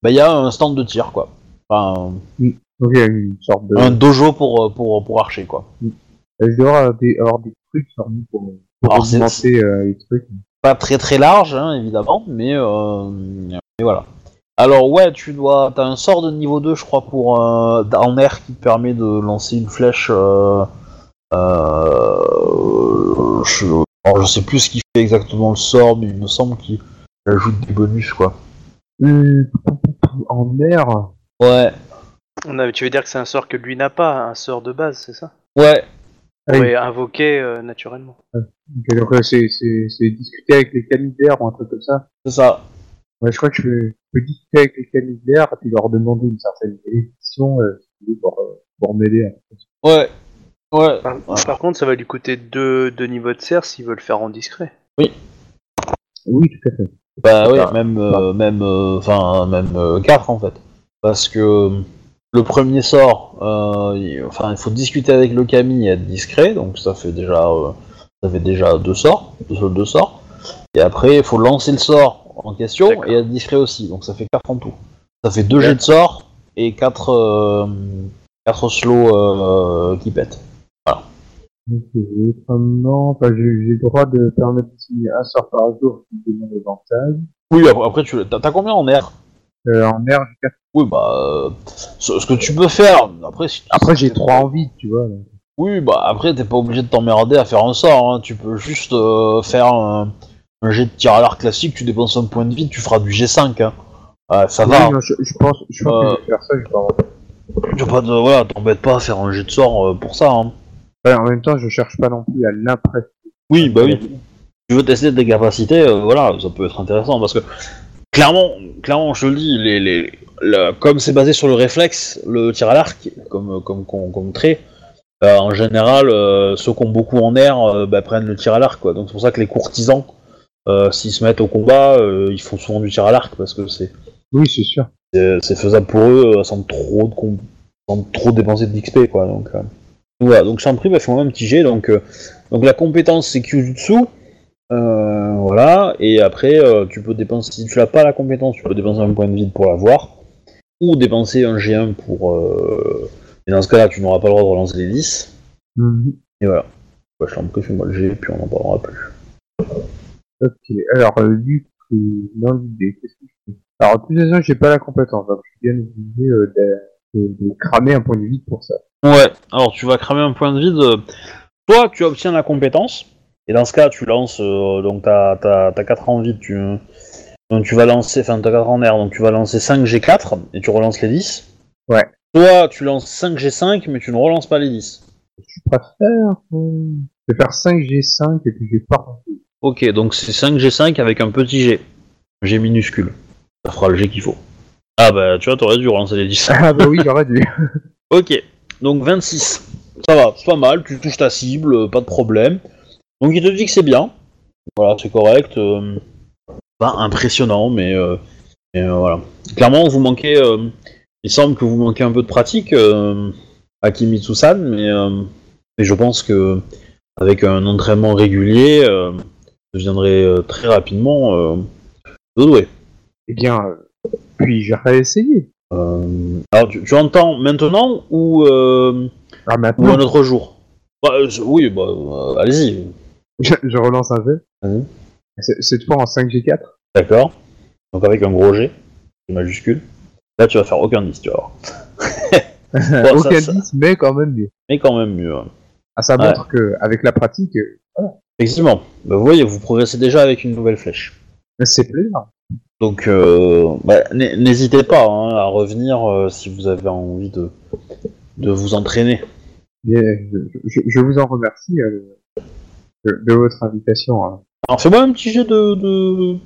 bah il y a un stand de tir quoi, enfin
Donc il y a une sorte de...
un dojo pour pour pour archer quoi.
Je dois avoir des, avoir des trucs sur nous pour, pour
Alors, c'est-
augmenter euh, les trucs.
pas très très large, hein, évidemment, mais, euh, mais voilà. Alors ouais, tu dois, t'as un sort de niveau 2, je crois, pour euh, en air qui te permet de lancer une flèche. Euh, euh, je, alors, je sais plus ce qui fait exactement le sort, mais il me semble qu'il ajoute des bonus, quoi.
En air,
Ouais,
On a- tu veux dire que c'est un sort que lui n'a pas, un sort de base, c'est ça?
Ouais.
Ah oui.
Oui, invoqué euh, naturellement.
ok, donc euh, c'est discuter avec les canidaires ou un truc comme ça.
C'est ça.
Ouais, je crois que je peux, je peux discuter avec les canidaires et puis leur demander une certaine bénédiction euh, pour, euh, pour m'aider.
Ouais. Ouais.
Par, par contre, ça va lui coûter deux, deux niveaux de serre s'il veut le faire en discret.
Oui, tout à fait.
Bah oui,
Ah.
même, euh, même, euh, enfin, même 4 en fait. Parce que le premier sort, euh, il, enfin, il faut discuter avec le Kami et être discret, donc ça fait déjà, euh, ça fait déjà deux sorts, deux, deux sorts. Et après, il faut lancer le sort en question
D'accord.
et être discret aussi, donc ça fait 4 en tout. Ça fait deux jets de sort et 4 euh, quatre slow euh, qui pètent.
Autrement, enfin, j'ai j'ai le droit de permettre un sort par jour qui donne l'avantage.
Oui, après, après tu t'as t'as combien en air
en air.
Oui, bah, euh, ce, ce que tu peux faire, après, si tu-
Après, j'ai trois en vide, tu vois. donc.
Oui, bah après, t'es pas obligé de t'emmerder à faire un sort. hein. Tu peux juste euh, faire un, un jet de tir à l'arc classique, tu dépenses un point de vie, tu feras du G5. Hein. Ça va.
Non, je, je pense, je pense
Euh,
que je vais faire ça, je vais pas avoir-
Tu vas pas te- voilà, t'embête pas à faire un jet de sort euh, pour ça. Hein.
Ouais, en même temps, je cherche pas non plus à l'impression.
Oui, bah oui. Tu veux tester tes capacités, euh, voilà, ça peut être intéressant parce que clairement, clairement, je le dis, les, les, la- comme c'est basé sur le réflexe, le tir à l'arc, comme, comme, comme, comme trait, euh, en général, euh, ceux qui ont beaucoup en air euh, bah, prennent le tir à l'arc, quoi. Donc c'est pour ça que les courtisans, euh, s'ils se mettent au combat, ils font souvent du tir à l'arc parce que c'est
Oui, c'est sûr.
c'est c'est faisable pour eux sans trop de com- sans trop dépenser d'XP quoi donc voilà donc j'en prie bah, fais-moi un petit jet donc donc la compétence c'est Kyujutsu euh, voilà et après euh, tu peux dépenser si tu n'as pas la compétence tu peux dépenser un point de vide pour l'avoir ou dépenser un G1 pour euh, et dans ce cas là tu n'auras pas le droit de relancer les 10
Mhm.
et voilà bah, je t'en prie fais-moi le G puis on n'en parlera plus
Ok, alors, euh, du coup, dans l'idée, qu'est-ce que je fais? Alors, de toute façon, j'ai pas la compétence, donc je suis bien obligé euh, de, de- de cramer un point de vide pour ça.
Ouais, alors tu vas cramer un point de vide. Toi, tu obtiens la compétence, et dans ce cas, tu lances. euh, donc, t'as t'as- t'as 4 en vide, tu, donc tu vas lancer. Enfin, t'as 4 en air, donc tu vas lancer 5 G4, et tu relances les 10.
Ouais.
Toi, tu lances 5 G5, mais tu ne relances pas les 10.
Je préfère, euh, je vais faire 5 G5 et puis je vais pas
Ok, donc c'est 5 G5 avec un petit G. G minuscule. Ça fera le G qu'il faut. Ah bah, tu vois, t'aurais dû relancer les 10.
Ah bah oui, j'aurais dû.
Ok, donc 26. Ça va, c'est pas mal, tu touches ta cible, euh, pas de problème. Donc il te dit que c'est bien. Voilà, c'est correct. euh, pas impressionnant, mais, euh, mais, euh, voilà. Clairement, vous manquez. il semble que vous manquez un peu de pratique à Kimitsu-san, mais, mais je pense que avec un entraînement régulier, vous deviendrez très rapidement doué.
Eh bien, puis j'ai réessayé.
Euh, alors, tu, tu entends maintenant ou,
Ah,
ou un autre jour? Bah, Oui, bah, allez-y.
Je, je relance un.
Vas-y.
C'est- Cette fois en 5G4.
D'accord. Donc avec un gros G, G majuscule. Là, tu vas faire aucun 10, tu vas voir. ça,
Aucun
ça-
10, mais quand même mieux.
Mais quand même mieux. hein.
Ah, ça montre que avec la pratique, euh,
Effectivement. Bah, vous voyez, vous progressez déjà avec une nouvelle flèche.
c'est plaisant.
Donc, euh, bah, n'hésitez pas hein, à revenir euh, si vous avez envie de, de vous entraîner.
Je, je- je vous en remercie euh, de, de votre invitation. hein.
Alors, fais-moi un petit jet de... de...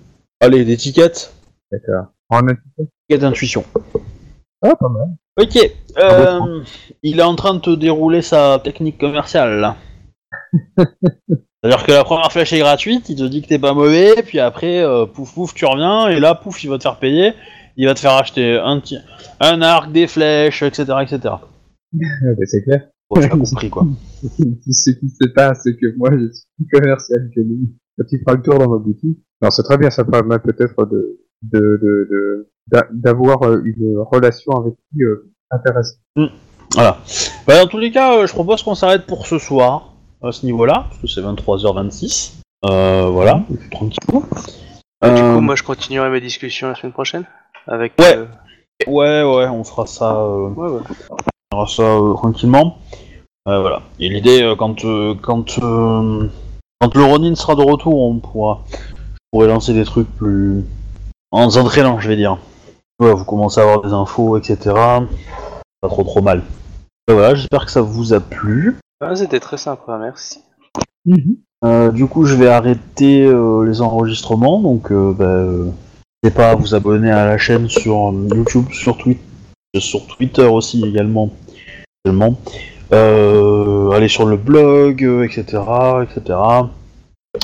Allez, d'étiquette.
D'accord. En.
Étiquette? D'intuition.
Ah, pas mal.
Ok. Euh, il est en train de te dérouler sa technique commerciale là. C'est-à-dire que la première flèche est gratuite, il te dit que t'es pas mauvais, puis après, euh, pouf pouf, tu reviens, et là, pouf, il va te faire payer, il va te faire acheter un, ti- un arc, des flèches, etc. etc.
Ah, bah, c'est clair.
Bon, tu compris quoi.
Ce qui se passe, c'est que moi, je suis plus commercial que lui. Quand il fera le tour dans ma boutique. Non, c'est très bien, ça permet peut-être de, de, de, de- d'avoir euh, une relation avec lui euh, intéressante.
Voilà. Bah, dans tous les cas, euh, je propose qu'on s'arrête pour ce soir, à ce niveau-là, parce que c'est 23h26. Euh, voilà, tranquille.
Du
Euh,
coup, moi, je continuerai mes discussions la semaine prochaine. Avec.
Ouais.
euh,
Ouais, ouais, on fera ça. euh,
ouais, ouais.
Ça euh, tranquillement. Euh, voilà. Et l'idée, euh, quand, quand, quand le Ronin sera de retour, on pourra, je lancer des trucs plus en s'entraînant, je vais dire. Voilà, vous commencez à avoir des infos, etc. Pas trop trop mal. Voilà, j'espère que ça vous a plu.
Ah, C'était très sympa, merci.
Euh, du coup, je vais arrêter euh, les enregistrements, donc euh, bah, n'hésitez pas à vous abonner à la chaîne sur YouTube, sur, Twi- sur Twitter aussi également. également. Euh, allez sur le blog, euh, etc., etc.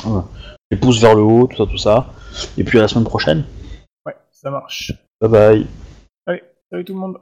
Voilà. Les pouces vers le haut, tout ça, tout ça. Et puis à la semaine prochaine.
Ouais, ça marche.
Bye bye.
Salut tout le monde.